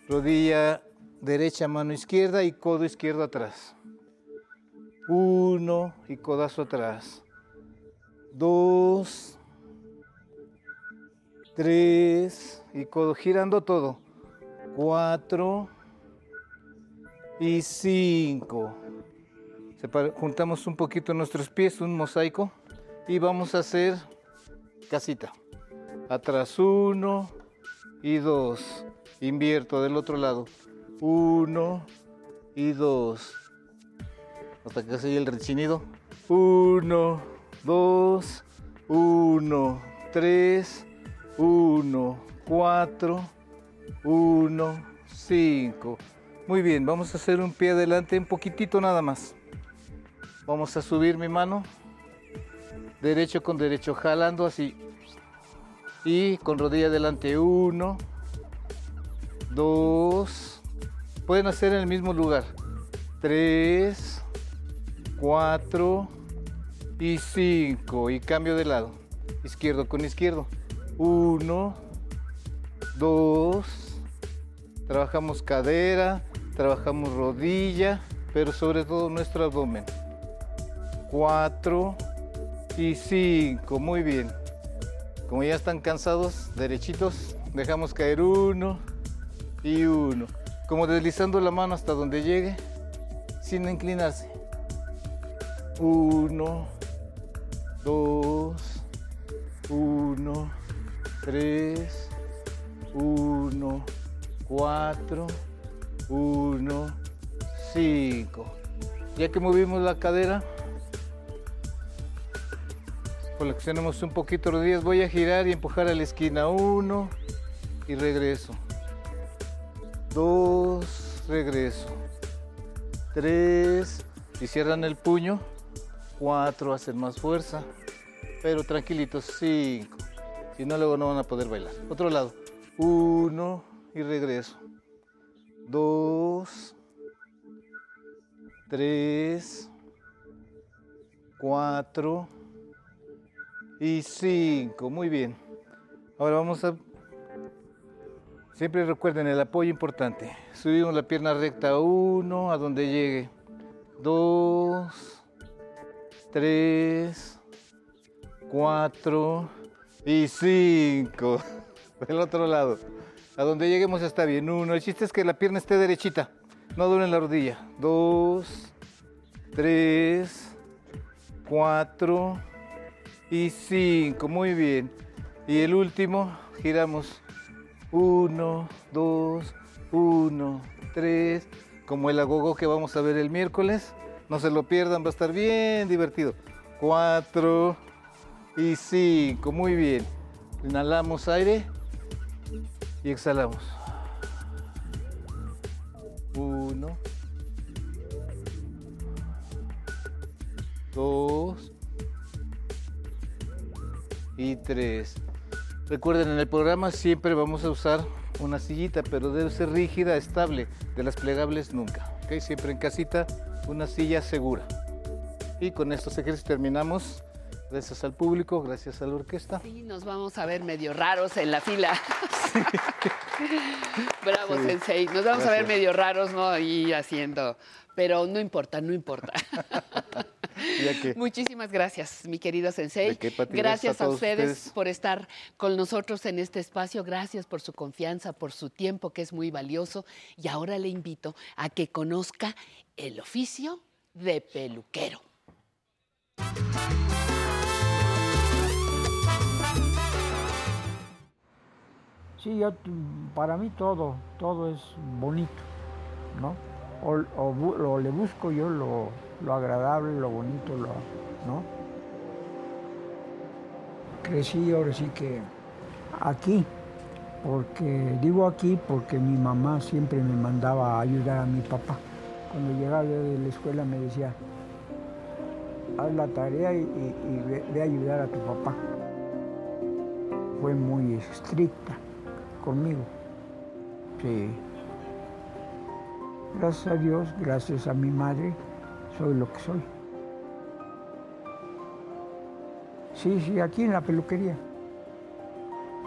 Speaker 23: Rodilla derecha, mano izquierda y codo izquierdo atrás. Uno y codazo atrás. Dos. Tres y codo girando todo. Cuatro y cinco. Separa- juntamos un poquito nuestros pies, un mosaico y vamos a hacer casita. Atrás uno y dos. Invierto del otro lado. Uno y dos. Hasta que se oye el rechinido. Uno, dos, uno, tres, uno, cuatro, uno, cinco. Muy bien, vamos a hacer un pie adelante, un poquitito nada más. Vamos a subir mi mano. Derecho con derecho, jalando así. Y con rodilla adelante, uno, dos, pueden hacer en el mismo lugar, tres, cuatro y cinco. Y cambio de lado, izquierdo con izquierdo, uno, dos, trabajamos cadera, trabajamos rodilla, pero sobre todo nuestro abdomen, cuatro y cinco, muy bien. Como ya están cansados, derechitos, dejamos caer uno y uno. Como deslizando la mano hasta donde llegue, sin inclinarse. Uno, dos, uno, tres, uno, cuatro, uno, cinco. Ya que movimos la cadera, Flexionamos un poquito rodillas. Voy a girar y empujar a la esquina. Uno y regreso. Dos, regreso. Tres y cierran el puño. Cuatro, hacen más fuerza. Pero tranquilitos. Cinco. Si no, luego no van a poder bailar. Otro lado. Uno y regreso. Dos. Tres. Cuatro y 5. Muy bien. Ahora vamos a... Siempre recuerden el apoyo importante. Subimos la pierna recta 1 a donde llegue. 2, 3, 4 y 5. [LAUGHS] Del otro lado. A donde lleguemos está bien. 1. El chiste es que la pierna esté derechita. No duele en la rodilla. 2, 3, 4 y 5. Muy bien. Y el último, giramos. 1, 2, 1, 3. Como el agogo que vamos a ver el miércoles. No se lo pierdan, va a estar bien divertido. 4 y 5. Muy bien. Inhalamos aire y exhalamos. 1, 2 y 3. Recuerden, en el programa siempre vamos a usar una sillita, pero debe ser rígida, estable. De las plegables nunca. ¿ok? Siempre en casita, una silla segura. Y con estos ejercicios terminamos. Gracias al público, gracias a la orquesta.
Speaker 1: Sí, nos vamos a ver medio raros en la fila. Bravo,
Speaker 23: Sí.
Speaker 1: Sensei. Nos vamos a ver medio raros, ¿no? Ahí haciendo. Pero no importa, no importa. [LAUGHS]
Speaker 32: Que-
Speaker 1: Muchísimas gracias, mi querido Sensei.
Speaker 32: ¿De qué, Pati?
Speaker 1: Gracias
Speaker 32: Gracias a
Speaker 1: a
Speaker 32: todos
Speaker 1: ustedes,
Speaker 32: ustedes.
Speaker 1: por estar con nosotros en este espacio. Gracias por su confianza, por su tiempo, que es muy valioso. Y ahora le invito a que conozca el oficio de peluquero.
Speaker 33: Sí, yo, para mí todo, todo es bonito, ¿no? O, le busco yo lo, lo agradable, lo bonito, ¿no? Crecí ahora sí que aquí, porque digo aquí porque mi mamá siempre me mandaba a ayudar a mi papá. Cuando llegaba de la escuela me decía, haz la tarea y ve, ve a ayudar a tu papá. Fue muy estricta conmigo. Sí. Gracias a Dios, gracias a mi madre, soy lo que soy. Sí, sí, aquí en la peluquería.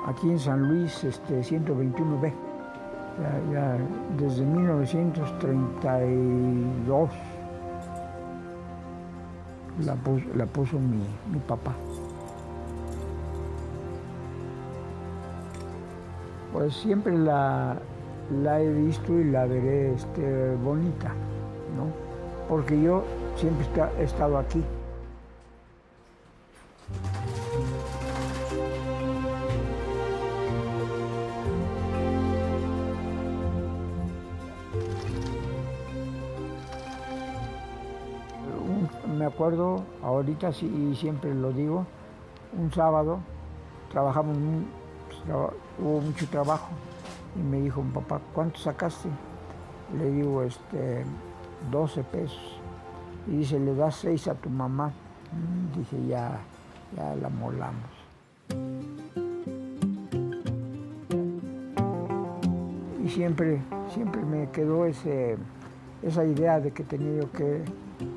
Speaker 33: Aquí en San Luis, este, 121B. Ya, ya desde 1932 la puso, la puso mi, mi papá. Pues siempre la, he visto y la veré este, bonita, ¿no? Porque yo siempre he estado aquí. Me acuerdo, ahorita sí, y siempre lo digo, un sábado trabajamos, traba- hubo mucho trabajo y me dijo papá, ¿cuánto sacaste? Le digo, este, 12 pesos. Y dice, le das 6 a tu mamá. Mm, Dije, ya, ya la molamos. Y siempre, siempre me quedó ese, esa idea de que tenía yo que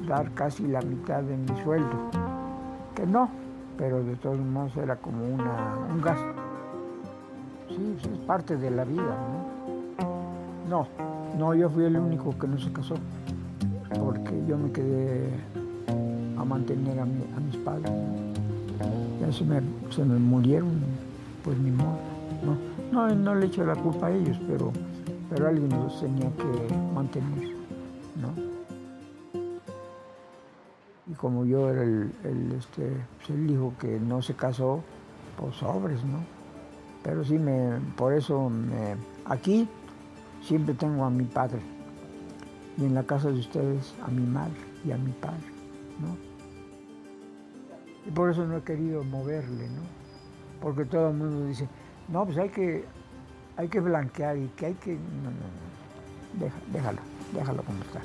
Speaker 33: dar casi la mitad de mi sueldo. Que no, pero de todos modos era como una, un gasto. Sí, es parte de la vida, ¿no? No, no, yo fui el único que no se casó, porque yo me quedé a mantener a, mi- a mis padres. Ya se me, se me murieron, pues ni modo. No, no, no le echo la culpa a ellos, pero, pero alguien los tenía que mantener, ¿no? Y como yo era el, el, este, pues, el hijo que no se casó, pues sobres, ¿no? Pero sí, me, por eso aquí siempre tengo a mi padre. Y en la casa de ustedes a mi madre y a mi padre, ¿no? Y por eso no he querido moverle, ¿no? Porque todo el mundo dice, no, pues hay que, hay que blanquear y que hay que... No, no, no. Déjalo, déjalo como está.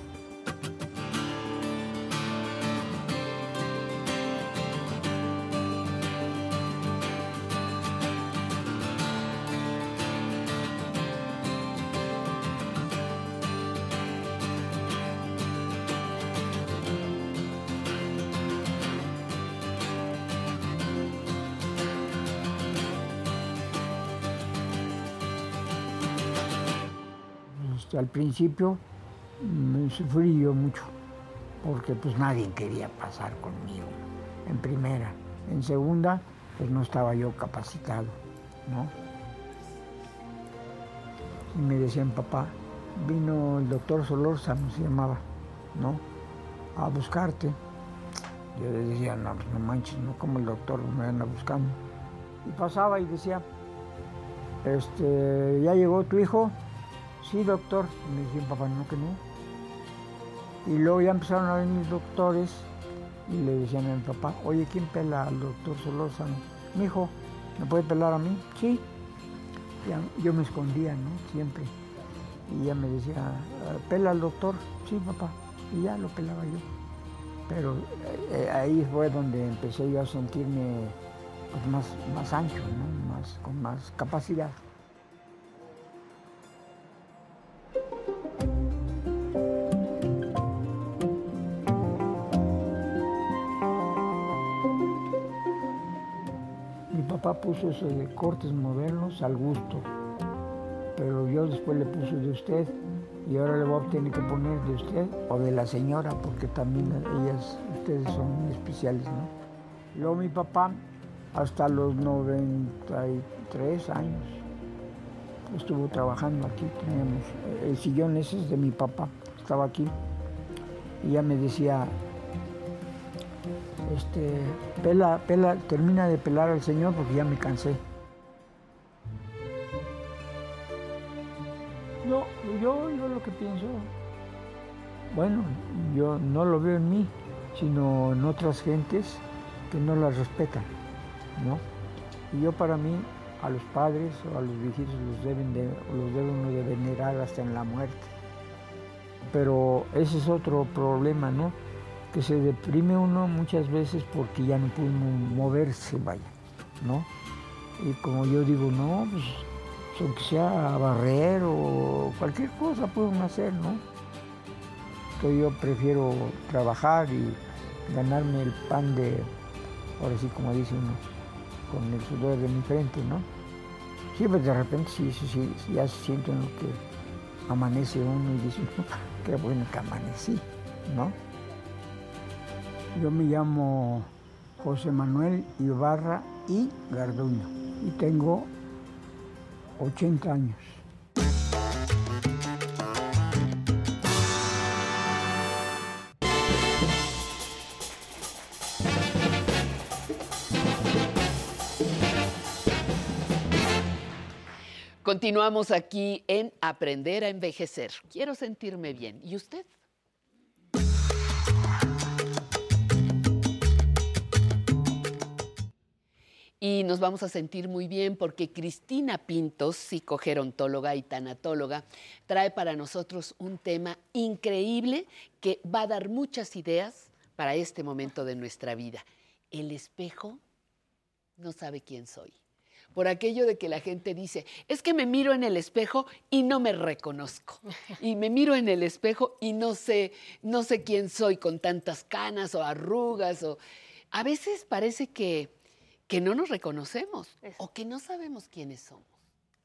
Speaker 33: Al principio me sufrí yo mucho, porque pues nadie quería pasar conmigo, en primera. En segunda, pues no estaba yo capacitado, ¿no? Y me decían, papá, vino el doctor Solórzano, se llamaba, ¿no? A buscarte. Yo le decía, no, pues no manches, no como el doctor me anda buscando. Y pasaba y decía, este, ¿ya llegó tu hijo? Sí, doctor. Me decían, papá, no, que no. Y luego ya empezaron a venir doctores y le decían a mi papá, oye, ¿quién pela al doctor Solórzano? Mi hijo, ¿me puede pelar a mí? Sí. Ya- yo me escondía, ¿no? Siempre. Y ella me decía, "Ah, ¿pela al doctor? Sí, papá. Y ya lo pelaba yo. Pero eh, eh, ahí fue donde empecé yo a sentirme pues, más, más ancho, ¿no? Más, con más capacidad. Puso eso de cortes modernos al gusto, pero yo después le puse de usted y ahora le voy a tener que poner de usted o de la señora porque también ella es ustedes son muy especiales, ¿no? Luego mi papá, hasta los 93 años, estuvo trabajando aquí, teníamos, el sillón ese es de mi papá, estaba aquí, y ya me decía, este, pela, pela, termina de pelar al señor porque ya me cansé. No, yo, yo lo que pienso, bueno, yo no lo veo en mí, sino en otras gentes que no las respetan, ¿no? Y yo para mí, a los padres o a los viejitos los deben de, los debe uno de venerar hasta en la muerte. Pero ese es otro problema, ¿no? Que se deprime uno muchas veces porque ya no puede moverse, vaya, ¿no? Y como yo digo, no, pues aunque sea barrer o cualquier cosa puede uno hacer, ¿no? Entonces yo prefiero trabajar y ganarme el pan de, ahora sí como dice uno, con el sudor de mi frente, ¿no? Sí, pues de repente sí, sí, sí, ya se siente uno que amanece uno y dice, uno, [LAUGHS] qué bueno que amanecí, ¿no? Yo me llamo José Manuel Ibarra y Garduño y tengo 80 años.
Speaker 1: Continuamos aquí en Aprender a Envejecer. Quiero sentirme bien. ¿Y usted? Y nos vamos a sentir muy bien porque Cristina Pintos, psicogerontóloga y tanatóloga, trae para nosotros un tema increíble que va a dar muchas ideas para este momento de nuestra vida. El espejo no sabe quién soy. Por aquello de que la gente dice, es que me miro en el espejo y no me reconozco. [LAUGHS] Y me miro en el espejo y no sé, no sé quién soy con tantas canas o arrugas o a veces parece que que no nos reconocemos o que no sabemos quiénes somos.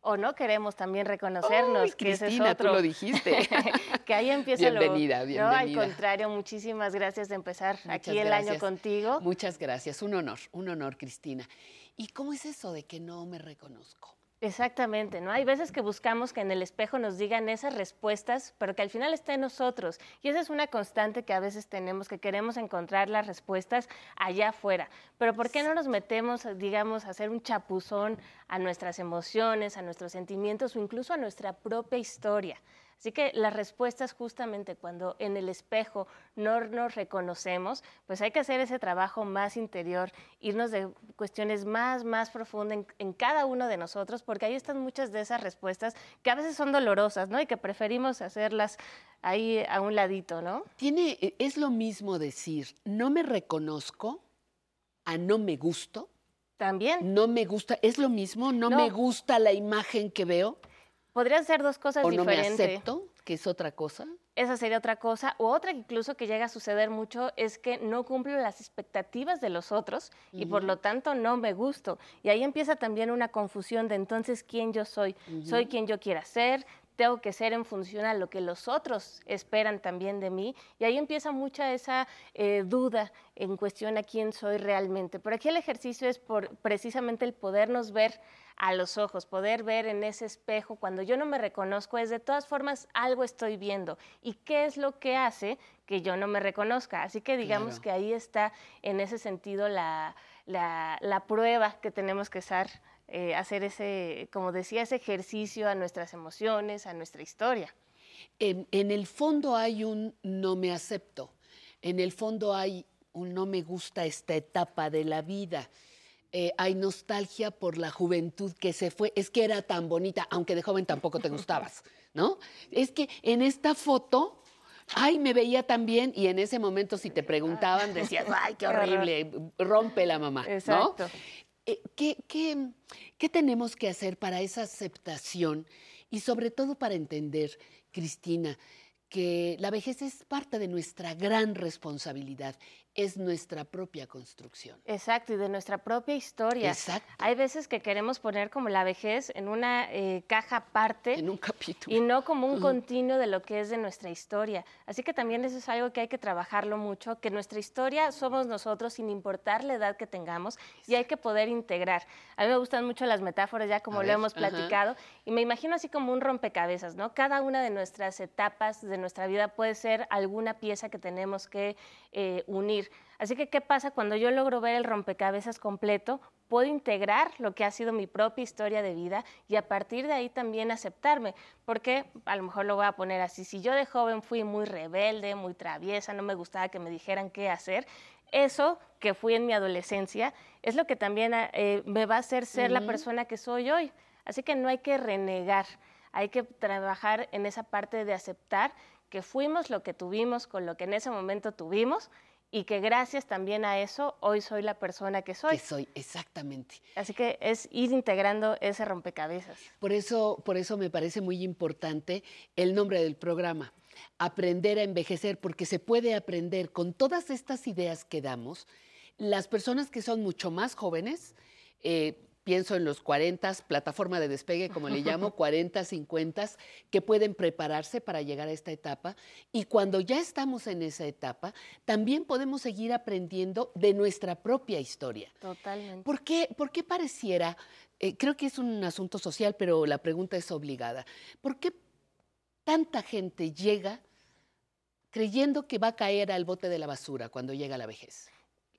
Speaker 34: O no queremos también reconocernos,
Speaker 1: Ay,
Speaker 34: que ese es
Speaker 1: Cristina, tú lo dijiste. [LAUGHS]
Speaker 34: que ahí empieza lo-
Speaker 1: Bienvenida,
Speaker 34: No, al
Speaker 1: bienvenida.
Speaker 34: contrario, muchísimas gracias de empezar aquí
Speaker 1: Muchas
Speaker 34: el año contigo.
Speaker 1: Muchas gracias, un honor, un honor, Cristina. ¿Y cómo es eso de que no me reconozco?
Speaker 34: Exactamente, ¿no? Hay veces que buscamos que en el espejo nos digan esas respuestas, pero que al final está en nosotros. Y esa es una constante que a veces tenemos, que queremos encontrar las respuestas allá afuera. Pero ¿por qué no nos metemos, digamos, a hacer un chapuzón a nuestras emociones, a nuestros sentimientos o incluso a nuestra propia historia? Así que las respuestas justamente cuando en el espejo no nos reconocemos, pues hay que hacer ese trabajo más interior, irnos de cuestiones más, más profundas en, en cada uno de nosotros, porque ahí están muchas de esas respuestas que a veces son dolorosas, ¿no? Y que preferimos hacerlas ahí a un ladito, ¿no?
Speaker 1: Tiene, e, es lo mismo decir, no me reconozco a no me gusto.
Speaker 34: También.
Speaker 1: No me gusta, es lo mismo, no,
Speaker 34: No.
Speaker 1: me gusta la imagen que veo.
Speaker 34: Podrían ser dos cosas
Speaker 1: o no me
Speaker 34: diferentes.
Speaker 1: acepto, que es otra cosa.
Speaker 34: Esa sería otra cosa. O otra que incluso que llega a suceder mucho es que no cumplo las expectativas de los otros y por lo tanto no me gusto. Y ahí empieza también una confusión de entonces quién yo soy. Soy
Speaker 1: Ujú.
Speaker 34: quien yo quiera ser, tengo que ser en función a lo que los otros esperan también de mí. Y ahí empieza mucha esa eh, duda en cuestión a quién soy realmente. Por aquí el ejercicio es por precisamente el podernos ver a los ojos, poder ver en ese espejo cuando yo no me reconozco es de todas formas algo estoy viendo y qué es lo que hace que yo no me reconozca. Así que digamos
Speaker 1: Claro.
Speaker 34: que ahí está en ese sentido la, la- la prueba que tenemos que estar, eh, hacer ese, como decía, ese ejercicio a nuestras emociones, a nuestra historia.
Speaker 1: En, en el fondo hay un no me acepto. En el fondo hay un no me gusta esta etapa de la vida. Eh, hay nostalgia por la juventud que se fue. Es que era tan bonita, aunque de joven tampoco te gustabas, [LAUGHS] ¿no? Es que en esta foto, ay, me veía tan bien y en ese momento si te preguntaban decías, ay, qué horrible, rompe la mamá, ¿no?
Speaker 34: Exacto.
Speaker 1: Eh, ¿qué, qué, qué tenemos que hacer para esa aceptación y sobre todo para entender, Cristina, que la vejez es parte de nuestra gran responsabilidad? Es nuestra propia construcción.
Speaker 34: Exacto, y de nuestra propia historia.
Speaker 1: Exacto.
Speaker 34: Hay veces que queremos poner como la vejez en una eh, caja aparte.
Speaker 1: En un capítulo.
Speaker 34: Y no como un continuo de lo que es de nuestra historia. Así que también eso es algo que hay que trabajarlo mucho, que nuestra historia somos nosotros sin importar la edad que tengamos y hay que poder integrar. A mí me gustan mucho las metáforas, ya como
Speaker 1: A
Speaker 34: lo
Speaker 1: ver,
Speaker 34: hemos platicado, y me imagino así como un rompecabezas, ¿no? Cada una de nuestras etapas de nuestra vida puede ser alguna pieza que tenemos que eh, unir. Así que, ¿qué pasa cuando yo logro ver el rompecabezas completo? Puedo integrar lo que ha sido mi propia historia de vida y a partir de ahí también aceptarme, porque a lo mejor lo voy a poner así, si yo de joven fui muy rebelde, muy traviesa, no me gustaba que me dijeran qué hacer, eso que fui en mi adolescencia es lo que también eh, me va a hacer ser la persona que soy hoy. Así que no hay que renegar, hay que trabajar en esa parte de aceptar que fuimos lo que tuvimos con lo que en ese momento tuvimos y que gracias también a eso hoy soy la persona que soy.
Speaker 1: Que soy, exactamente.
Speaker 34: Así que es ir integrando ese rompecabezas.
Speaker 1: Por eso, por eso me parece muy importante el nombre del programa, Aprender a envejecer, porque se puede aprender con todas estas ideas que damos. Las personas que son mucho más jóvenes, eh, pienso en los 40, plataforma de despegue, como le llamo, [LAUGHS] 40, 50, que pueden prepararse para llegar a esta etapa. Y cuando ya estamos en esa etapa, también podemos seguir aprendiendo de nuestra propia historia.
Speaker 34: Totalmente.
Speaker 1: ¿Por qué, por qué pareciera, eh, creo que es un asunto social, pero la pregunta es obligada, ¿por qué tanta gente llega creyendo que va a caer al bote de la basura cuando llega la vejez?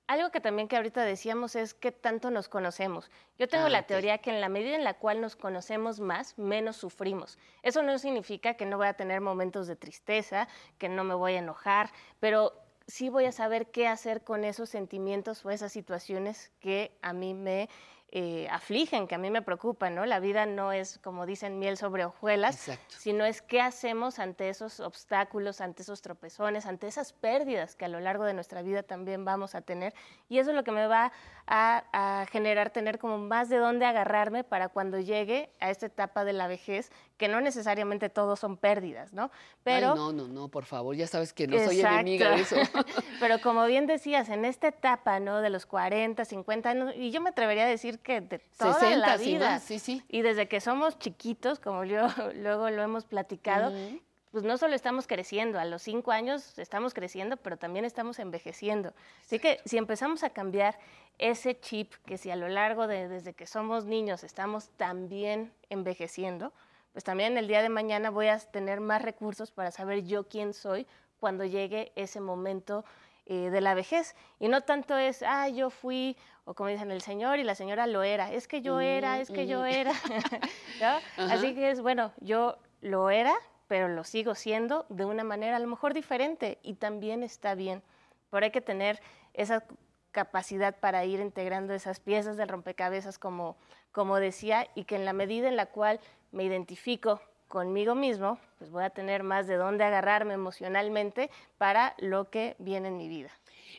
Speaker 34: Algo que también que ahorita decíamos es qué tanto nos conocemos. Yo tengo
Speaker 1: Ah,
Speaker 34: la teoría que en la medida en la cual nos conocemos más, menos sufrimos. Eso no significa que no voy a tener momentos de tristeza, que no me voy a enojar, pero sí voy a saber qué hacer con esos sentimientos o esas situaciones que a mí me eh, afligen, que a mí me preocupan, ¿no? La vida no es, como dicen, miel sobre hojuelas, sino es qué hacemos ante esos obstáculos, ante esos tropezones, ante esas pérdidas que a lo largo de nuestra vida también vamos a tener. Y eso es lo que me va a, a generar tener como más de dónde agarrarme para cuando llegue a esta etapa de la vejez, que no necesariamente todos son pérdidas, ¿no? Pero
Speaker 1: Ay, no, no, no, por favor, ya sabes que no soy enemiga de eso.
Speaker 34: Exacto. [LAUGHS] [LAUGHS] Pero como bien decías, en esta etapa, ¿no? De los 40, 50 años, y yo me atrevería a decir que de toda
Speaker 1: 60
Speaker 34: la vida.
Speaker 1: sí, sí.
Speaker 34: Y desde que somos chiquitos, como yo [LAUGHS] luego lo hemos platicado,
Speaker 1: Ujú.
Speaker 34: pues no solo estamos creciendo, a los cinco años estamos creciendo, pero también estamos envejeciendo. Así que si empezamos a cambiar ese chip, que si a lo largo de desde que somos niños estamos también envejeciendo, pues también el día de mañana voy a tener más recursos para saber yo quién soy cuando llegue ese momento eh, de la vejez. Y no tanto es, ah, yo fui, o como dicen el señor y la señora lo era, es que yo era,
Speaker 1: Mm,
Speaker 34: es que yo era. [LAUGHS] [LAUGHS] Así que es, bueno, yo lo era, pero lo sigo siendo de una manera a lo mejor diferente y también está bien. Pero hay que tener esa capacidad para ir integrando esas piezas del rompecabezas, como, como decía, y que en la medida en la cual me identifico conmigo mismo, pues voy a tener más de dónde agarrarme emocionalmente para lo que viene en mi vida.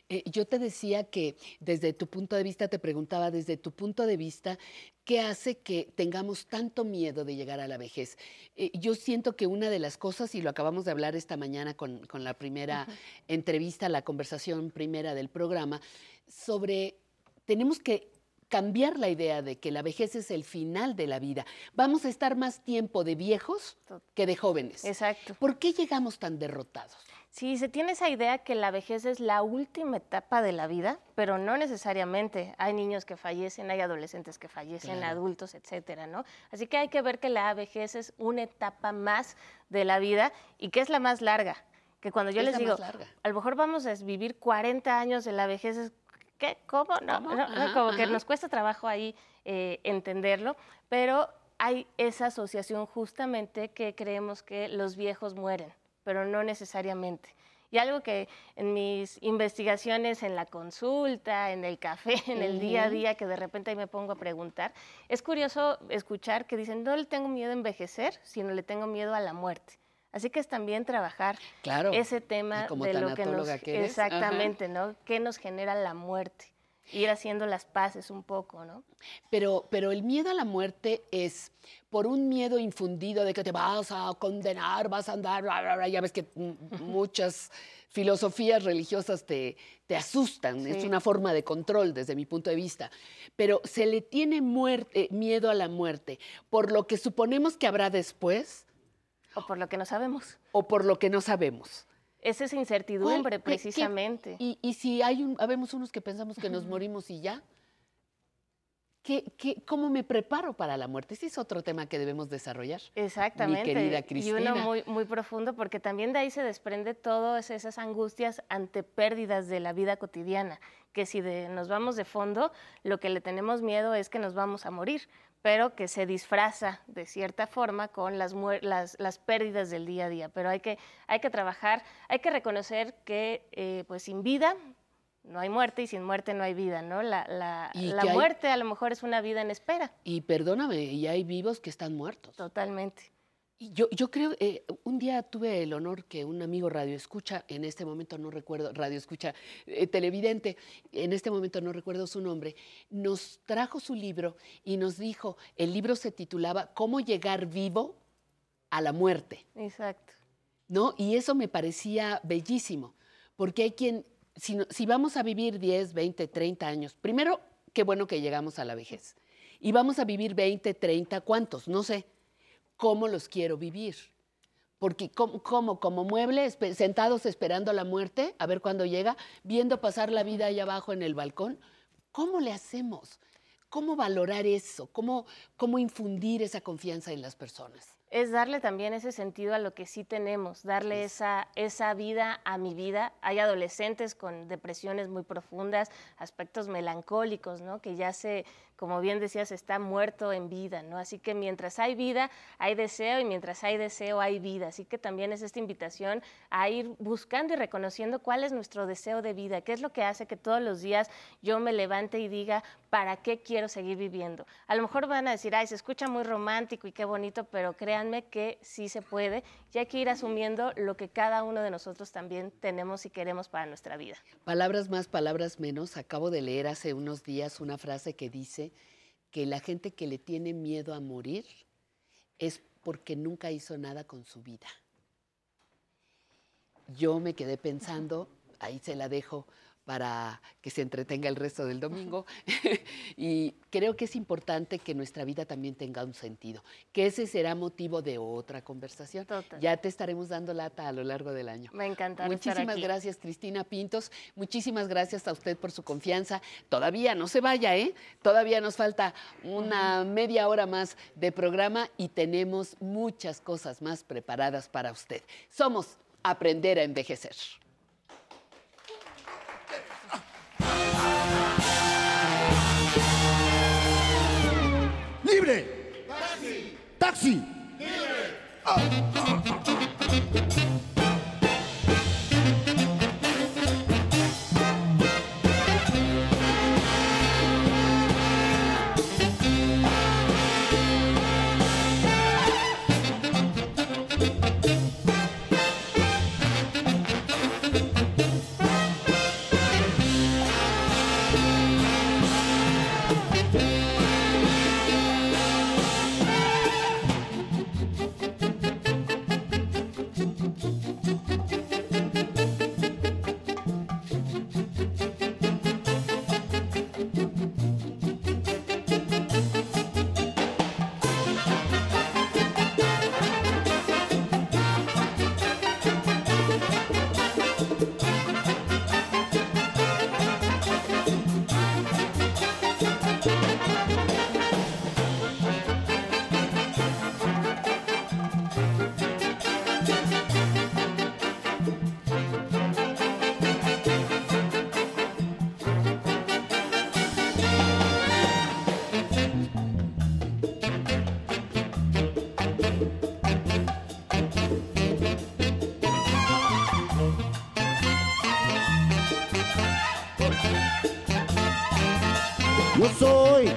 Speaker 1: Eh, yo te decía que desde tu punto de vista, te preguntaba desde tu punto de vista, ¿qué hace que tengamos tanto miedo de llegar a la vejez? Eh, yo siento que una de las cosas, y lo acabamos de hablar esta mañana con, con la primera entrevista, la conversación primera del programa, sobre tenemos que cambiar la idea de que la vejez es el final de la vida. Vamos a estar más tiempo de viejos que de jóvenes.
Speaker 34: Exacto.
Speaker 1: ¿Por qué llegamos tan derrotados?
Speaker 34: Sí, se tiene esa idea que la vejez es la última etapa de la vida, pero no necesariamente. Hay niños que fallecen, hay adolescentes que fallecen,
Speaker 1: Claro.
Speaker 34: adultos, etcétera, ¿no? Así que hay que ver que la vejez es una etapa más de la vida y que es la más larga. Que cuando yo
Speaker 1: Es
Speaker 34: les
Speaker 1: la
Speaker 34: digo,
Speaker 1: más larga.
Speaker 34: a lo mejor vamos a vivir 40 años de la vejez, es, ¿qué? ¿Cómo? No,
Speaker 1: ¿Cómo?
Speaker 34: no, no,
Speaker 1: Ajá,
Speaker 34: como que nos cuesta trabajo ahí eh, entenderlo, pero hay esa asociación justamente que creemos que los viejos mueren, pero no necesariamente. Y algo que en mis investigaciones, en la consulta, en el café, [LAUGHS] en el día a día, que de repente ahí me pongo a preguntar, es curioso escuchar que dicen, no le tengo miedo a envejecer, sino le tengo miedo a la muerte. Así que es también trabajar
Speaker 1: Claro.
Speaker 34: ese tema
Speaker 1: como
Speaker 34: de lo que nos...
Speaker 1: que ajá.
Speaker 34: Exactamente, ¿no? ¿Qué nos genera la muerte? ir haciendo las paces un poco, ¿no?
Speaker 1: Pero, pero el miedo a la muerte es por un miedo infundido de que te vas a condenar, vas a andar, bla, bla, bla. ya ves que muchas filosofías religiosas te, te asustan, es una forma de control desde mi punto de vista, pero se le tiene muerte- miedo a la muerte por lo que suponemos que habrá después
Speaker 34: O por lo que no sabemos.
Speaker 1: o por lo que no sabemos.
Speaker 34: Es esa incertidumbre,
Speaker 1: ¿Cuál- qué- qué-
Speaker 34: precisamente.
Speaker 1: y, y si hay un, habemos unos que pensamos que nos morimos y ya, ¿qué, qué, cómo me preparo para la muerte? Ese es otro tema que debemos desarrollar.
Speaker 34: Exactamente.
Speaker 1: Mi querida
Speaker 34: Y
Speaker 1: Cristina.
Speaker 34: uno muy, muy profundo, porque también de ahí se desprende todas esas angustias ante pérdidas de la vida cotidiana, que si de- nos vamos de fondo, lo que le tenemos miedo es que nos vamos a morir, pero que se disfraza de cierta forma con las, las, las pérdidas del día a día. Pero hay que, hay que trabajar, hay que reconocer que eh, pues sin vida no hay muerte y sin muerte no hay vida, ¿no? La, la-
Speaker 1: Y
Speaker 34: la
Speaker 1: que hay-
Speaker 34: muerte a lo mejor es una vida en espera.
Speaker 1: Y perdóname, y hay vivos que están muertos.
Speaker 34: Totalmente.
Speaker 1: Y yo, yo creo, eh, un día tuve el honor que un amigo radio escucha, en este momento no recuerdo, radio escucha, eh, televidente, en este momento no recuerdo su nombre, nos trajo su libro y nos dijo, el libro se titulaba ¿Cómo llegar vivo a la muerte?
Speaker 34: Exacto.
Speaker 1: ¿no? Y eso me parecía bellísimo, porque hay quien, si, si vamos a vivir 10, 20, 30 años, primero, qué bueno que llegamos a la vejez. Y vamos a vivir 20, 30, ¿cuántos? No sé. ¿Cómo los quiero vivir? Porque como, como, como mueble, espe- sentados esperando la muerte, a ver cuándo llega, viendo pasar la vida ahí abajo en el balcón, ¿cómo le hacemos? ¿Cómo valorar eso? ¿Cómo, cómo infundir esa confianza en las personas?
Speaker 34: es darle también ese sentido a lo que sí tenemos, darle esa, esa vida a mi vida. Hay adolescentes con depresiones muy profundas, aspectos melancólicos, ¿no? Que ya se, como bien decías, está muerto en vida, ¿no? Así que mientras hay vida, hay deseo y mientras hay deseo, hay vida. Así que también es esta invitación a ir buscando y reconociendo cuál es nuestro deseo de vida, qué es lo que hace que todos los días yo me levante y diga, ¿para qué quiero seguir viviendo? A lo mejor van a decir, ay, se escucha muy romántico y qué bonito, pero créanme que sí se puede y hay que ir asumiendo lo que cada uno de nosotros también tenemos y queremos para nuestra vida.
Speaker 1: Palabras más, palabras menos. Acabo de leer hace unos días una frase que dice que la gente que le tiene miedo a morir es porque nunca hizo nada con su vida. Yo me quedé pensando, ahí se la dejo para que se entretenga el resto del domingo. [LAUGHS] y creo que es importante que nuestra vida también tenga un sentido, que ese será motivo de otra conversación. Ya te estaremos dando lata a lo largo del año.
Speaker 34: Me encantará estar
Speaker 1: Muchísimas
Speaker 34: aquí.
Speaker 1: gracias, Cristina Pintos. Muchísimas gracias a usted por su confianza. Todavía no se vaya, ¿eh? Todavía nos falta una media hora más de programa y tenemos muchas cosas más preparadas para usted. Somos Aprender a Envejecer.
Speaker 35: ¡Libre! ¡Taxi! Yo soy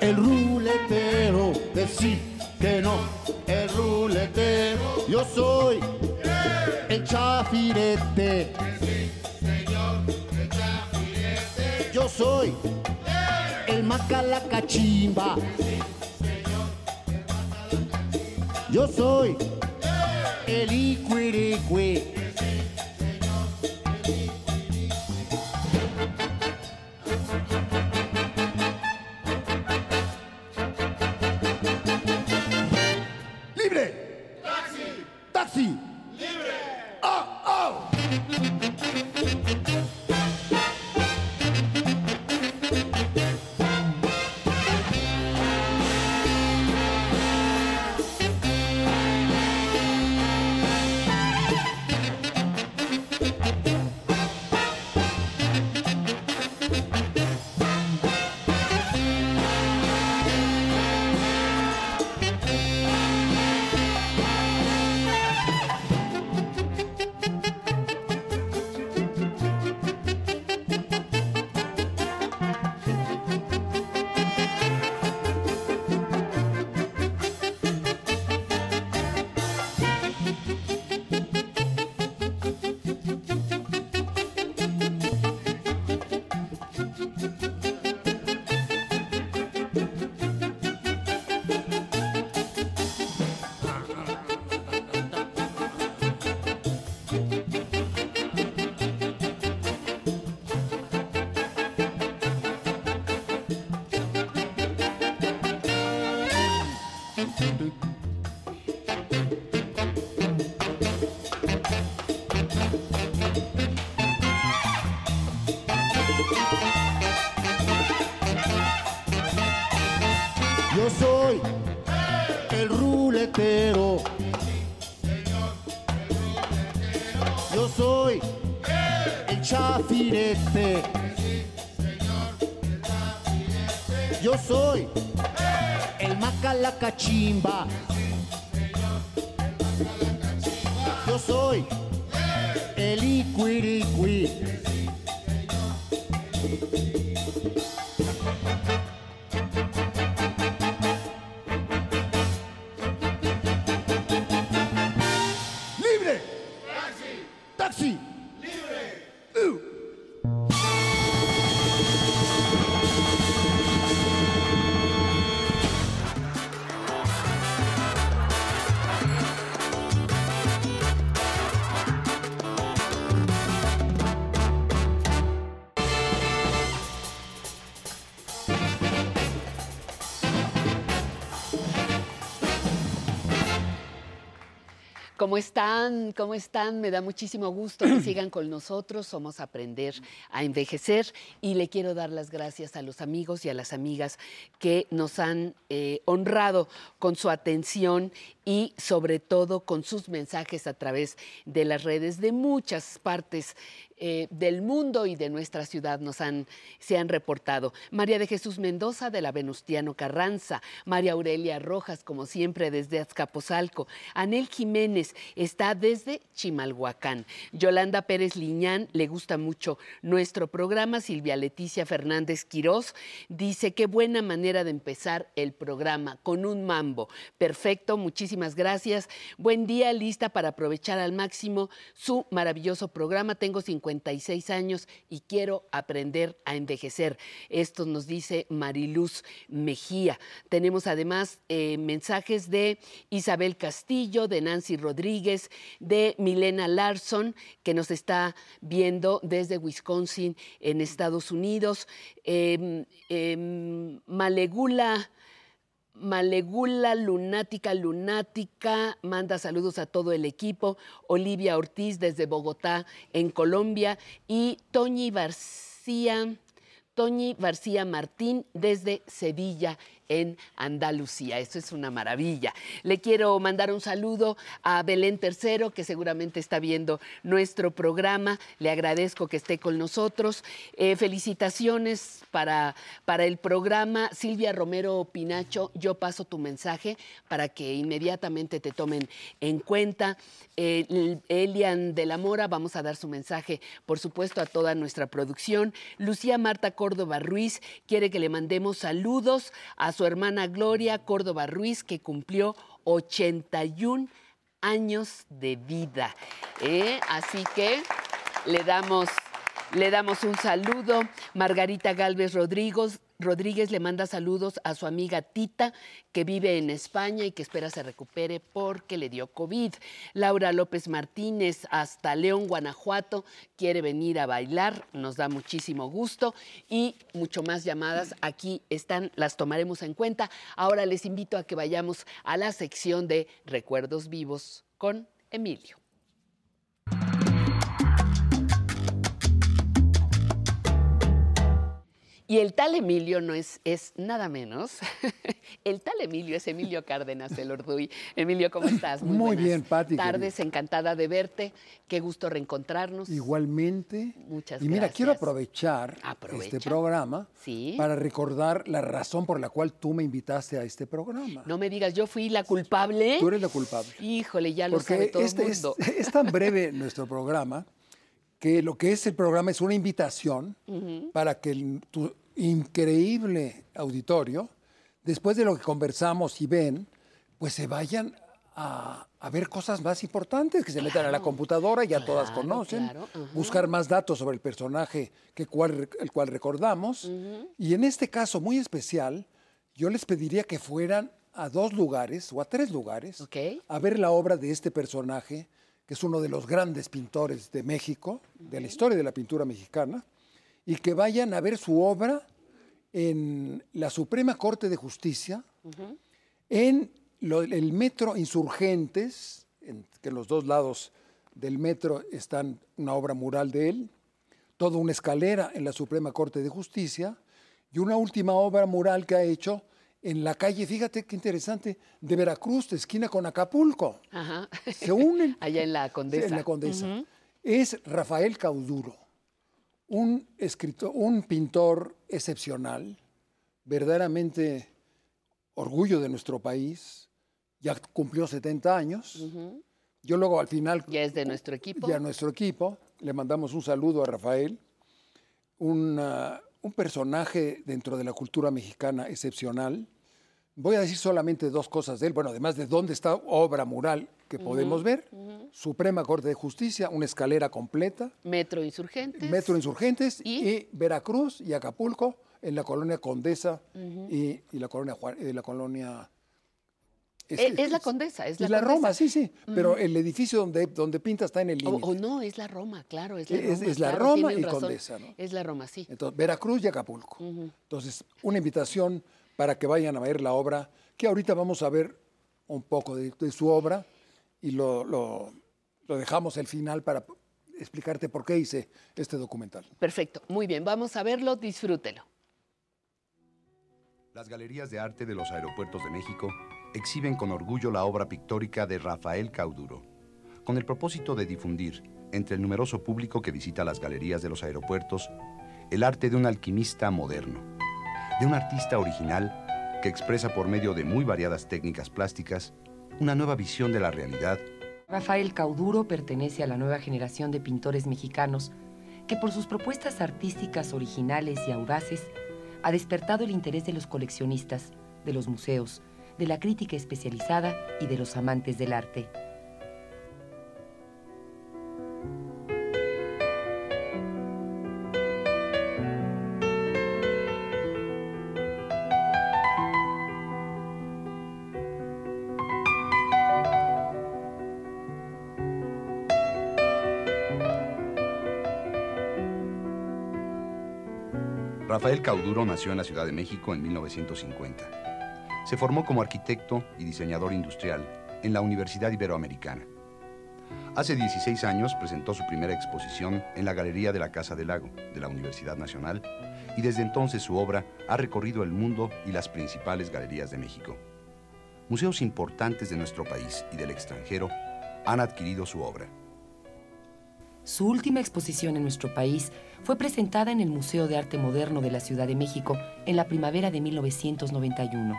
Speaker 35: el ruletero de sí que no, el ruletero. Yo soy el chafirete. Yo soy el Macalacachimba. Yo soy el Iquiriqui. Macalacachimba.
Speaker 1: ¿Cómo están? ¿Cómo están? Me da muchísimo gusto que [CLEARS THROAT] sigan con nosotros. Somos Aprender a Envejecer y le quiero dar las gracias a los amigos y a las amigas que nos han eh, honrado con su atención y sobre todo con sus mensajes a través de las redes de muchas partes eh, del mundo y de nuestra ciudad nos han, se han reportado. María de Jesús Mendoza de la Venustiano Carranza, María Aurelia Rojas, como siempre, desde Azcapotzalco, Anel Jiménez está desde Chimalhuacán, Yolanda Pérez Liñán, le gusta mucho nuestro programa, Silvia Leticia Fernández Quirós dice qué buena manera de empezar el programa con un mambo. Perfecto, muchísimas gracias. Buen día, lista para aprovechar al máximo su maravilloso programa. Tengo 56 años y quiero aprender a envejecer. Esto nos dice Mariluz Mejía. Tenemos además eh, mensajes de Isabel Castillo, de Nancy Rodríguez, de Milena Larson, que nos está viendo desde Wisconsin, en Estados Unidos. Em, Malegula. Malegula Lunática Lunática manda saludos a todo el equipo. Olivia Ortiz desde Bogotá, en Colombia. Y Toñi García, Toñi García Martín desde Sevilla, en Andalucía. Eso es una maravilla. Le quiero mandar un saludo a Belén Tercero, que seguramente está viendo nuestro programa. Le agradezco que esté con nosotros. Eh, felicitaciones para, para el programa. Silvia Romero Pinacho, yo paso tu mensaje para que inmediatamente te tomen en cuenta. Eh, Elian de la Mora, vamos a dar su mensaje, por supuesto, a toda nuestra producción. Lucía Marta Córdoba Ruiz quiere que le mandemos saludos a su hermana Gloria Córdoba Ruiz, que cumplió 81 años de vida. ¿eh? Así que le damos, Le damos un saludo. Margarita Galvez Rodríguez, Rodríguez le manda saludos a su amiga Tita, que vive en España y que espera se recupere porque le dio COVID. Laura López Martínez, hasta León, Guanajuato, quiere venir a bailar. Nos da muchísimo gusto. Y mucho más llamadas. Aquí están, las tomaremos en cuenta. Ahora les invito a que vayamos a la sección de Recuerdos Vivos con Emilio. Y el tal Emilio no es, es nada menos. [LAUGHS] El tal Emilio es Emilio Cárdenas del Orduy. Emilio, ¿cómo estás?
Speaker 36: Muy
Speaker 1: buenas
Speaker 36: bien, Pati,
Speaker 1: Tardes, encantada de verte. Qué gusto reencontrarnos.
Speaker 36: Igualmente.
Speaker 1: Muchas
Speaker 36: y mira,
Speaker 1: gracias.
Speaker 36: quiero aprovechar
Speaker 1: Aprovecha.
Speaker 36: este programa
Speaker 1: Sí.
Speaker 36: para recordar la razón por la cual tú me invitaste a este programa.
Speaker 1: No me digas, yo fui la culpable.
Speaker 36: Tú eres la culpable.
Speaker 1: Híjole, ya lo sabe
Speaker 36: Porque
Speaker 1: todo
Speaker 36: este
Speaker 1: el
Speaker 36: es,
Speaker 1: mundo. [LAUGHS]
Speaker 36: es tan breve [LAUGHS] nuestro programa que lo que es el programa es una invitación para que el- tu increíble auditorio, después de lo que conversamos y ven, pues se vayan a, a ver cosas más importantes, que se metan a la computadora, ya todas conocen,
Speaker 1: claro,
Speaker 36: buscar más datos sobre el personaje que cual, el cual recordamos. Y en este caso muy especial, yo les pediría que fueran a dos lugares o a tres lugares a ver la obra de este personaje, que es uno de los grandes pintores de México, de la historia de la pintura mexicana, y que vayan a ver su obra en la Suprema Corte de Justicia, en lo- el metro Insurgentes, en, que en los dos lados del metro están una obra mural de él, toda una escalera en la Suprema Corte de Justicia y una última obra mural que ha hecho en la calle, fíjate qué interesante, de Veracruz, de esquina con Acapulco.
Speaker 1: Ajá.
Speaker 36: Se unen. [LAUGHS]
Speaker 1: Allá en la Condesa.
Speaker 36: En la Condesa. Es Rafael Cauduro, un escritor, un pintor excepcional, verdaderamente orgullo de nuestro país. Ya cumplió 70 años. Yo luego al final...
Speaker 1: Ya es de nuestro equipo.
Speaker 36: Ya nuestro equipo. Le mandamos un saludo a Rafael. Un, ah, un personaje dentro de la cultura mexicana excepcional. Voy a decir solamente dos cosas de él. Bueno, además de dónde está obra mural que podemos ver. Suprema Corte de Justicia, una escalera completa.
Speaker 1: Metro Insurgentes.
Speaker 36: Metro Insurgentes
Speaker 1: ¿Y?
Speaker 36: y, Veracruz y Acapulco en la colonia Condesa y, y la colonia eh, la colonia
Speaker 1: es la Condesa, es la,
Speaker 36: es la. Roma, sí, sí, pero el edificio donde, donde pinta está en el límite.
Speaker 1: o no, es la Roma, claro, es la Roma.
Speaker 36: es la
Speaker 1: claro,
Speaker 36: Roma y
Speaker 1: razón.
Speaker 36: Condesa, ¿no?
Speaker 1: Es la Roma, sí.
Speaker 36: Entonces, Veracruz y Acapulco. Entonces, una invitación para que vayan a ver la obra, que ahorita vamos a ver un poco de, de su obra y lo, lo- lo dejamos al final para explicarte por qué hice este documental.
Speaker 1: Perfecto, muy bien, vamos a verlo, disfrútelo.
Speaker 37: Las galerías de arte de los aeropuertos de México exhiben con orgullo la obra pictórica de Rafael Cauduro, con el propósito de difundir, entre el numeroso público que visita las galerías de los aeropuertos, el arte de un alquimista moderno, de un artista original que expresa por medio de muy variadas técnicas plásticas una nueva visión de la realidad
Speaker 38: Rafael Cauduro pertenece a la nueva generación de pintores mexicanos que por sus propuestas artísticas originales y audaces ha despertado el interés de los coleccionistas, de los museos, de la crítica especializada y de los amantes del arte.
Speaker 37: Rafael Cauduro nació en la Ciudad de México en 1950. Se formó como arquitecto y diseñador industrial en la Universidad Iberoamericana. Hace 16 años presentó su primera exposición en la Galería de la Casa del Lago de la Universidad Nacional y desde entonces su obra ha recorrido el mundo y las principales galerías de México. Museos importantes de nuestro país y del extranjero han adquirido su obra.
Speaker 38: Su última exposición en nuestro país fue presentada en el Museo de Arte Moderno de la Ciudad de México en la primavera de 1991.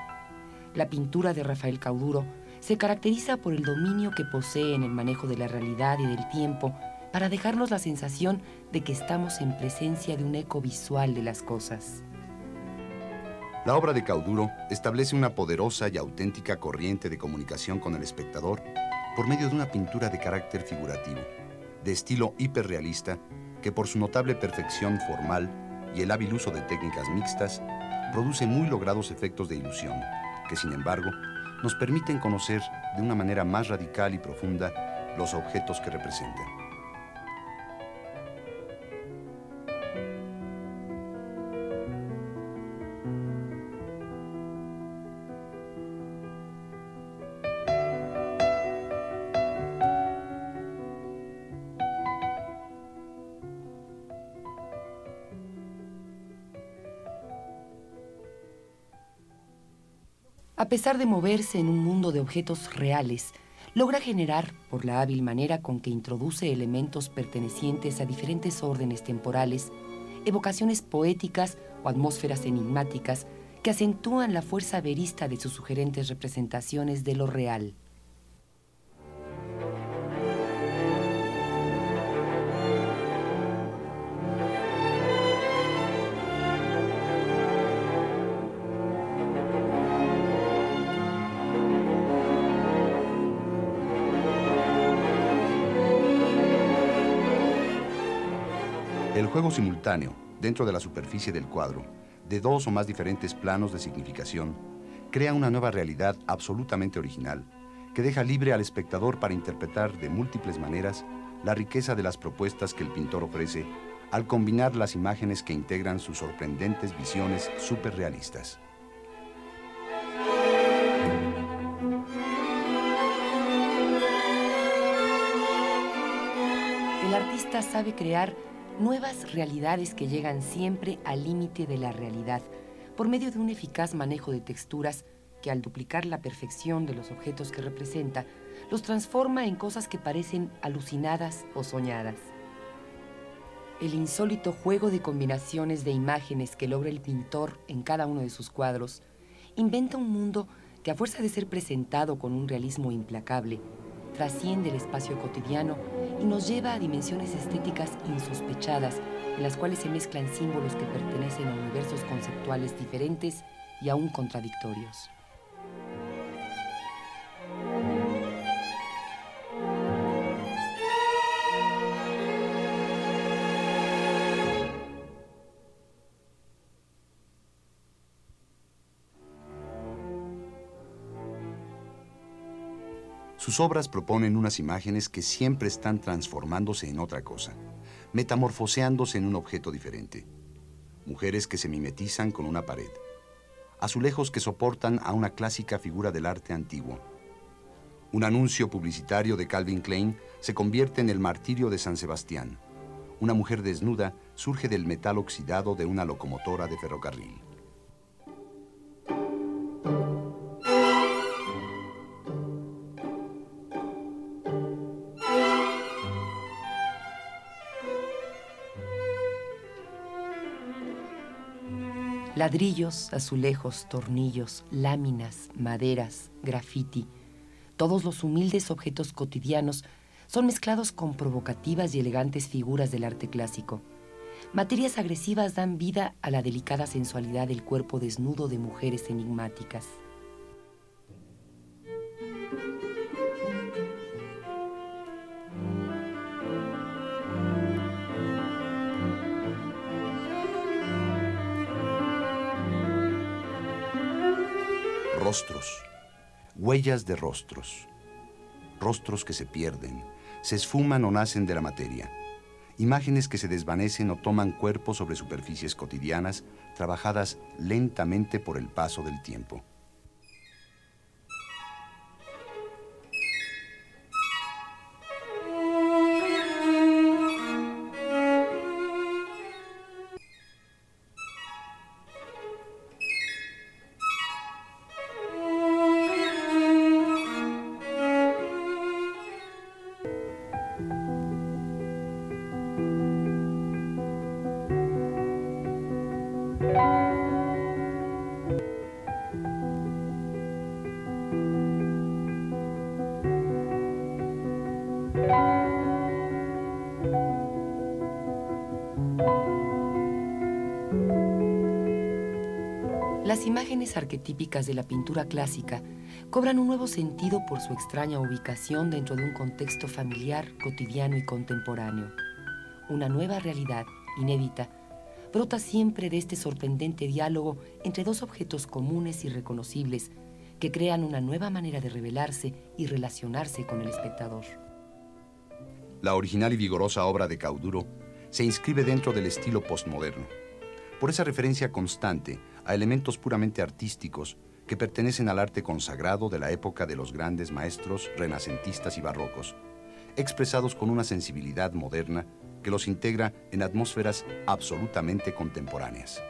Speaker 38: La pintura de Rafael Cauduro se caracteriza por el dominio que posee en el manejo de la realidad y del tiempo para dejarnos la sensación de que estamos en presencia de un eco visual de las cosas.
Speaker 37: La obra de Cauduro establece una poderosa y auténtica corriente de comunicación con el espectador por medio de una pintura de carácter figurativo, de estilo hiperrealista, que por su notable perfección formal y el hábil uso de técnicas mixtas, produce muy logrados efectos de ilusión, que sin embargo nos permiten conocer de una manera más radical y profunda los objetos que representan.
Speaker 38: A pesar de moverse en un mundo de objetos reales, logra generar, por la hábil manera con que introduce elementos pertenecientes a diferentes órdenes temporales, evocaciones poéticas o atmósferas enigmáticas que acentúan la fuerza verista de sus sugerentes representaciones de lo real.
Speaker 37: Juego simultáneo, dentro de la superficie del cuadro, de dos o más diferentes planos de significación, crea una nueva realidad absolutamente original, que deja libre al espectador para interpretar de múltiples maneras la riqueza de las propuestas que el pintor ofrece al combinar las imágenes que integran sus sorprendentes visiones superrealistas.
Speaker 38: El artista sabe crear nuevas realidades que llegan siempre al límite de la realidad, por medio de un eficaz manejo de texturas que al duplicar la perfección de los objetos que representa, los transforma en cosas que parecen alucinadas o soñadas. El insólito juego de combinaciones de imágenes que logra el pintor en cada uno de sus cuadros inventa un mundo que a fuerza de ser presentado con un realismo implacable, trasciende el espacio cotidiano y nos lleva a dimensiones estéticas insospechadas, en las cuales se mezclan símbolos que pertenecen a universos conceptuales diferentes y aún contradictorios.
Speaker 37: Sus obras proponen unas imágenes que siempre están transformándose en otra cosa, metamorfoseándose en un objeto diferente. Mujeres que se mimetizan con una pared. Azulejos que soportan a una clásica figura del arte antiguo. Un anuncio publicitario de Calvin Klein se convierte en el martirio de San Sebastián. Una mujer desnuda surge del metal oxidado de una locomotora de ferrocarril.
Speaker 38: Ladrillos, azulejos, tornillos, láminas, maderas, grafiti, todos los humildes objetos cotidianos son mezclados con provocativas y elegantes figuras del arte clásico. Materias agresivas dan vida a la delicada sensualidad del cuerpo desnudo de mujeres enigmáticas.
Speaker 37: Rostros, huellas de rostros, rostros que se pierden, se esfuman o nacen de la materia, imágenes que se desvanecen o toman cuerpo sobre superficies cotidianas trabajadas lentamente por el paso del tiempo.
Speaker 38: Las imágenes arquetípicas de la pintura clásica cobran un nuevo sentido por su extraña ubicación dentro de un contexto familiar, cotidiano y contemporáneo. una nueva realidad inédita, brota siempre de este sorprendente diálogo entre dos objetos comunes y reconocibles que crean una nueva manera de revelarse y relacionarse con el espectador.
Speaker 37: La original y vigorosa obra de Cauduro se inscribe dentro del estilo postmoderno, por esa referencia constante a elementos puramente artísticos que pertenecen al arte consagrado de la época de los grandes maestros renacentistas y barrocos, expresados con una sensibilidad moderna que los integra en atmósferas absolutamente contemporáneas.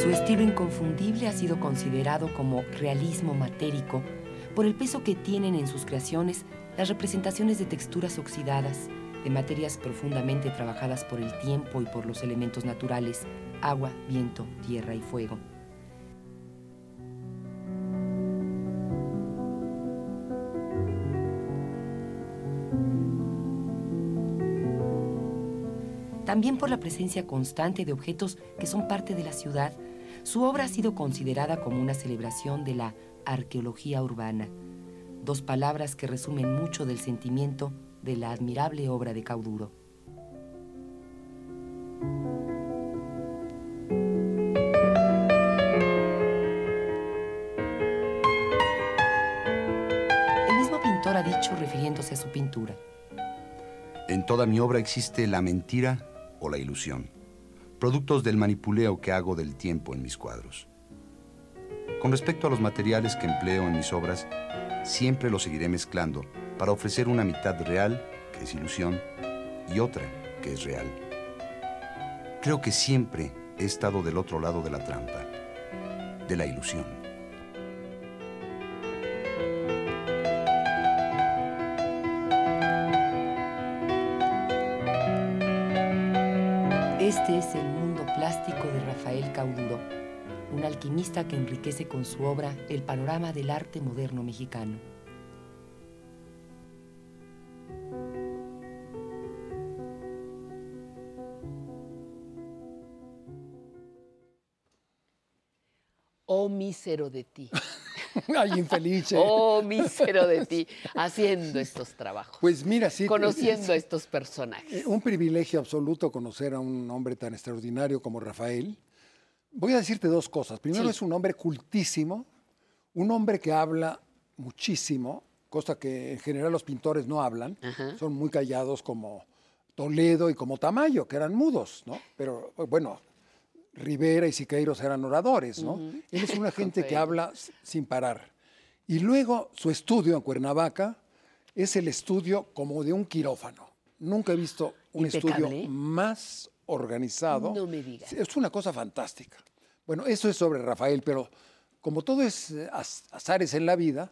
Speaker 38: Su estilo inconfundible ha sido considerado como realismo matérico por el peso que tienen en sus creaciones las representaciones de texturas oxidadas, de materias profundamente trabajadas por el tiempo y por los elementos naturales, agua, viento, tierra y fuego. También por la presencia constante de objetos que son parte de la ciudad, su obra ha sido considerada como una celebración de la arqueología urbana, dos palabras que resumen mucho del sentimiento de la admirable obra de Cauduro. El mismo pintor ha dicho refiriéndose a su pintura.
Speaker 37: En toda mi obra existe la mentira o la ilusión, productos del manipuleo que hago del tiempo en mis cuadros. Con respecto a los materiales que empleo en mis obras, siempre los seguiré mezclando para ofrecer una mitad real, que es ilusión, y otra, que es real. Creo que siempre he estado del otro lado de la trampa, de la ilusión.
Speaker 38: Este es el mundo plástico de Rafael Cauduro, un alquimista que enriquece con su obra el panorama del arte moderno mexicano.
Speaker 1: Mísero de ti. [LAUGHS]
Speaker 36: Ay, infeliz. eh.
Speaker 1: Oh mísero de ti, haciendo estos trabajos.
Speaker 36: Pues mira, sí.
Speaker 1: Conociendo a
Speaker 36: es-
Speaker 1: estos personajes.
Speaker 36: Eh, Un privilegio absoluto conocer a un hombre tan extraordinario como Rafael. Voy a decirte dos cosas. Primero,
Speaker 1: Sí.
Speaker 36: es un hombre cultísimo, un hombre que habla muchísimo, cosa que en general los pintores no hablan. Son muy callados como Toledo y como Tamayo, que eran mudos, ¿no? Pero bueno, Rivera y Siqueiros eran oradores, ¿no? Él es una [LAUGHS] gente que habla sin parar. Y luego su estudio en Cuernavaca es el estudio como de un quirófano. Nunca he visto un estudio más organizado.
Speaker 1: No me digas.
Speaker 36: Sí, Es una cosa fantástica. Bueno, eso es sobre Rafael, pero como todo es eh, az- azares en la vida,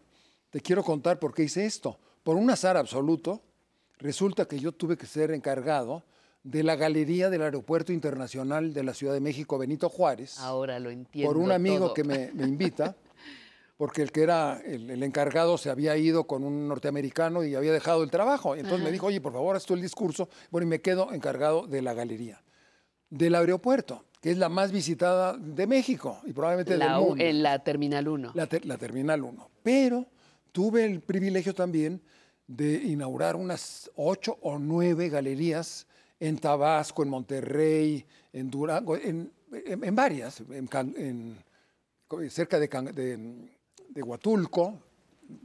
Speaker 36: te quiero contar por qué hice esto. Por un azar absoluto, resulta que yo tuve que ser encargado de la galería del Aeropuerto Internacional de la Ciudad de México, Benito Juárez.
Speaker 1: Ahora lo entiendo.
Speaker 36: por un amigo
Speaker 1: todo.
Speaker 36: que me, me invita, [LAUGHS] porque el que era el, el encargado se había ido con un norteamericano y había dejado el trabajo. Entonces
Speaker 1: Ajá.
Speaker 36: me dijo, oye, por favor, haz tú el discurso. Bueno, y me quedo encargado de la galería. Del aeropuerto, que es la más visitada de México y probablemente
Speaker 1: La
Speaker 36: del
Speaker 1: U-
Speaker 36: mundo.
Speaker 1: en la Terminal 1.
Speaker 36: La, ter- la Terminal 1. Pero tuve el privilegio también de inaugurar unas ocho o nueve galerías en Tabasco, en Monterrey, en Durango, en, varias, cerca de, de- de Huatulco,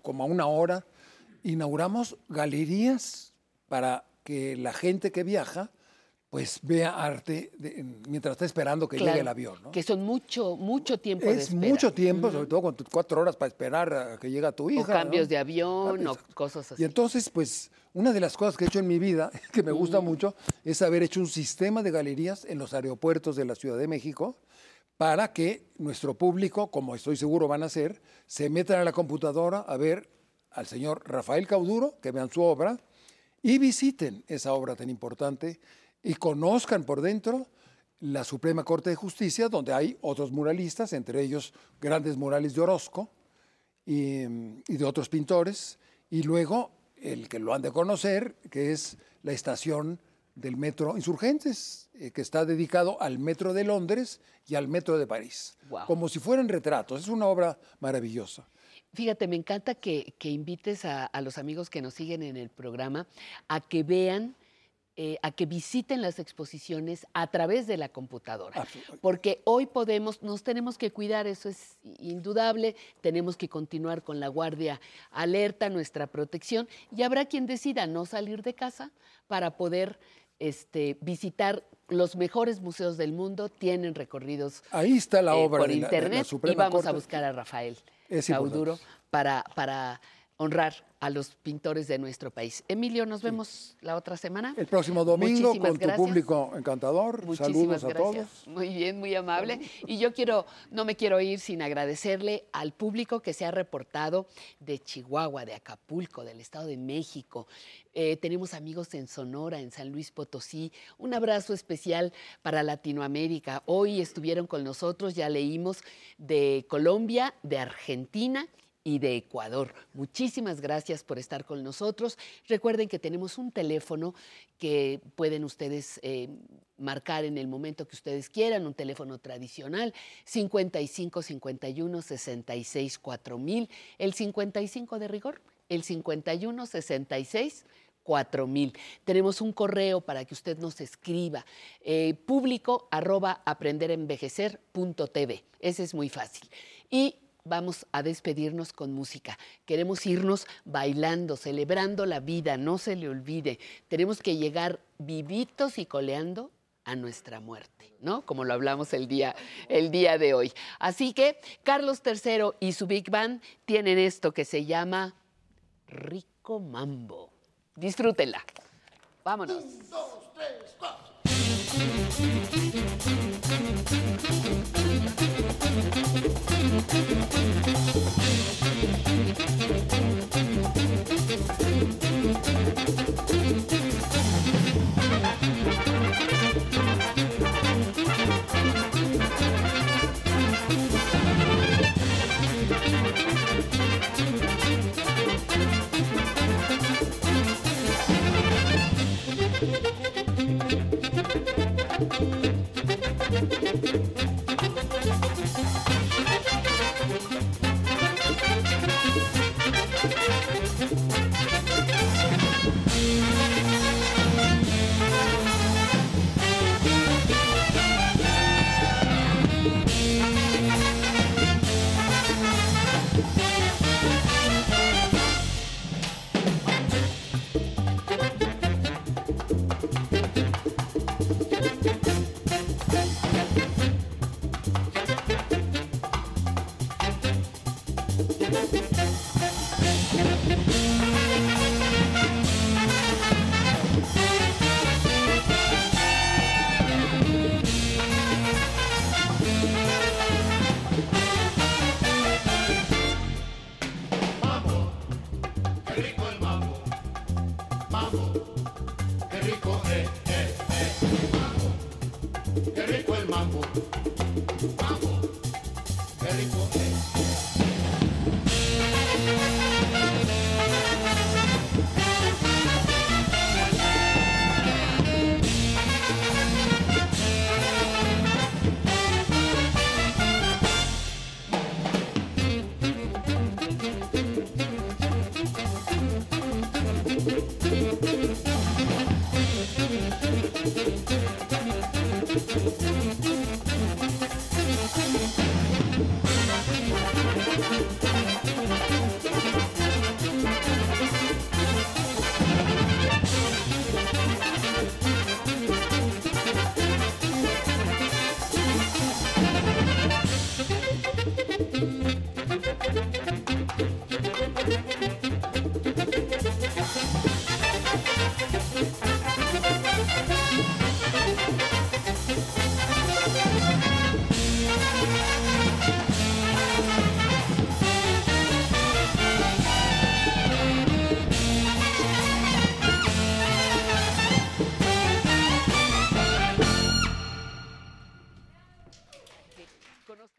Speaker 36: como a una hora. Inauguramos galerías para que la gente que viaja pues vea arte de- en- mientras está esperando que
Speaker 1: Claro,
Speaker 36: llegue el avión. ¿no?
Speaker 1: Que son mucho, mucho tiempo de
Speaker 36: Es
Speaker 1: espera.
Speaker 36: mucho tiempo, sobre todo con tus cuatro horas para esperar a que llegue tu hija.
Speaker 1: O cambios
Speaker 36: ¿no?
Speaker 1: de avión
Speaker 36: Cambios.
Speaker 1: o cosas así.
Speaker 36: Y entonces, pues, una de las cosas que he hecho en mi vida, [LAUGHS] que me gusta mucho, es haber hecho un sistema de galerías en los aeropuertos de la Ciudad de México para que nuestro público, como estoy seguro van a hacer, se metan a la computadora a ver al señor Rafael Cauduro, que vean su obra, y visiten esa obra tan importante y conozcan por dentro la Suprema Corte de Justicia, donde hay otros muralistas, entre ellos grandes murales de Orozco y, y de otros pintores, y luego el que lo han de conocer, que es la estación del metro Insurgentes, eh, que está dedicado al metro de Londres y al metro de París, como si fueran retratos. Es una obra maravillosa.
Speaker 1: Fíjate, me encanta que, que invites a, a los amigos que nos siguen en el programa a que vean, eh, a que visiten las exposiciones a través de la computadora. Porque hoy podemos, nos tenemos que cuidar, eso es indudable, tenemos que continuar con la guardia alerta, nuestra protección, y habrá quien decida no salir de casa para poder este, visitar los mejores museos del mundo, tienen recorridos
Speaker 36: Ahí está la
Speaker 1: eh,
Speaker 36: obra
Speaker 1: por
Speaker 36: de la- de la
Speaker 1: internet y vamos a buscar a Rafael Cauduro para, para honrar a los pintores de nuestro país. Emilio, nos vemos la otra semana.
Speaker 36: El próximo domingo
Speaker 1: Muchísimas
Speaker 36: con tu público encantador.
Speaker 1: Muchísimas
Speaker 36: Saludos a todos.
Speaker 1: Muy bien, muy amable. Y yo quiero, no me quiero ir sin agradecerle al público que se ha reportado de Chihuahua, de Acapulco, del Estado de México. Eh, tenemos amigos en Sonora, en San Luis Potosí. Un abrazo especial para Latinoamérica. Hoy estuvieron con nosotros, ya leímos, de Colombia, de Argentina y de Ecuador. Muchísimas gracias por estar con nosotros. Recuerden que tenemos un teléfono que pueden ustedes eh, marcar en el momento que ustedes quieran, un teléfono tradicional, 55 51 66 4000, el 55 de rigor, el 51 66 4000. Tenemos un correo para que usted nos escriba, eh, público arroba aprenderenvejecer.tv. Ese es muy fácil. Y vamos a despedirnos con música. Queremos irnos bailando, celebrando la vida, no se le olvide. Tenemos que llegar vivitos y coleando a nuestra muerte, ¿no? Como lo hablamos el día, el día de hoy. Así que Carlos III y su Big Band tienen esto que se llama Rico Mambo. Disfrútenla. Vámonos.
Speaker 35: Qué フフフフ。